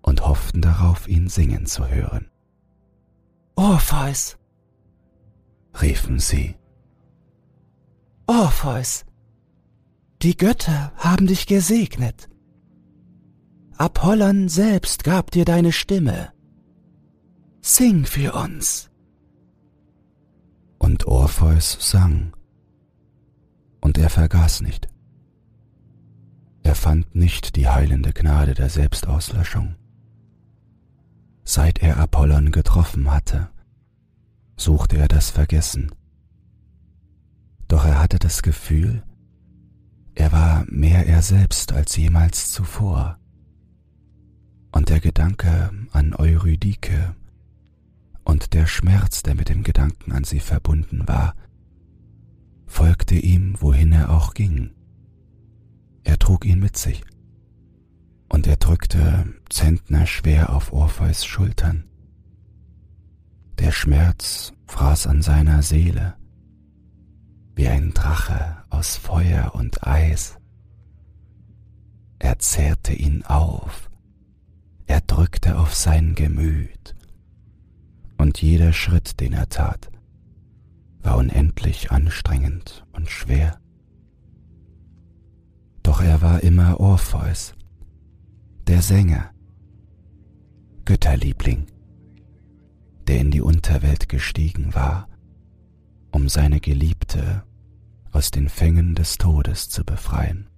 [SPEAKER 1] und hofften darauf, ihn singen zu hören.
[SPEAKER 16] Orpheus,
[SPEAKER 1] riefen sie.
[SPEAKER 16] Orpheus, die Götter haben dich gesegnet. Apollon selbst gab dir deine Stimme, Sing für uns.
[SPEAKER 1] Und Orpheus sang, und er vergaß nicht. Er fand nicht die heilende Gnade der Selbstauslöschung. Seit er Apollon getroffen hatte, suchte er das Vergessen. Doch er hatte das Gefühl, er war mehr er selbst als jemals zuvor. Und der Gedanke an Eurydike und der Schmerz, der mit dem Gedanken an sie verbunden war, folgte ihm, wohin er auch ging. Er trug ihn mit sich, und er drückte Zentner schwer auf Orpheus Schultern. Der Schmerz fraß an seiner Seele, wie ein Drache aus Feuer und Eis. Er zehrte ihn auf, er drückte auf sein Gemüt, und jeder Schritt, den er tat, war unendlich anstrengend und schwer. Doch er war immer Orpheus, der Sänger, Götterliebling, der in die Unterwelt gestiegen war, um seine Geliebte aus den Fängen des Todes zu befreien,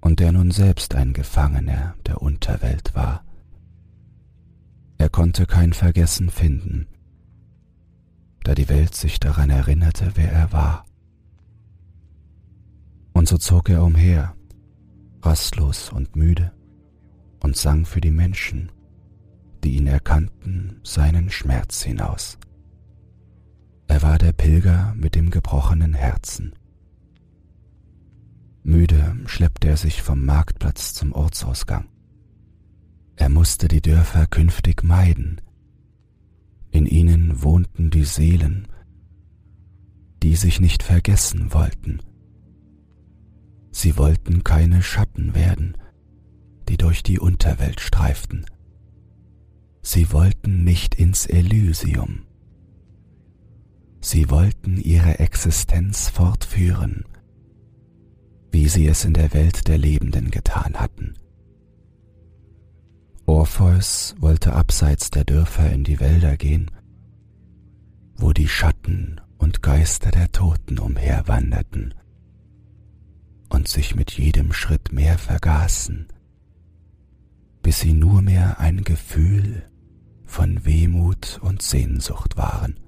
[SPEAKER 1] und der nun selbst ein Gefangener der Unterwelt war. Er konnte kein Vergessen finden, da die Welt sich daran erinnerte, wer er war. Und so zog er umher, rastlos und müde, und sang für die Menschen, die ihn erkannten, seinen Schmerz hinaus. Er war der Pilger mit dem gebrochenen Herzen. Müde schleppte er sich vom Marktplatz zum Ortsausgang. Er musste die Dörfer künftig meiden. In ihnen wohnten die Seelen, die sich nicht vergessen wollten. Sie wollten keine Schatten werden, die durch die Unterwelt streiften. Sie wollten nicht ins Elysium. Sie wollten ihre Existenz fortführen, wie sie es in der Welt der Lebenden getan hatten. Orpheus wollte abseits der Dörfer in die Wälder gehen, wo die Schatten und Geister der Toten umherwanderten und sich mit jedem Schritt mehr vergaßen, bis sie nur mehr ein Gefühl von Wehmut und Sehnsucht waren.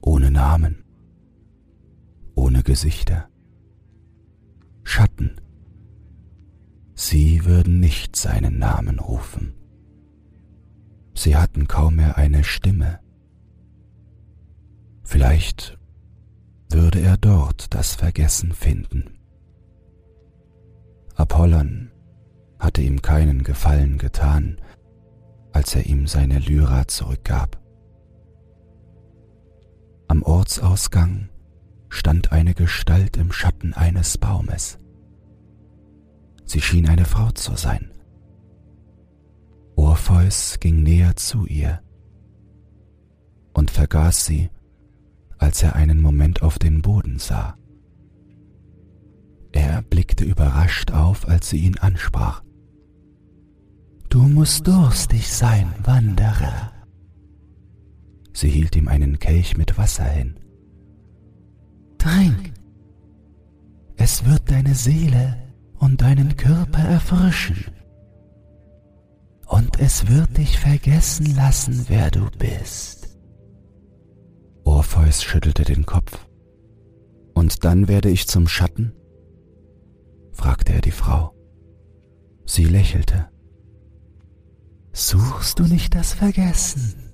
[SPEAKER 1] Ohne Namen, ohne Gesichter, Schatten, Sie würden nicht seinen Namen rufen. Sie hatten kaum mehr eine Stimme. Vielleicht würde er dort das Vergessen finden. Apollon hatte ihm keinen Gefallen getan, als er ihm seine Lyra zurückgab. Am Ortsausgang stand eine Gestalt im Schatten eines Baumes. Sie schien eine Frau zu sein. Orpheus ging näher zu ihr und vergaß sie, als er einen Moment auf den Boden sah. Er blickte überrascht auf, als sie ihn ansprach.
[SPEAKER 16] Du musst durstig sein, Wanderer.
[SPEAKER 1] Sie hielt ihm einen Kelch mit Wasser hin.
[SPEAKER 16] Trink. Es wird deine Seele und deinen Körper erfrischen. Und es wird dich vergessen lassen, wer du bist.
[SPEAKER 1] Orpheus schüttelte den Kopf. Und dann werde ich zum Schatten? fragte er die Frau. Sie lächelte.
[SPEAKER 16] Suchst du nicht das Vergessen?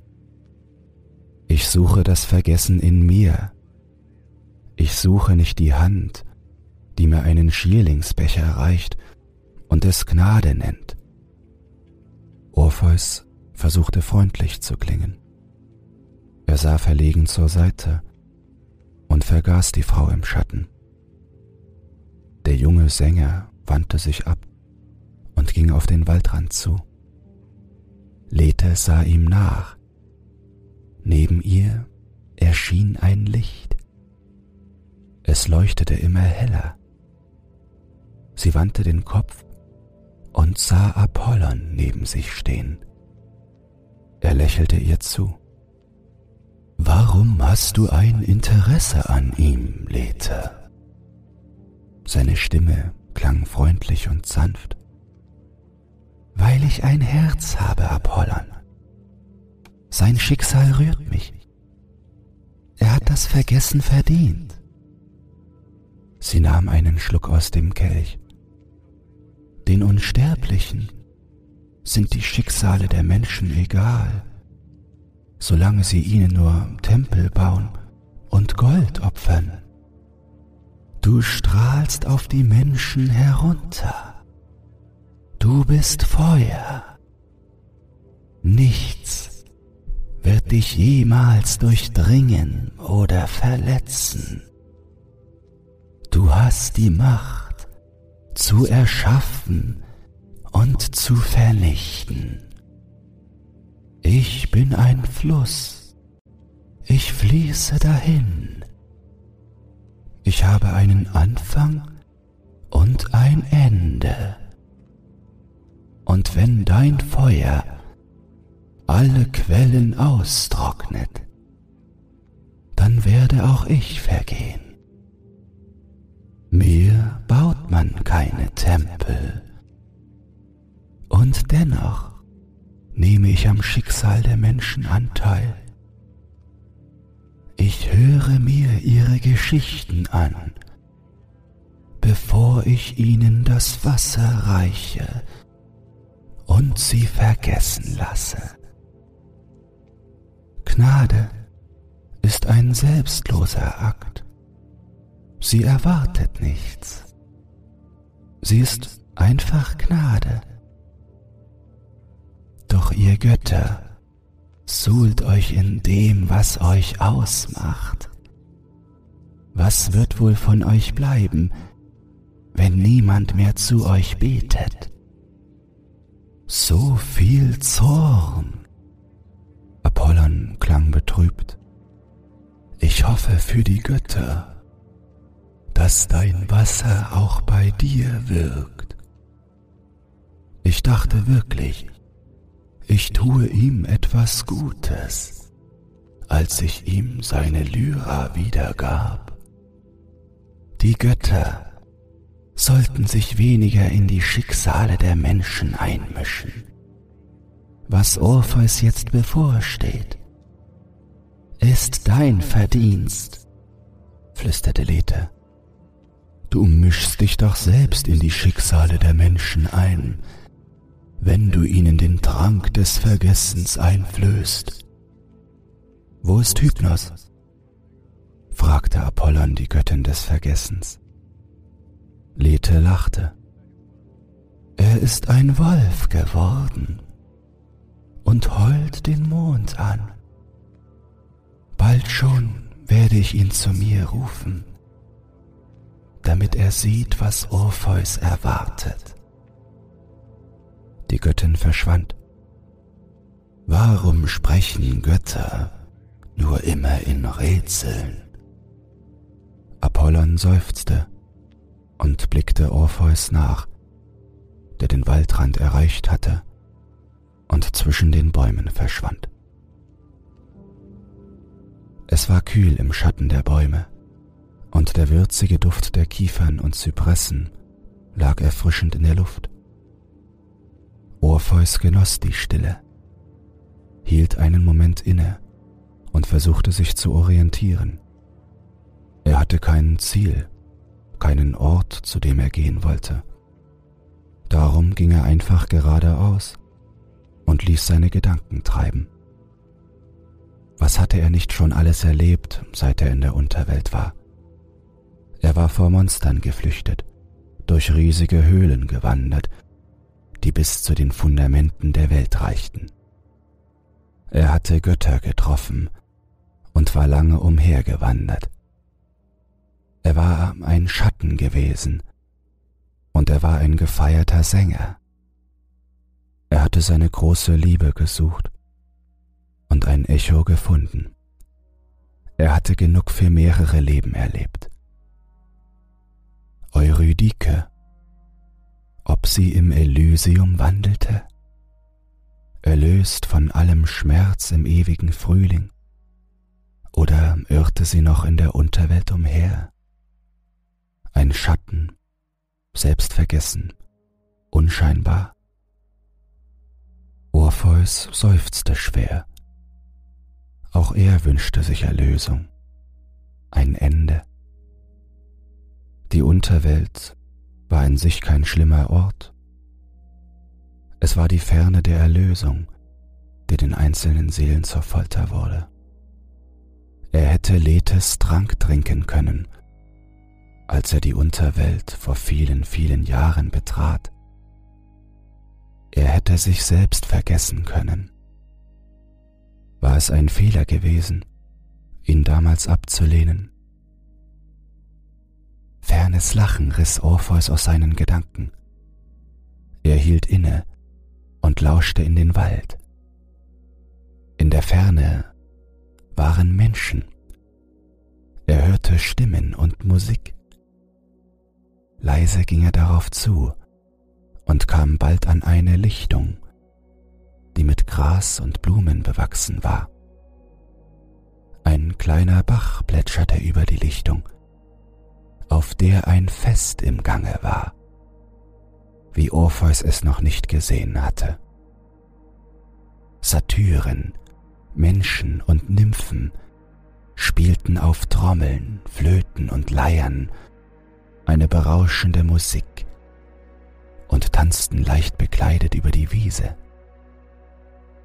[SPEAKER 1] Ich suche das Vergessen in mir. Ich suche nicht die Hand, die mir einen Schierlingsbecher reicht und es Gnade nennt. Orpheus versuchte freundlich zu klingen. Er sah verlegen zur Seite und vergaß die Frau im Schatten. Der junge Sänger wandte sich ab und ging auf den Waldrand zu. Lethe sah ihm nach. Neben ihr erschien ein Licht. Es leuchtete immer heller. Sie wandte den Kopf und sah Apollon neben sich stehen. Er lächelte ihr zu. Warum hast du ein Interesse an ihm, Lethe? Seine Stimme klang freundlich und sanft.
[SPEAKER 16] Weil ich ein Herz habe, Apollon. Sein Schicksal rührt mich. Er hat das Vergessen verdient.
[SPEAKER 1] Sie nahm einen Schluck aus dem Kelch. Den Unsterblichen sind die Schicksale der Menschen egal solange sie ihnen nur Tempel bauen und Gold opfern. Du strahlst auf die Menschen herunter. Du bist Feuer. Nichts wird dich jemals durchdringen oder verletzen. Du hast die Macht zu erschaffen und zu vernichten. Ich bin ein Fluss. Ich fließe dahin. Ich habe einen Anfang und ein Ende. Und wenn dein Feuer alle Quellen austrocknet, dann werde auch ich vergehen. Mir baut man keine Tempel. Und dennoch nehme ich am Schicksal der Menschen Anteil. Ich höre mir ihre Geschichten an, bevor ich ihnen das Wasser reiche und sie vergessen lasse. Gnade ist ein selbstloser Akt. Sie erwartet nichts. Sie ist einfach Gnade. Doch ihr Götter, suhlt euch in dem, was euch ausmacht. Was wird wohl von euch bleiben, wenn niemand mehr zu euch betet? So viel Zorn. Apollon klang betrübt. Ich hoffe für die Götter, dass dein Wasser auch bei dir wirkt. Ich dachte wirklich, ich tue ihm etwas Gutes, als ich ihm seine Lyra wiedergab. Die Götter sollten sich weniger in die Schicksale der Menschen einmischen. Was Orpheus jetzt bevorsteht, ist dein Verdienst, flüsterte Lethe. Du mischst dich doch selbst in die Schicksale der Menschen ein, wenn du ihnen den Trank des Vergessens einflößt. Wo ist Hypnos? fragte Apollon die Göttin des Vergessens. Lethe lachte. Er ist ein Wolf geworden und heult den Mond an. Bald schon werde ich ihn zu mir rufen, damit er sieht, was Orpheus erwartet. Die Göttin verschwand. Warum sprechen Götter nur immer in Rätseln? Apollon seufzte und blickte Orpheus nach, der den Waldrand erreicht hatte und zwischen den Bäumen verschwand. Es war kühl im Schatten der Bäume, und der würzige Duft der Kiefern und Zypressen lag erfrischend in der Luft. Orpheus genoss die Stille, hielt einen Moment inne und versuchte sich zu orientieren. Er hatte kein Ziel, keinen Ort, zu dem er gehen wollte. Darum ging er einfach geradeaus und ließ seine Gedanken treiben. Was hatte er nicht schon alles erlebt, seit er in der Unterwelt war? Er war vor Monstern geflüchtet, durch riesige Höhlen gewandert die bis zu den Fundamenten der Welt reichten. Er hatte Götter getroffen und war lange umhergewandert. Er war ein Schatten gewesen und er war ein gefeierter Sänger. Er hatte seine große Liebe gesucht und ein Echo gefunden. Er hatte genug für mehrere Leben erlebt. Eurydike ob sie im Elysium wandelte? erlöst von allem Schmerz im ewigen Frühling? Oder irrte sie noch in der Unterwelt umher? Ein Schatten, selbstvergessen, unscheinbar. Orpheus seufzte schwer. Auch er wünschte sich Erlösung, ein Ende. Die Unterwelt war in sich kein schlimmer Ort. Es war die Ferne der Erlösung, die den einzelnen Seelen zur Folter wurde. Er hätte Lethes Trank trinken können, als er die Unterwelt vor vielen, vielen Jahren betrat. Er hätte sich selbst vergessen können. War es ein Fehler gewesen, ihn damals abzulehnen? Fernes Lachen riss Orpheus aus seinen Gedanken. Er hielt inne und lauschte in den Wald. In der Ferne waren Menschen. Er hörte Stimmen und Musik. Leise ging er darauf zu und kam bald an eine Lichtung, die mit Gras und Blumen bewachsen war. Ein kleiner Bach plätscherte über die Lichtung, auf der ein Fest im Gange war, wie Orpheus es noch nicht gesehen hatte. Satyren, Menschen und Nymphen spielten auf Trommeln, Flöten und Leiern eine berauschende Musik und tanzten leicht bekleidet über die Wiese.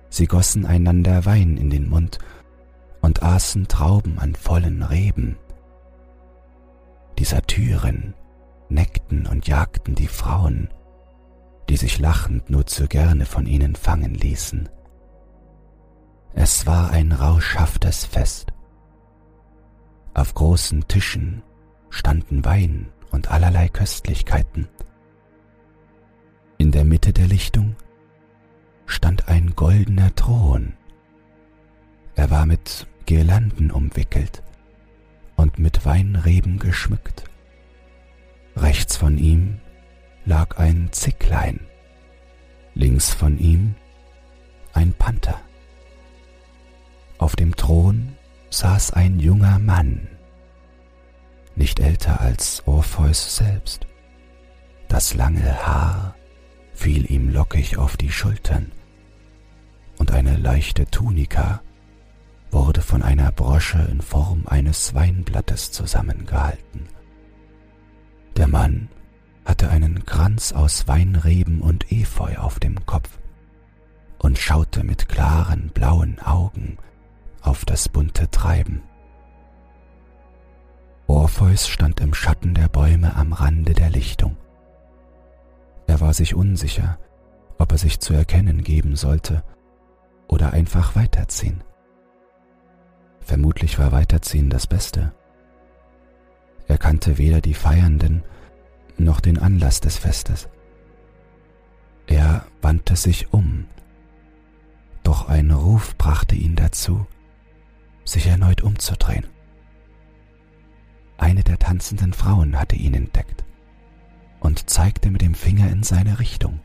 [SPEAKER 1] Sie gossen einander Wein in den Mund und aßen Trauben an vollen Reben. Die Satyren neckten und jagten die Frauen, die sich lachend nur zu gerne von ihnen fangen ließen. Es war ein rauschhaftes Fest. Auf großen Tischen standen Wein und allerlei Köstlichkeiten. In der Mitte der Lichtung stand ein goldener Thron. Er war mit Girlanden umwickelt und mit Weinreben geschmückt. Rechts von ihm lag ein Zicklein, links von ihm ein Panther. Auf dem Thron saß ein junger Mann, nicht älter als Orpheus selbst. Das lange Haar fiel ihm lockig auf die Schultern, und eine leichte Tunika wurde von einer Brosche in Form eines Weinblattes zusammengehalten. Der Mann hatte einen Kranz aus Weinreben und Efeu auf dem Kopf und schaute mit klaren blauen Augen auf das bunte Treiben. Orpheus stand im Schatten der Bäume am Rande der Lichtung. Er war sich unsicher, ob er sich zu erkennen geben sollte oder einfach weiterziehen. Vermutlich war Weiterziehen das Beste. Er kannte weder die Feiernden noch den Anlass des Festes. Er wandte sich um, doch ein Ruf brachte ihn dazu, sich erneut umzudrehen. Eine der tanzenden Frauen hatte ihn entdeckt und zeigte mit dem Finger in seine Richtung.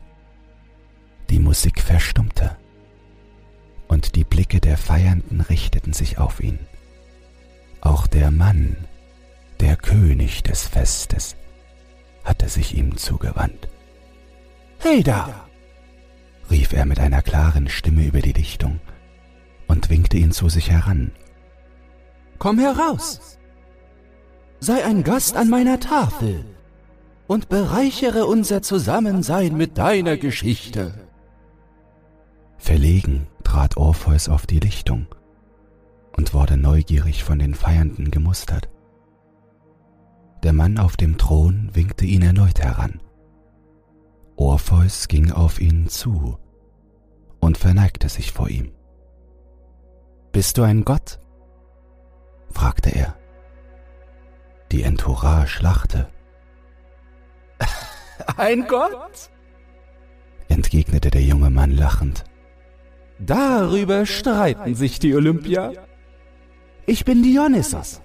[SPEAKER 1] Die Musik verstummte und die Blicke der Feiernden richteten sich auf ihn. Auch der Mann, der König des Festes, hatte sich ihm zugewandt.
[SPEAKER 12] Hey da!
[SPEAKER 1] rief er mit einer klaren Stimme über die Lichtung und winkte ihn zu sich heran.
[SPEAKER 12] Komm heraus! Sei ein Gast an meiner Tafel und bereichere unser Zusammensein mit deiner Geschichte.
[SPEAKER 1] Verlegen trat Orpheus auf die Lichtung und wurde neugierig von den Feiernden gemustert. Der Mann auf dem Thron winkte ihn erneut heran. Orpheus ging auf ihn zu und verneigte sich vor ihm. Bist du ein Gott? fragte er. Die Entourage lachte.
[SPEAKER 12] Ein Gott?
[SPEAKER 1] entgegnete der junge Mann lachend.
[SPEAKER 12] Darüber streiten sich die Olympier. Ich bin Dionysos.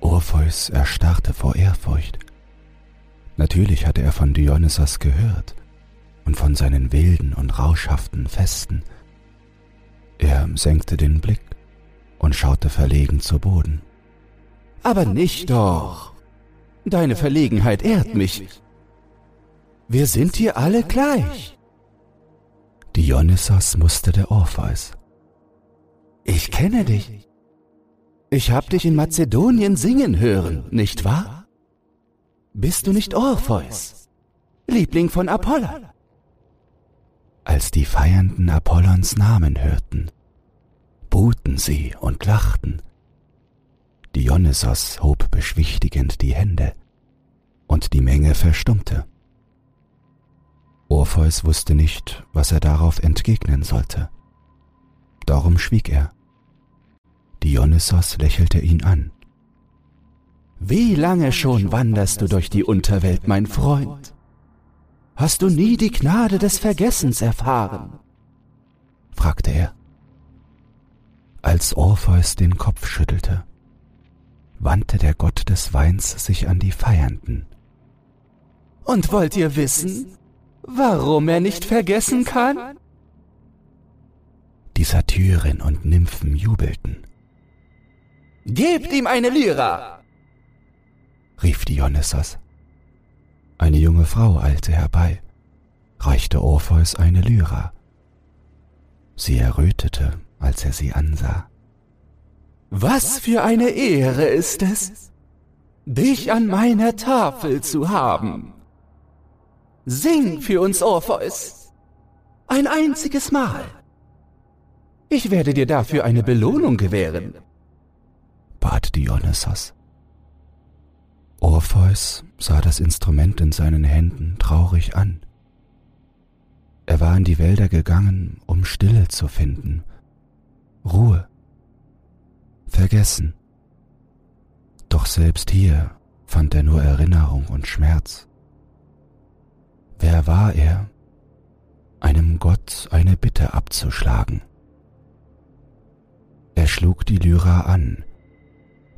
[SPEAKER 1] Orpheus erstarrte vor Ehrfurcht. Natürlich hatte er von Dionysos gehört, und von seinen wilden und rauschhaften Festen. Er senkte den Blick und schaute verlegen zu Boden.
[SPEAKER 12] Aber nicht doch. Deine Verlegenheit ehrt mich. Wir sind hier alle gleich.
[SPEAKER 1] Dionysos musterte Orpheus.
[SPEAKER 12] Ich kenne dich. Ich hab dich in Mazedonien singen hören, nicht wahr? Bist du nicht Orpheus, Liebling von Apollon?
[SPEAKER 1] Als die Feiernden Apollons Namen hörten, buhten sie und lachten. Dionysos hob beschwichtigend die Hände, und die Menge verstummte. Orpheus wusste nicht, was er darauf entgegnen sollte. Darum schwieg er. Dionysos lächelte ihn an.
[SPEAKER 12] Wie lange schon wanderst du durch die Unterwelt, mein Freund? Hast du nie die Gnade des Vergessens erfahren? fragte er.
[SPEAKER 1] Als Orpheus den Kopf schüttelte, wandte der Gott des Weins sich an die Feiernden.
[SPEAKER 12] Und wollt ihr wissen, warum er nicht vergessen kann?
[SPEAKER 1] Die Satyren und Nymphen jubelten.
[SPEAKER 12] Gebt ihm eine Lyra!
[SPEAKER 1] rief Dionysos. Eine junge Frau eilte herbei, reichte Orpheus eine Lyra. Sie errötete, als er sie ansah.
[SPEAKER 12] Was für eine Ehre ist es, dich an meiner Tafel zu haben. Sing für uns, Orpheus, ein einziges Mal. Ich werde dir dafür eine Belohnung gewähren
[SPEAKER 1] bat Dionysos. Orpheus sah das Instrument in seinen Händen traurig an. Er war in die Wälder gegangen, um Stille zu finden, Ruhe, Vergessen. Doch selbst hier fand er nur Erinnerung und Schmerz. Wer war er, einem Gott eine Bitte abzuschlagen? Er schlug die Lyra an,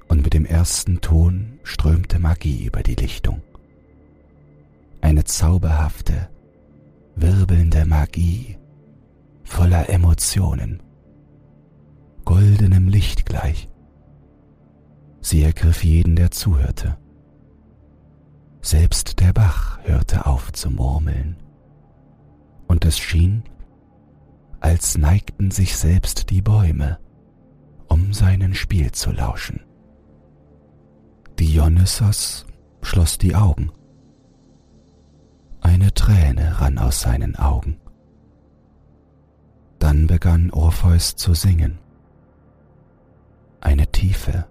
[SPEAKER 1] und mit dem ersten Ton strömte Magie über die Lichtung. Eine zauberhafte, wirbelnde Magie, voller Emotionen, goldenem Licht gleich. Sie ergriff jeden, der zuhörte. Selbst der Bach hörte auf zu murmeln, und es schien, als neigten sich selbst die Bäume, um seinen Spiel zu lauschen. Dionysos schloss die Augen. Eine Träne rann aus seinen Augen. Dann begann Orpheus zu singen. Eine tiefe,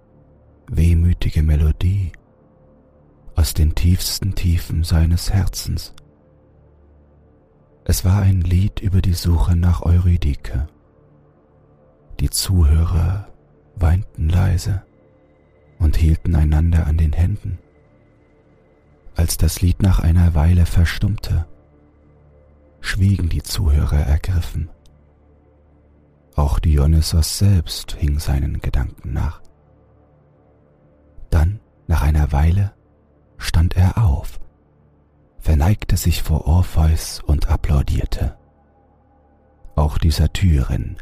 [SPEAKER 1] wehmütige Melodie aus den tiefsten Tiefen seines Herzens. Es war ein Lied über die Suche nach Eurydike. Die Zuhörer weinten leise und hielten einander an den Händen. Als das Lied nach einer Weile verstummte, schwiegen die Zuhörer ergriffen. Auch Dionysos selbst hing seinen Gedanken nach. Dann, nach einer Weile, stand er auf, verneigte sich vor Orpheus und applaudierte. Auch die Satyren,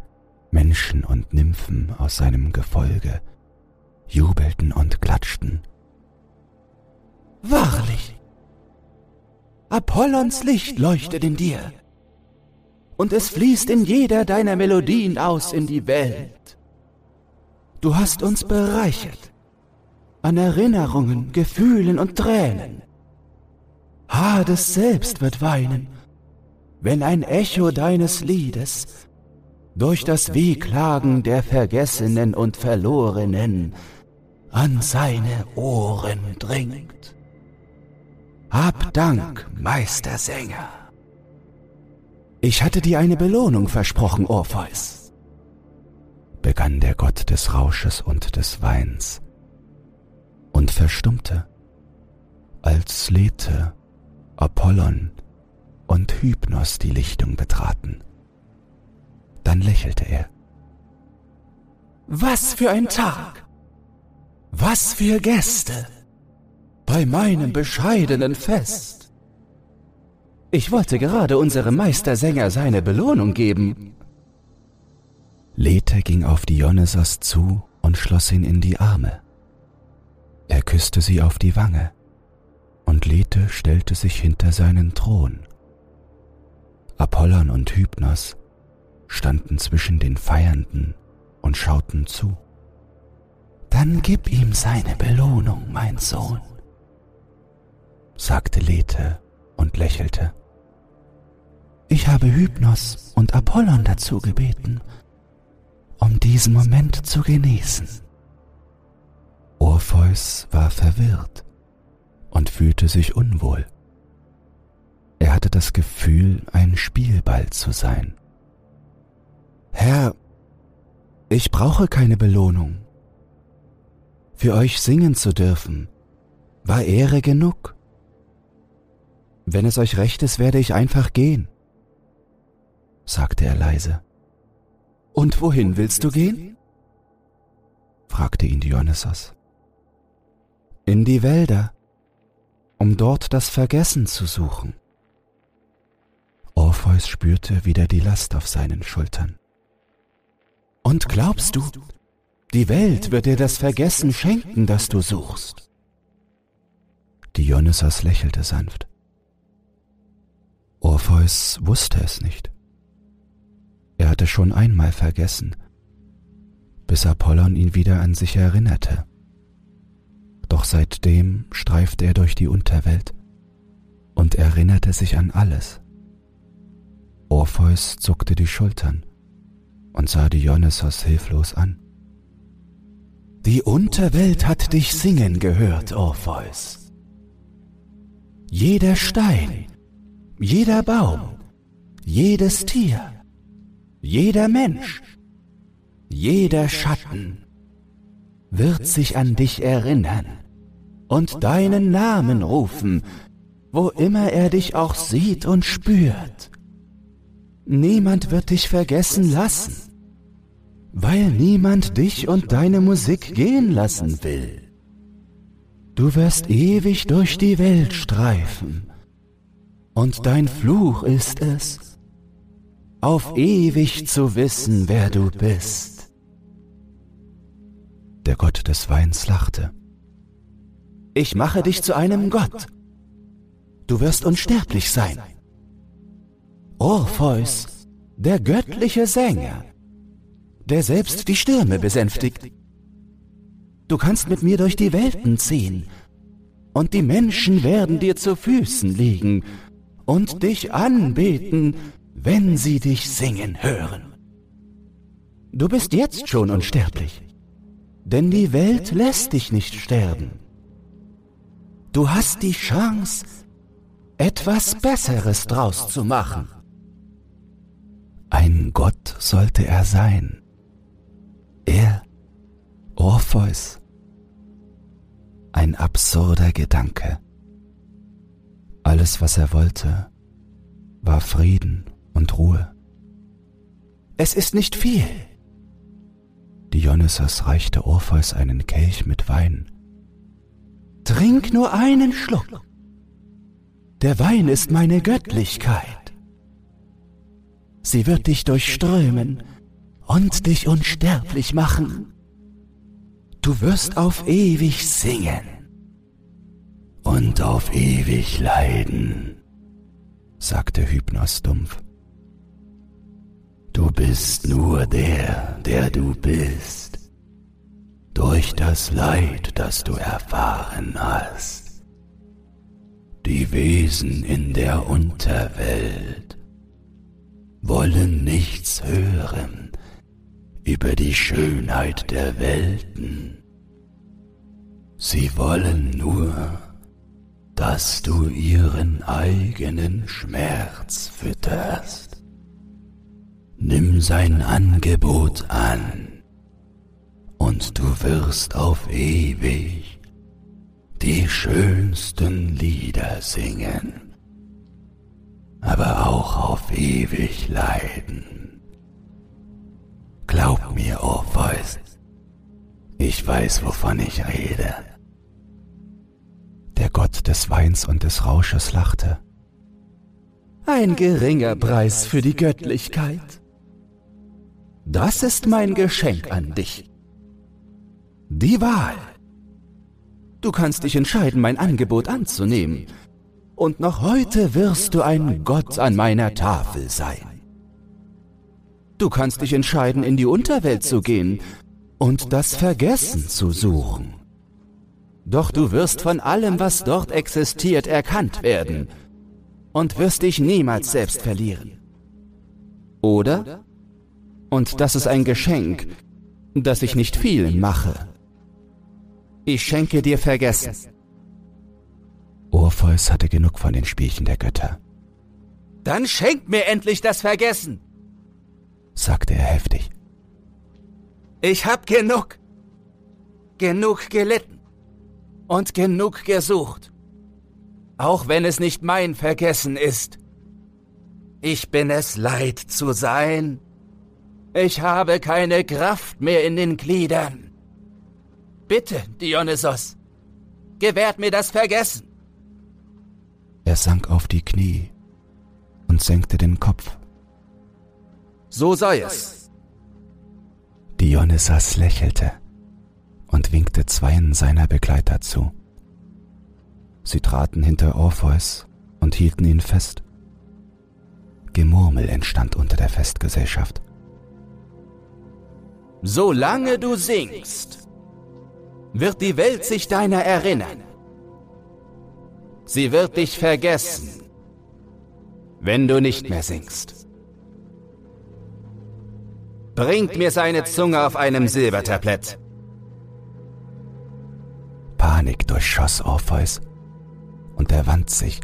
[SPEAKER 1] Menschen und Nymphen aus seinem Gefolge jubelten und klatschten.
[SPEAKER 12] Wahrlich, Apollons Licht leuchtet in dir, und es fließt in jeder deiner Melodien aus in die Welt. Du hast uns bereichert an Erinnerungen, Gefühlen und Tränen. Hades selbst wird weinen, wenn ein Echo deines Liedes durch das Wehklagen der Vergessenen und Verlorenen an seine Ohren dringt. Hab Dank, Meistersänger. Ich hatte dir eine Belohnung versprochen, Orpheus,
[SPEAKER 1] begann der Gott des Rausches und des Weins und verstummte, als Lethe, Apollon und Hypnos die Lichtung betraten. Dann lächelte er.
[SPEAKER 12] Was für ein Tag! Was für Gäste bei meinem bescheidenen Fest.
[SPEAKER 1] Ich wollte gerade unserem Meistersänger seine Belohnung geben.
[SPEAKER 17] Lethe ging auf Dionysos zu und schloss ihn in die Arme. Er küsste sie auf die Wange, und Lethe stellte sich hinter seinen Thron. Apollon und Hypnos standen zwischen den Feiernden und schauten zu.
[SPEAKER 18] Dann gib ihm seine Belohnung, mein Sohn, sagte Lethe und lächelte. Ich habe Hypnos und Apollon dazu gebeten, um diesen Moment zu genießen.
[SPEAKER 17] Orpheus war verwirrt und fühlte sich unwohl. Er hatte das Gefühl, ein Spielball zu sein.
[SPEAKER 1] Herr, ich brauche keine Belohnung. Für euch singen zu dürfen, war Ehre genug. Wenn es euch recht ist, werde ich einfach gehen, sagte er leise. Und wohin willst du gehen? fragte ihn Dionysos. In die Wälder, um dort das Vergessen zu suchen.
[SPEAKER 17] Orpheus spürte wieder die Last auf seinen Schultern.
[SPEAKER 1] Und glaubst du, die Welt wird dir das Vergessen schenken, das du suchst?
[SPEAKER 17] Dionysos lächelte sanft. Orpheus wusste es nicht. Er hatte schon einmal vergessen, bis Apollon ihn wieder an sich erinnerte. Doch seitdem streifte er durch die Unterwelt und erinnerte sich an alles. Orpheus zuckte die Schultern und sah Dionysos hilflos an.
[SPEAKER 1] Die Unterwelt hat dich singen gehört, Orpheus. Jeder Stein, jeder Baum, jedes Tier, jeder Mensch, jeder Schatten wird sich an dich erinnern und deinen Namen rufen, wo immer er dich auch sieht und spürt. Niemand wird dich vergessen lassen, weil niemand dich und deine Musik gehen lassen will. Du wirst ewig durch die Welt streifen, und dein Fluch ist es, auf ewig zu wissen, wer du bist.
[SPEAKER 17] Der Gott des Weins lachte.
[SPEAKER 1] Ich mache dich zu einem Gott. Du wirst unsterblich sein. Orpheus, der göttliche Sänger, der selbst die Stürme besänftigt. Du kannst mit mir durch die Welten ziehen, und die Menschen werden dir zu Füßen liegen und dich anbeten wenn sie dich singen hören. Du bist jetzt schon unsterblich, denn die Welt lässt dich nicht sterben. Du hast die Chance, etwas Besseres draus zu machen.
[SPEAKER 17] Ein Gott sollte er sein. Er, Orpheus. Ein absurder Gedanke. Alles, was er wollte, war Frieden und Ruhe.
[SPEAKER 1] Es ist nicht viel.
[SPEAKER 17] Dionysos reichte Orpheus einen Kelch mit Wein.
[SPEAKER 1] Trink nur einen Schluck. Der Wein ist meine Göttlichkeit. Sie wird dich durchströmen und dich unsterblich machen. Du wirst auf ewig singen und auf ewig leiden, sagte Hypnos dumpf. Du bist nur der, der du bist, durch das Leid, das du erfahren hast. Die Wesen in der Unterwelt wollen nichts hören über die Schönheit der Welten. Sie wollen nur, dass du ihren eigenen Schmerz fütterst. Nimm sein Angebot an, und du wirst auf ewig die schönsten Lieder singen, aber auch auf ewig leiden. Glaub mir, Orpheus, ich weiß, wovon ich rede.
[SPEAKER 17] Der Gott des Weins und des Rausches lachte.
[SPEAKER 12] Ein geringer Preis für die Göttlichkeit. Das ist mein Geschenk an dich. Die Wahl. Du kannst dich entscheiden, mein Angebot anzunehmen. Und noch heute wirst du ein Gott an meiner Tafel sein. Du kannst dich entscheiden, in die Unterwelt zu gehen und das Vergessen zu suchen. Doch du wirst von allem, was dort existiert, erkannt werden und wirst dich niemals selbst verlieren. Oder? Und das ist ein Geschenk, das ich nicht vielen mache. Ich schenke dir Vergessen.
[SPEAKER 1] Orpheus hatte genug von den Spielchen der Götter.
[SPEAKER 12] Dann schenk mir endlich das Vergessen, sagte er heftig. Ich hab genug. Genug gelitten. Und genug gesucht. Auch wenn es nicht mein Vergessen ist. Ich bin es leid zu sein. Ich habe keine Kraft mehr in den Gliedern. Bitte, Dionysos, gewährt mir das Vergessen.
[SPEAKER 1] Er sank auf die Knie und senkte den Kopf.
[SPEAKER 12] So sei es.
[SPEAKER 1] Dionysos lächelte und winkte zweien seiner Begleiter zu. Sie traten hinter Orpheus und hielten ihn fest. Gemurmel entstand unter der Festgesellschaft.
[SPEAKER 12] Solange du singst, wird die Welt sich deiner erinnern. Sie wird dich vergessen, wenn du nicht mehr singst. Bringt mir seine Zunge auf einem Silbertablett.
[SPEAKER 1] Panik durchschoss Orpheus und er wand sich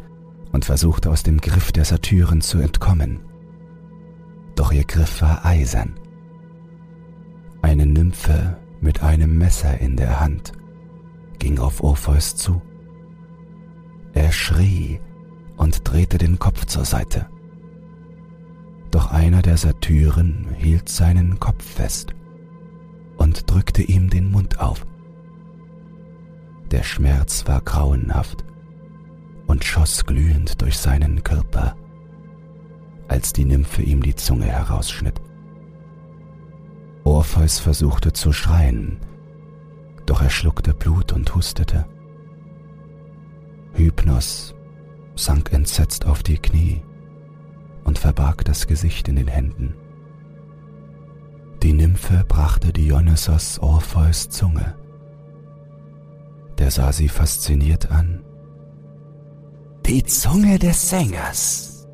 [SPEAKER 1] und versuchte aus dem Griff der Satyren zu entkommen. Doch ihr Griff war eisern. Eine Nymphe mit einem Messer in der Hand ging auf Orpheus zu. Er schrie und drehte den Kopf zur Seite. Doch einer der Satyren hielt seinen Kopf fest und drückte ihm den Mund auf. Der Schmerz war grauenhaft und schoss glühend durch seinen Körper, als die Nymphe ihm die Zunge herausschnitt. Orpheus versuchte zu schreien, doch er schluckte Blut und hustete. Hypnos sank entsetzt auf die Knie und verbarg das Gesicht in den Händen. Die Nymphe brachte Dionysos Orpheus Zunge. Der sah sie fasziniert an
[SPEAKER 12] die Zunge des Sängers.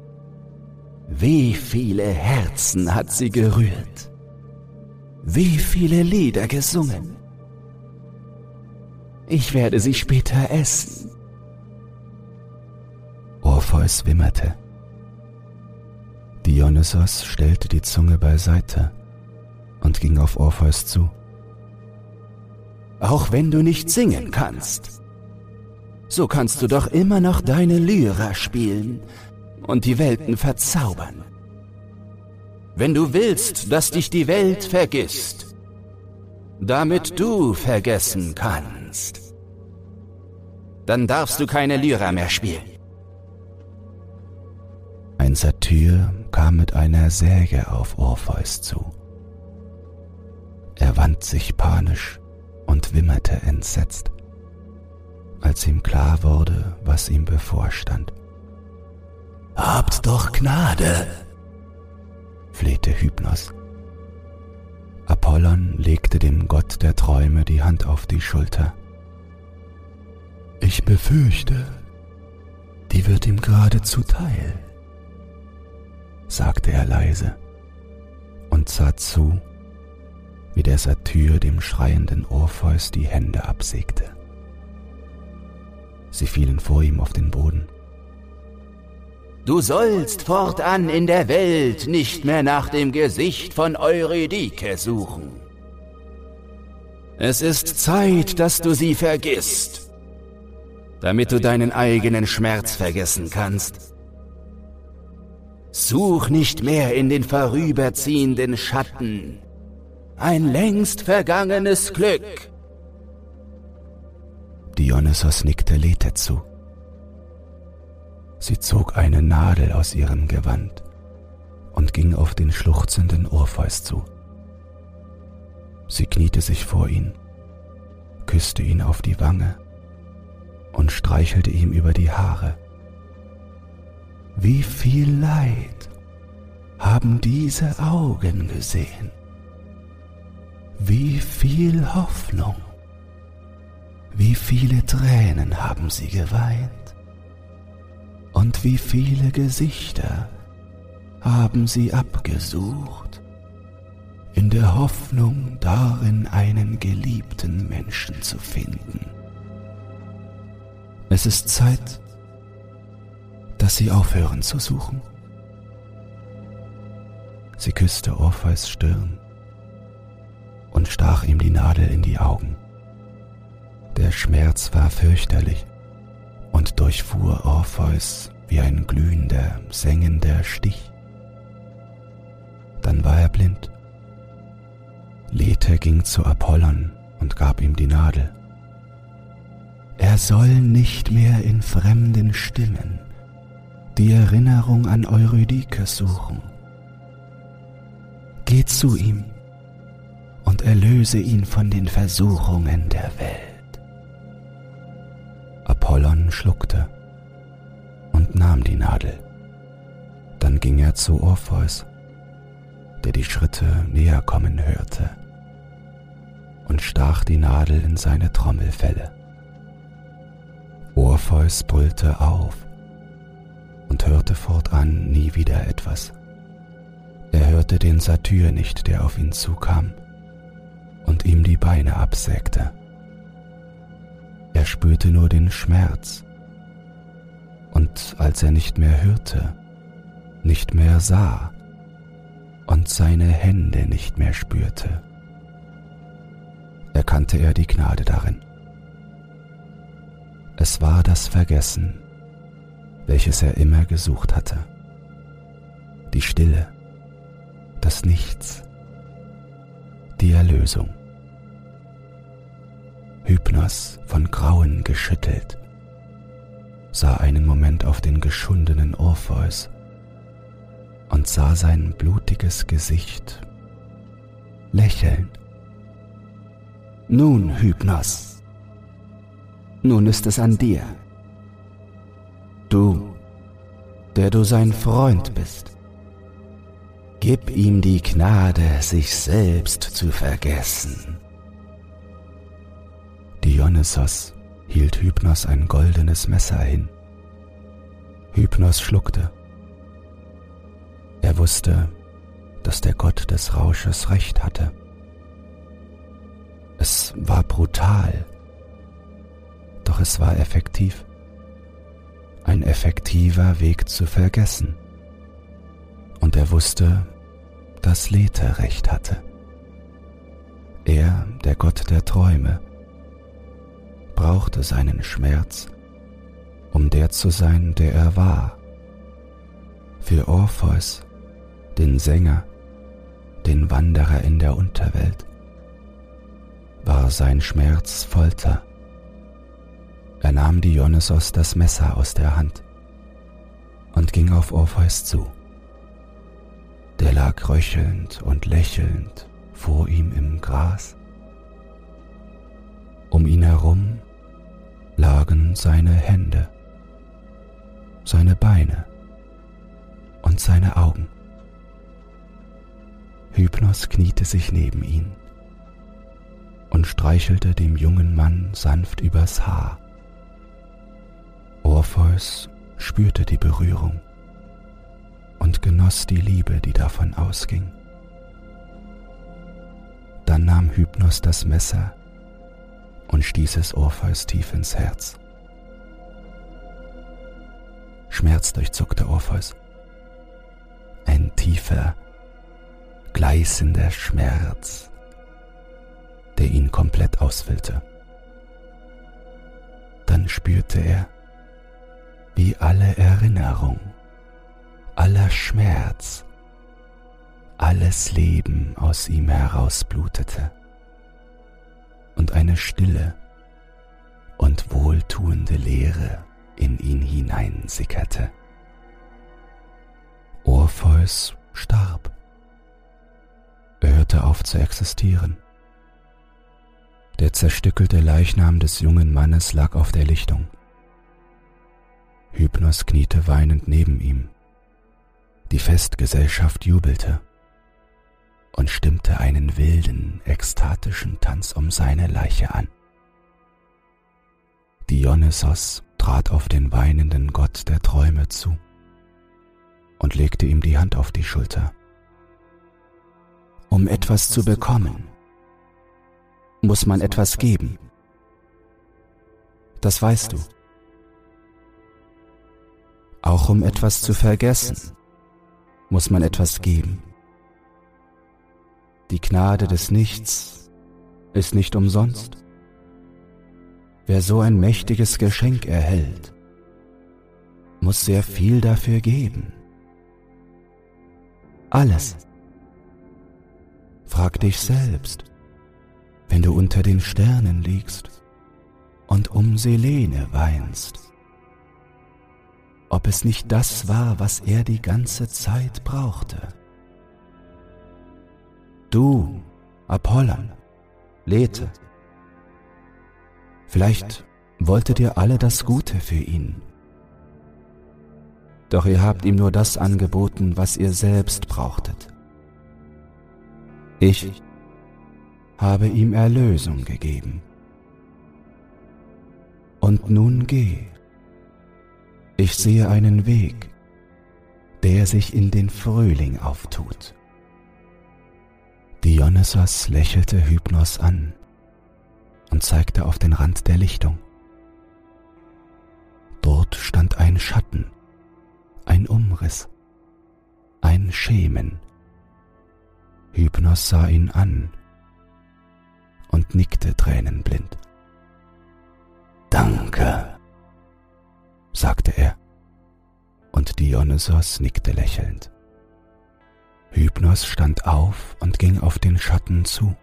[SPEAKER 12] Wie viele Herzen hat sie gerührt? Wie viele Lieder gesungen? Ich werde sie später essen.
[SPEAKER 1] Orpheus wimmerte. Dionysos stellte die Zunge beiseite und ging auf Orpheus zu.
[SPEAKER 12] Auch wenn du nicht singen kannst, so kannst du doch immer noch deine Lyra spielen und die Welten verzaubern. Wenn du willst, dass dich die Welt vergisst, damit du vergessen kannst, dann darfst du keine Lyra mehr spielen.
[SPEAKER 1] Ein Satyr kam mit einer Säge auf Orpheus zu. Er wand sich panisch und wimmerte entsetzt als ihm klar wurde, was ihm bevorstand.
[SPEAKER 12] Habt doch Gnade,
[SPEAKER 1] flehte Hypnos. Apollon legte dem Gott der Träume die Hand auf die Schulter. Ich befürchte, die wird ihm gerade zuteil, sagte er leise und sah zu, wie der Satyr dem schreienden Orpheus die Hände absägte. Sie fielen vor ihm auf den Boden.
[SPEAKER 12] Du sollst fortan in der Welt nicht mehr nach dem Gesicht von Eurydike suchen. Es ist Zeit, dass du sie vergisst, damit du deinen eigenen Schmerz vergessen kannst. Such nicht mehr in den vorüberziehenden Schatten ein längst vergangenes Glück
[SPEAKER 1] Dionysos nickte Lethe zu. Sie zog eine Nadel aus ihrem Gewand und ging auf den schluchzenden Orpheus zu. Sie kniete sich vor ihn, küsste ihn auf die Wange und streichelte ihm über die Haare.
[SPEAKER 12] Wie viel Leid haben diese Augen gesehen? Wie viel Hoffnung? Wie viele Tränen haben sie geweint? Und wie viele Gesichter haben sie abgesucht, in der Hoffnung darin einen geliebten Menschen zu finden? Es ist Zeit, dass sie aufhören zu suchen.
[SPEAKER 1] Sie küsste Orpheus Stirn und stach ihm die Nadel in die Augen. Der Schmerz war fürchterlich und durchfuhr Orpheus wie ein glühender, sengender Stich. Dann war er blind. Lethe ging zu Apollon und gab ihm die Nadel.
[SPEAKER 12] Er soll nicht mehr in fremden Stimmen die Erinnerung an Eurydike suchen. Geh zu ihm und erlöse ihn von den Versuchungen der Welt.
[SPEAKER 1] Apollon schluckte und nahm die Nadel. Dann ging er zu Orpheus, der die Schritte näher kommen hörte, und stach die Nadel in seine Trommelfelle. Orpheus brüllte auf und hörte fortan nie wieder etwas. Er hörte den Satyr nicht, der auf ihn zukam und ihm die Beine absägte. Er spürte nur den Schmerz, und als er nicht mehr hörte, nicht mehr sah und seine Hände nicht mehr spürte, erkannte er die Gnade darin. Es war das Vergessen, welches er immer gesucht hatte. Die Stille, das Nichts, die Erlösung. Hypnos, von Grauen geschüttelt, sah einen Moment auf den geschundenen Orpheus und sah sein blutiges Gesicht lächeln.
[SPEAKER 12] Nun, Hypnos, nun ist es an dir. Du, der du sein Freund bist, gib ihm die Gnade, sich selbst zu vergessen.
[SPEAKER 1] Dionysos hielt Hypnos ein goldenes Messer hin. Hypnos schluckte. Er wusste, dass der Gott des Rausches recht hatte. Es war brutal, doch es war effektiv ein effektiver Weg zu vergessen. Und er wusste, dass Lethe recht hatte. Er, der Gott der Träume, brauchte seinen Schmerz, um der zu sein, der er war. Für Orpheus, den Sänger, den Wanderer in der Unterwelt, war sein Schmerz Folter. Er nahm Dionysos das Messer aus der Hand und ging auf Orpheus zu. Der lag röchelnd und lächelnd vor ihm im Gras. Um ihn herum lagen seine Hände, seine Beine und seine Augen. Hypnos kniete sich neben ihn und streichelte dem jungen Mann sanft übers Haar. Orpheus spürte die Berührung und genoss die Liebe, die davon ausging. Dann nahm Hypnos das Messer und stieß es Orpheus tief ins Herz. Schmerz durchzuckte Orpheus. Ein tiefer, gleißender Schmerz, der ihn komplett ausfüllte. Dann spürte er, wie alle Erinnerung, aller Schmerz, alles Leben aus ihm herausblutete und eine stille und wohltuende Leere
[SPEAKER 19] in ihn hineinsickerte. Orpheus starb. Er hörte auf zu existieren. Der zerstückelte Leichnam des jungen Mannes lag auf der Lichtung. Hypnos kniete weinend neben ihm. Die Festgesellschaft jubelte und stimmte einen wilden, ekstatischen Tanz um seine Leiche an. Dionysos trat auf den weinenden Gott der Träume zu und legte ihm die Hand auf die Schulter.
[SPEAKER 1] Um etwas zu bekommen, muss man etwas geben. Das weißt du. Auch um etwas zu vergessen, muss man etwas geben. Die Gnade des Nichts ist nicht umsonst. Wer so ein mächtiges Geschenk erhält, muss sehr viel dafür geben. Alles. Frag dich selbst, wenn du unter den Sternen liegst und um Selene weinst, ob es nicht das war, was er die ganze Zeit brauchte. Du, Apollon, Lethe, vielleicht wolltet ihr alle das Gute für ihn. Doch ihr habt ihm nur das angeboten, was ihr selbst brauchtet. Ich habe ihm Erlösung gegeben. Und nun geh. Ich sehe einen Weg, der sich in den Frühling auftut. Dionysos lächelte Hypnos an und zeigte auf den Rand der Lichtung. Dort stand ein Schatten, ein Umriss, ein Schemen. Hypnos sah ihn an und nickte tränenblind. Danke, sagte er, und Dionysos nickte lächelnd. Hypnos stand auf und ging auf den Schatten zu.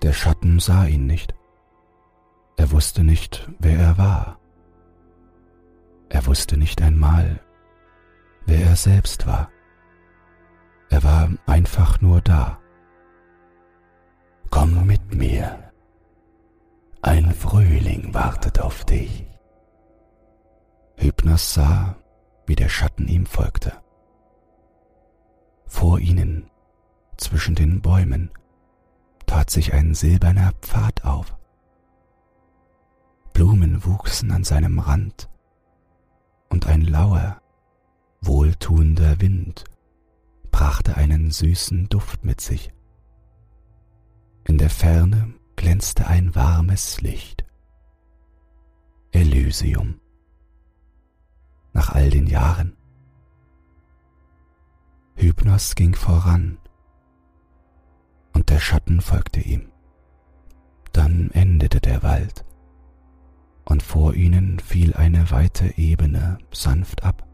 [SPEAKER 1] Der Schatten sah ihn nicht. Er wusste nicht, wer er war. Er wusste nicht einmal, wer er selbst war. Er war einfach nur da. Komm mit mir. Ein Frühling wartet auf dich. Hypnos sah, wie der Schatten ihm folgte. Vor ihnen, zwischen den Bäumen, tat sich ein silberner Pfad auf. Blumen wuchsen an seinem Rand, und ein lauer, wohltuender Wind brachte einen süßen Duft mit sich. In der Ferne glänzte ein warmes Licht. Elysium. Nach all den Jahren. Hypnos ging voran und der Schatten folgte ihm. Dann endete der Wald und vor ihnen fiel eine weite Ebene sanft ab.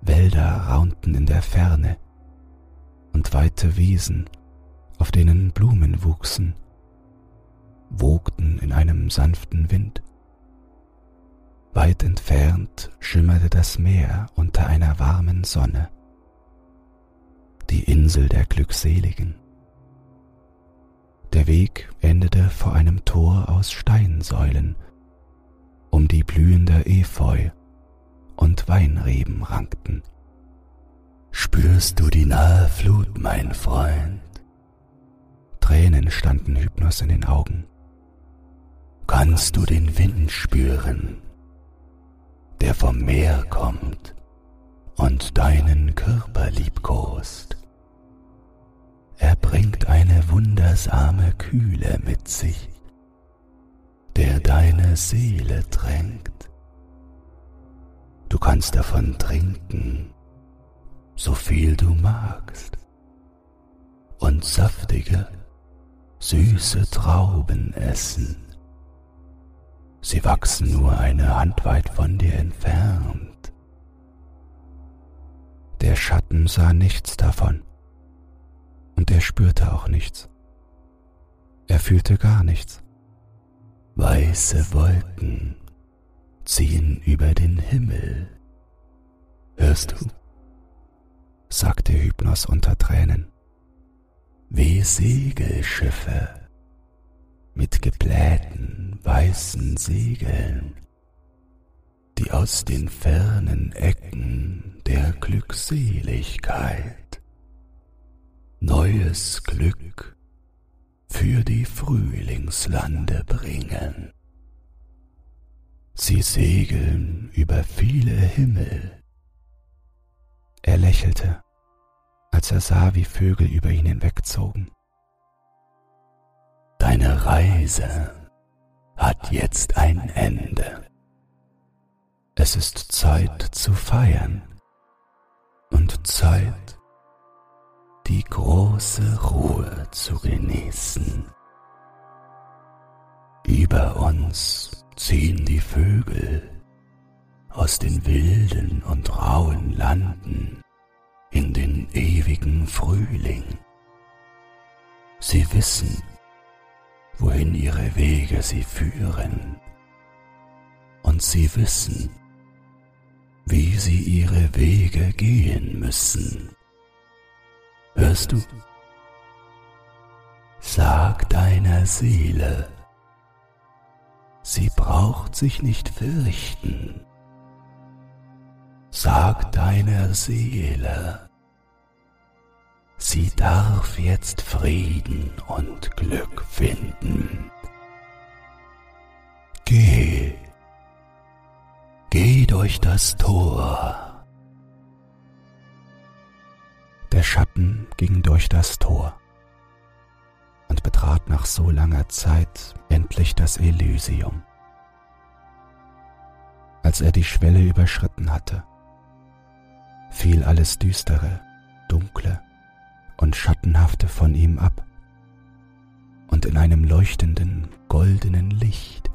[SPEAKER 1] Wälder raunten in der Ferne und weite Wiesen auf denen Blumen wuchsen, wogten in einem sanften Wind. Weit entfernt schimmerte das Meer unter einer warmen Sonne, die Insel der Glückseligen. Der Weg endete vor einem Tor aus Steinsäulen, um die blühender Efeu und Weinreben rankten. Spürst du die nahe Flut, mein Freund? Tränen standen Hypnos in den Augen. Kannst du den Wind spüren, der vom Meer kommt und deinen Körper liebkost? Er bringt eine wundersame Kühle mit sich, der deine Seele drängt. Du kannst davon trinken, so viel du magst, und saftige, süße Trauben essen. Sie wachsen nur eine Hand weit von dir entfernt. Der Schatten sah nichts davon und er spürte auch nichts. Er fühlte gar nichts,
[SPEAKER 12] Weiße Wolken ziehen über den Himmel. Hörst du? sagte Hypnos unter Tränen. Wie Segelschiffe mit geblähten weißen Segeln, die aus den fernen Ecken der Glückseligkeit neues Glück für die Frühlingslande bringen. Sie segeln über viele Himmel.
[SPEAKER 1] Er lächelte, als er sah, wie Vögel über ihn hinwegzogen.
[SPEAKER 12] Deine Reise hat jetzt ein Ende. Es ist Zeit zu feiern und Zeit, die große Ruhe zu genießen. Über uns ziehen die Vögel aus den wilden und rauen Landen in den ewigen Frühling. Sie wissen, wohin ihre Wege sie führen, und sie wissen, wie sie ihre Wege gehen müssen. Hörst du? Sag deiner Seele, sie braucht sich nicht fürchten. Sag deiner Seele, sie darf jetzt Frieden und Glück finden. Geh, geh durch das Tor.
[SPEAKER 1] Der Schatten ging durch das Tor und betrat nach so langer Zeit endlich das Elysium. Als er die Schwelle überschritten hatte, fiel alles Düstere, Dunkle und Schattenhafte von ihm ab, und in einem leuchtenden, goldenen Licht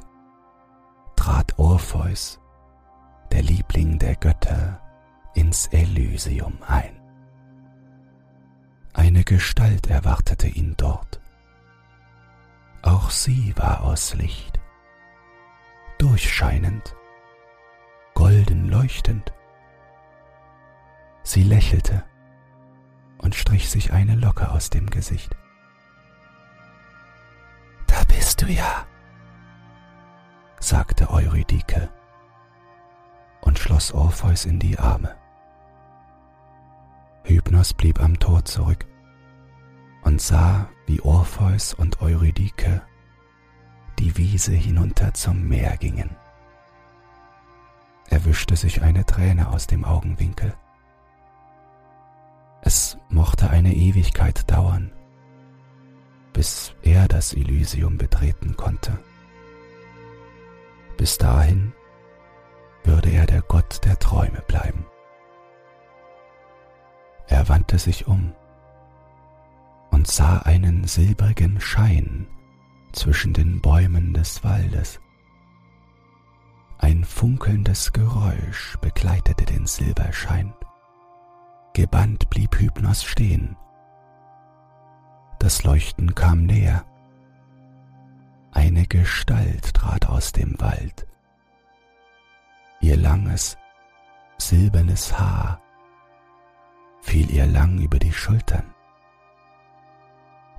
[SPEAKER 1] trat Orpheus, der Liebling der Götter, ins Elysium ein. Eine Gestalt erwartete ihn dort. Auch sie war aus Licht, durchscheinend, golden leuchtend Sie lächelte und strich sich eine Locke aus dem Gesicht.
[SPEAKER 12] Da bist du ja, sagte Eurydike
[SPEAKER 1] und schloss Orpheus in die Arme. Hypnos blieb am Tor zurück und sah, wie Orpheus und Eurydike die Wiese hinunter zum Meer gingen. Er wischte sich eine Träne aus dem Augenwinkel es mochte eine Ewigkeit dauern, bis er das Elysium betreten konnte. Bis dahin würde er der Gott der Träume bleiben. Er wandte sich um und sah einen silbrigen Schein zwischen den Bäumen des Waldes. Ein funkelndes Geräusch begleitete den Silberschein. Gebannt blieb Hypnos stehen. Das Leuchten kam näher. Eine Gestalt trat aus dem Wald. Ihr langes, silbernes Haar fiel ihr lang über die Schultern.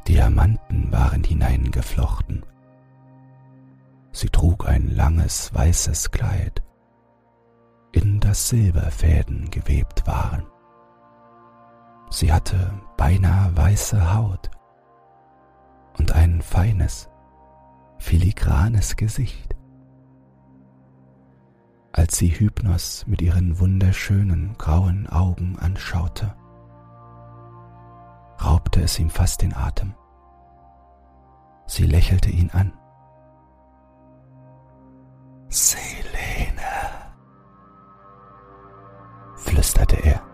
[SPEAKER 1] Diamanten waren hineingeflochten. Sie trug ein langes weißes Kleid, in das Silberfäden gewebt waren. Sie hatte beinahe weiße Haut und ein feines, filigranes Gesicht. Als sie Hypnos mit ihren wunderschönen grauen Augen anschaute, raubte es ihm fast den Atem. Sie lächelte ihn an.
[SPEAKER 12] Selene,
[SPEAKER 1] flüsterte er.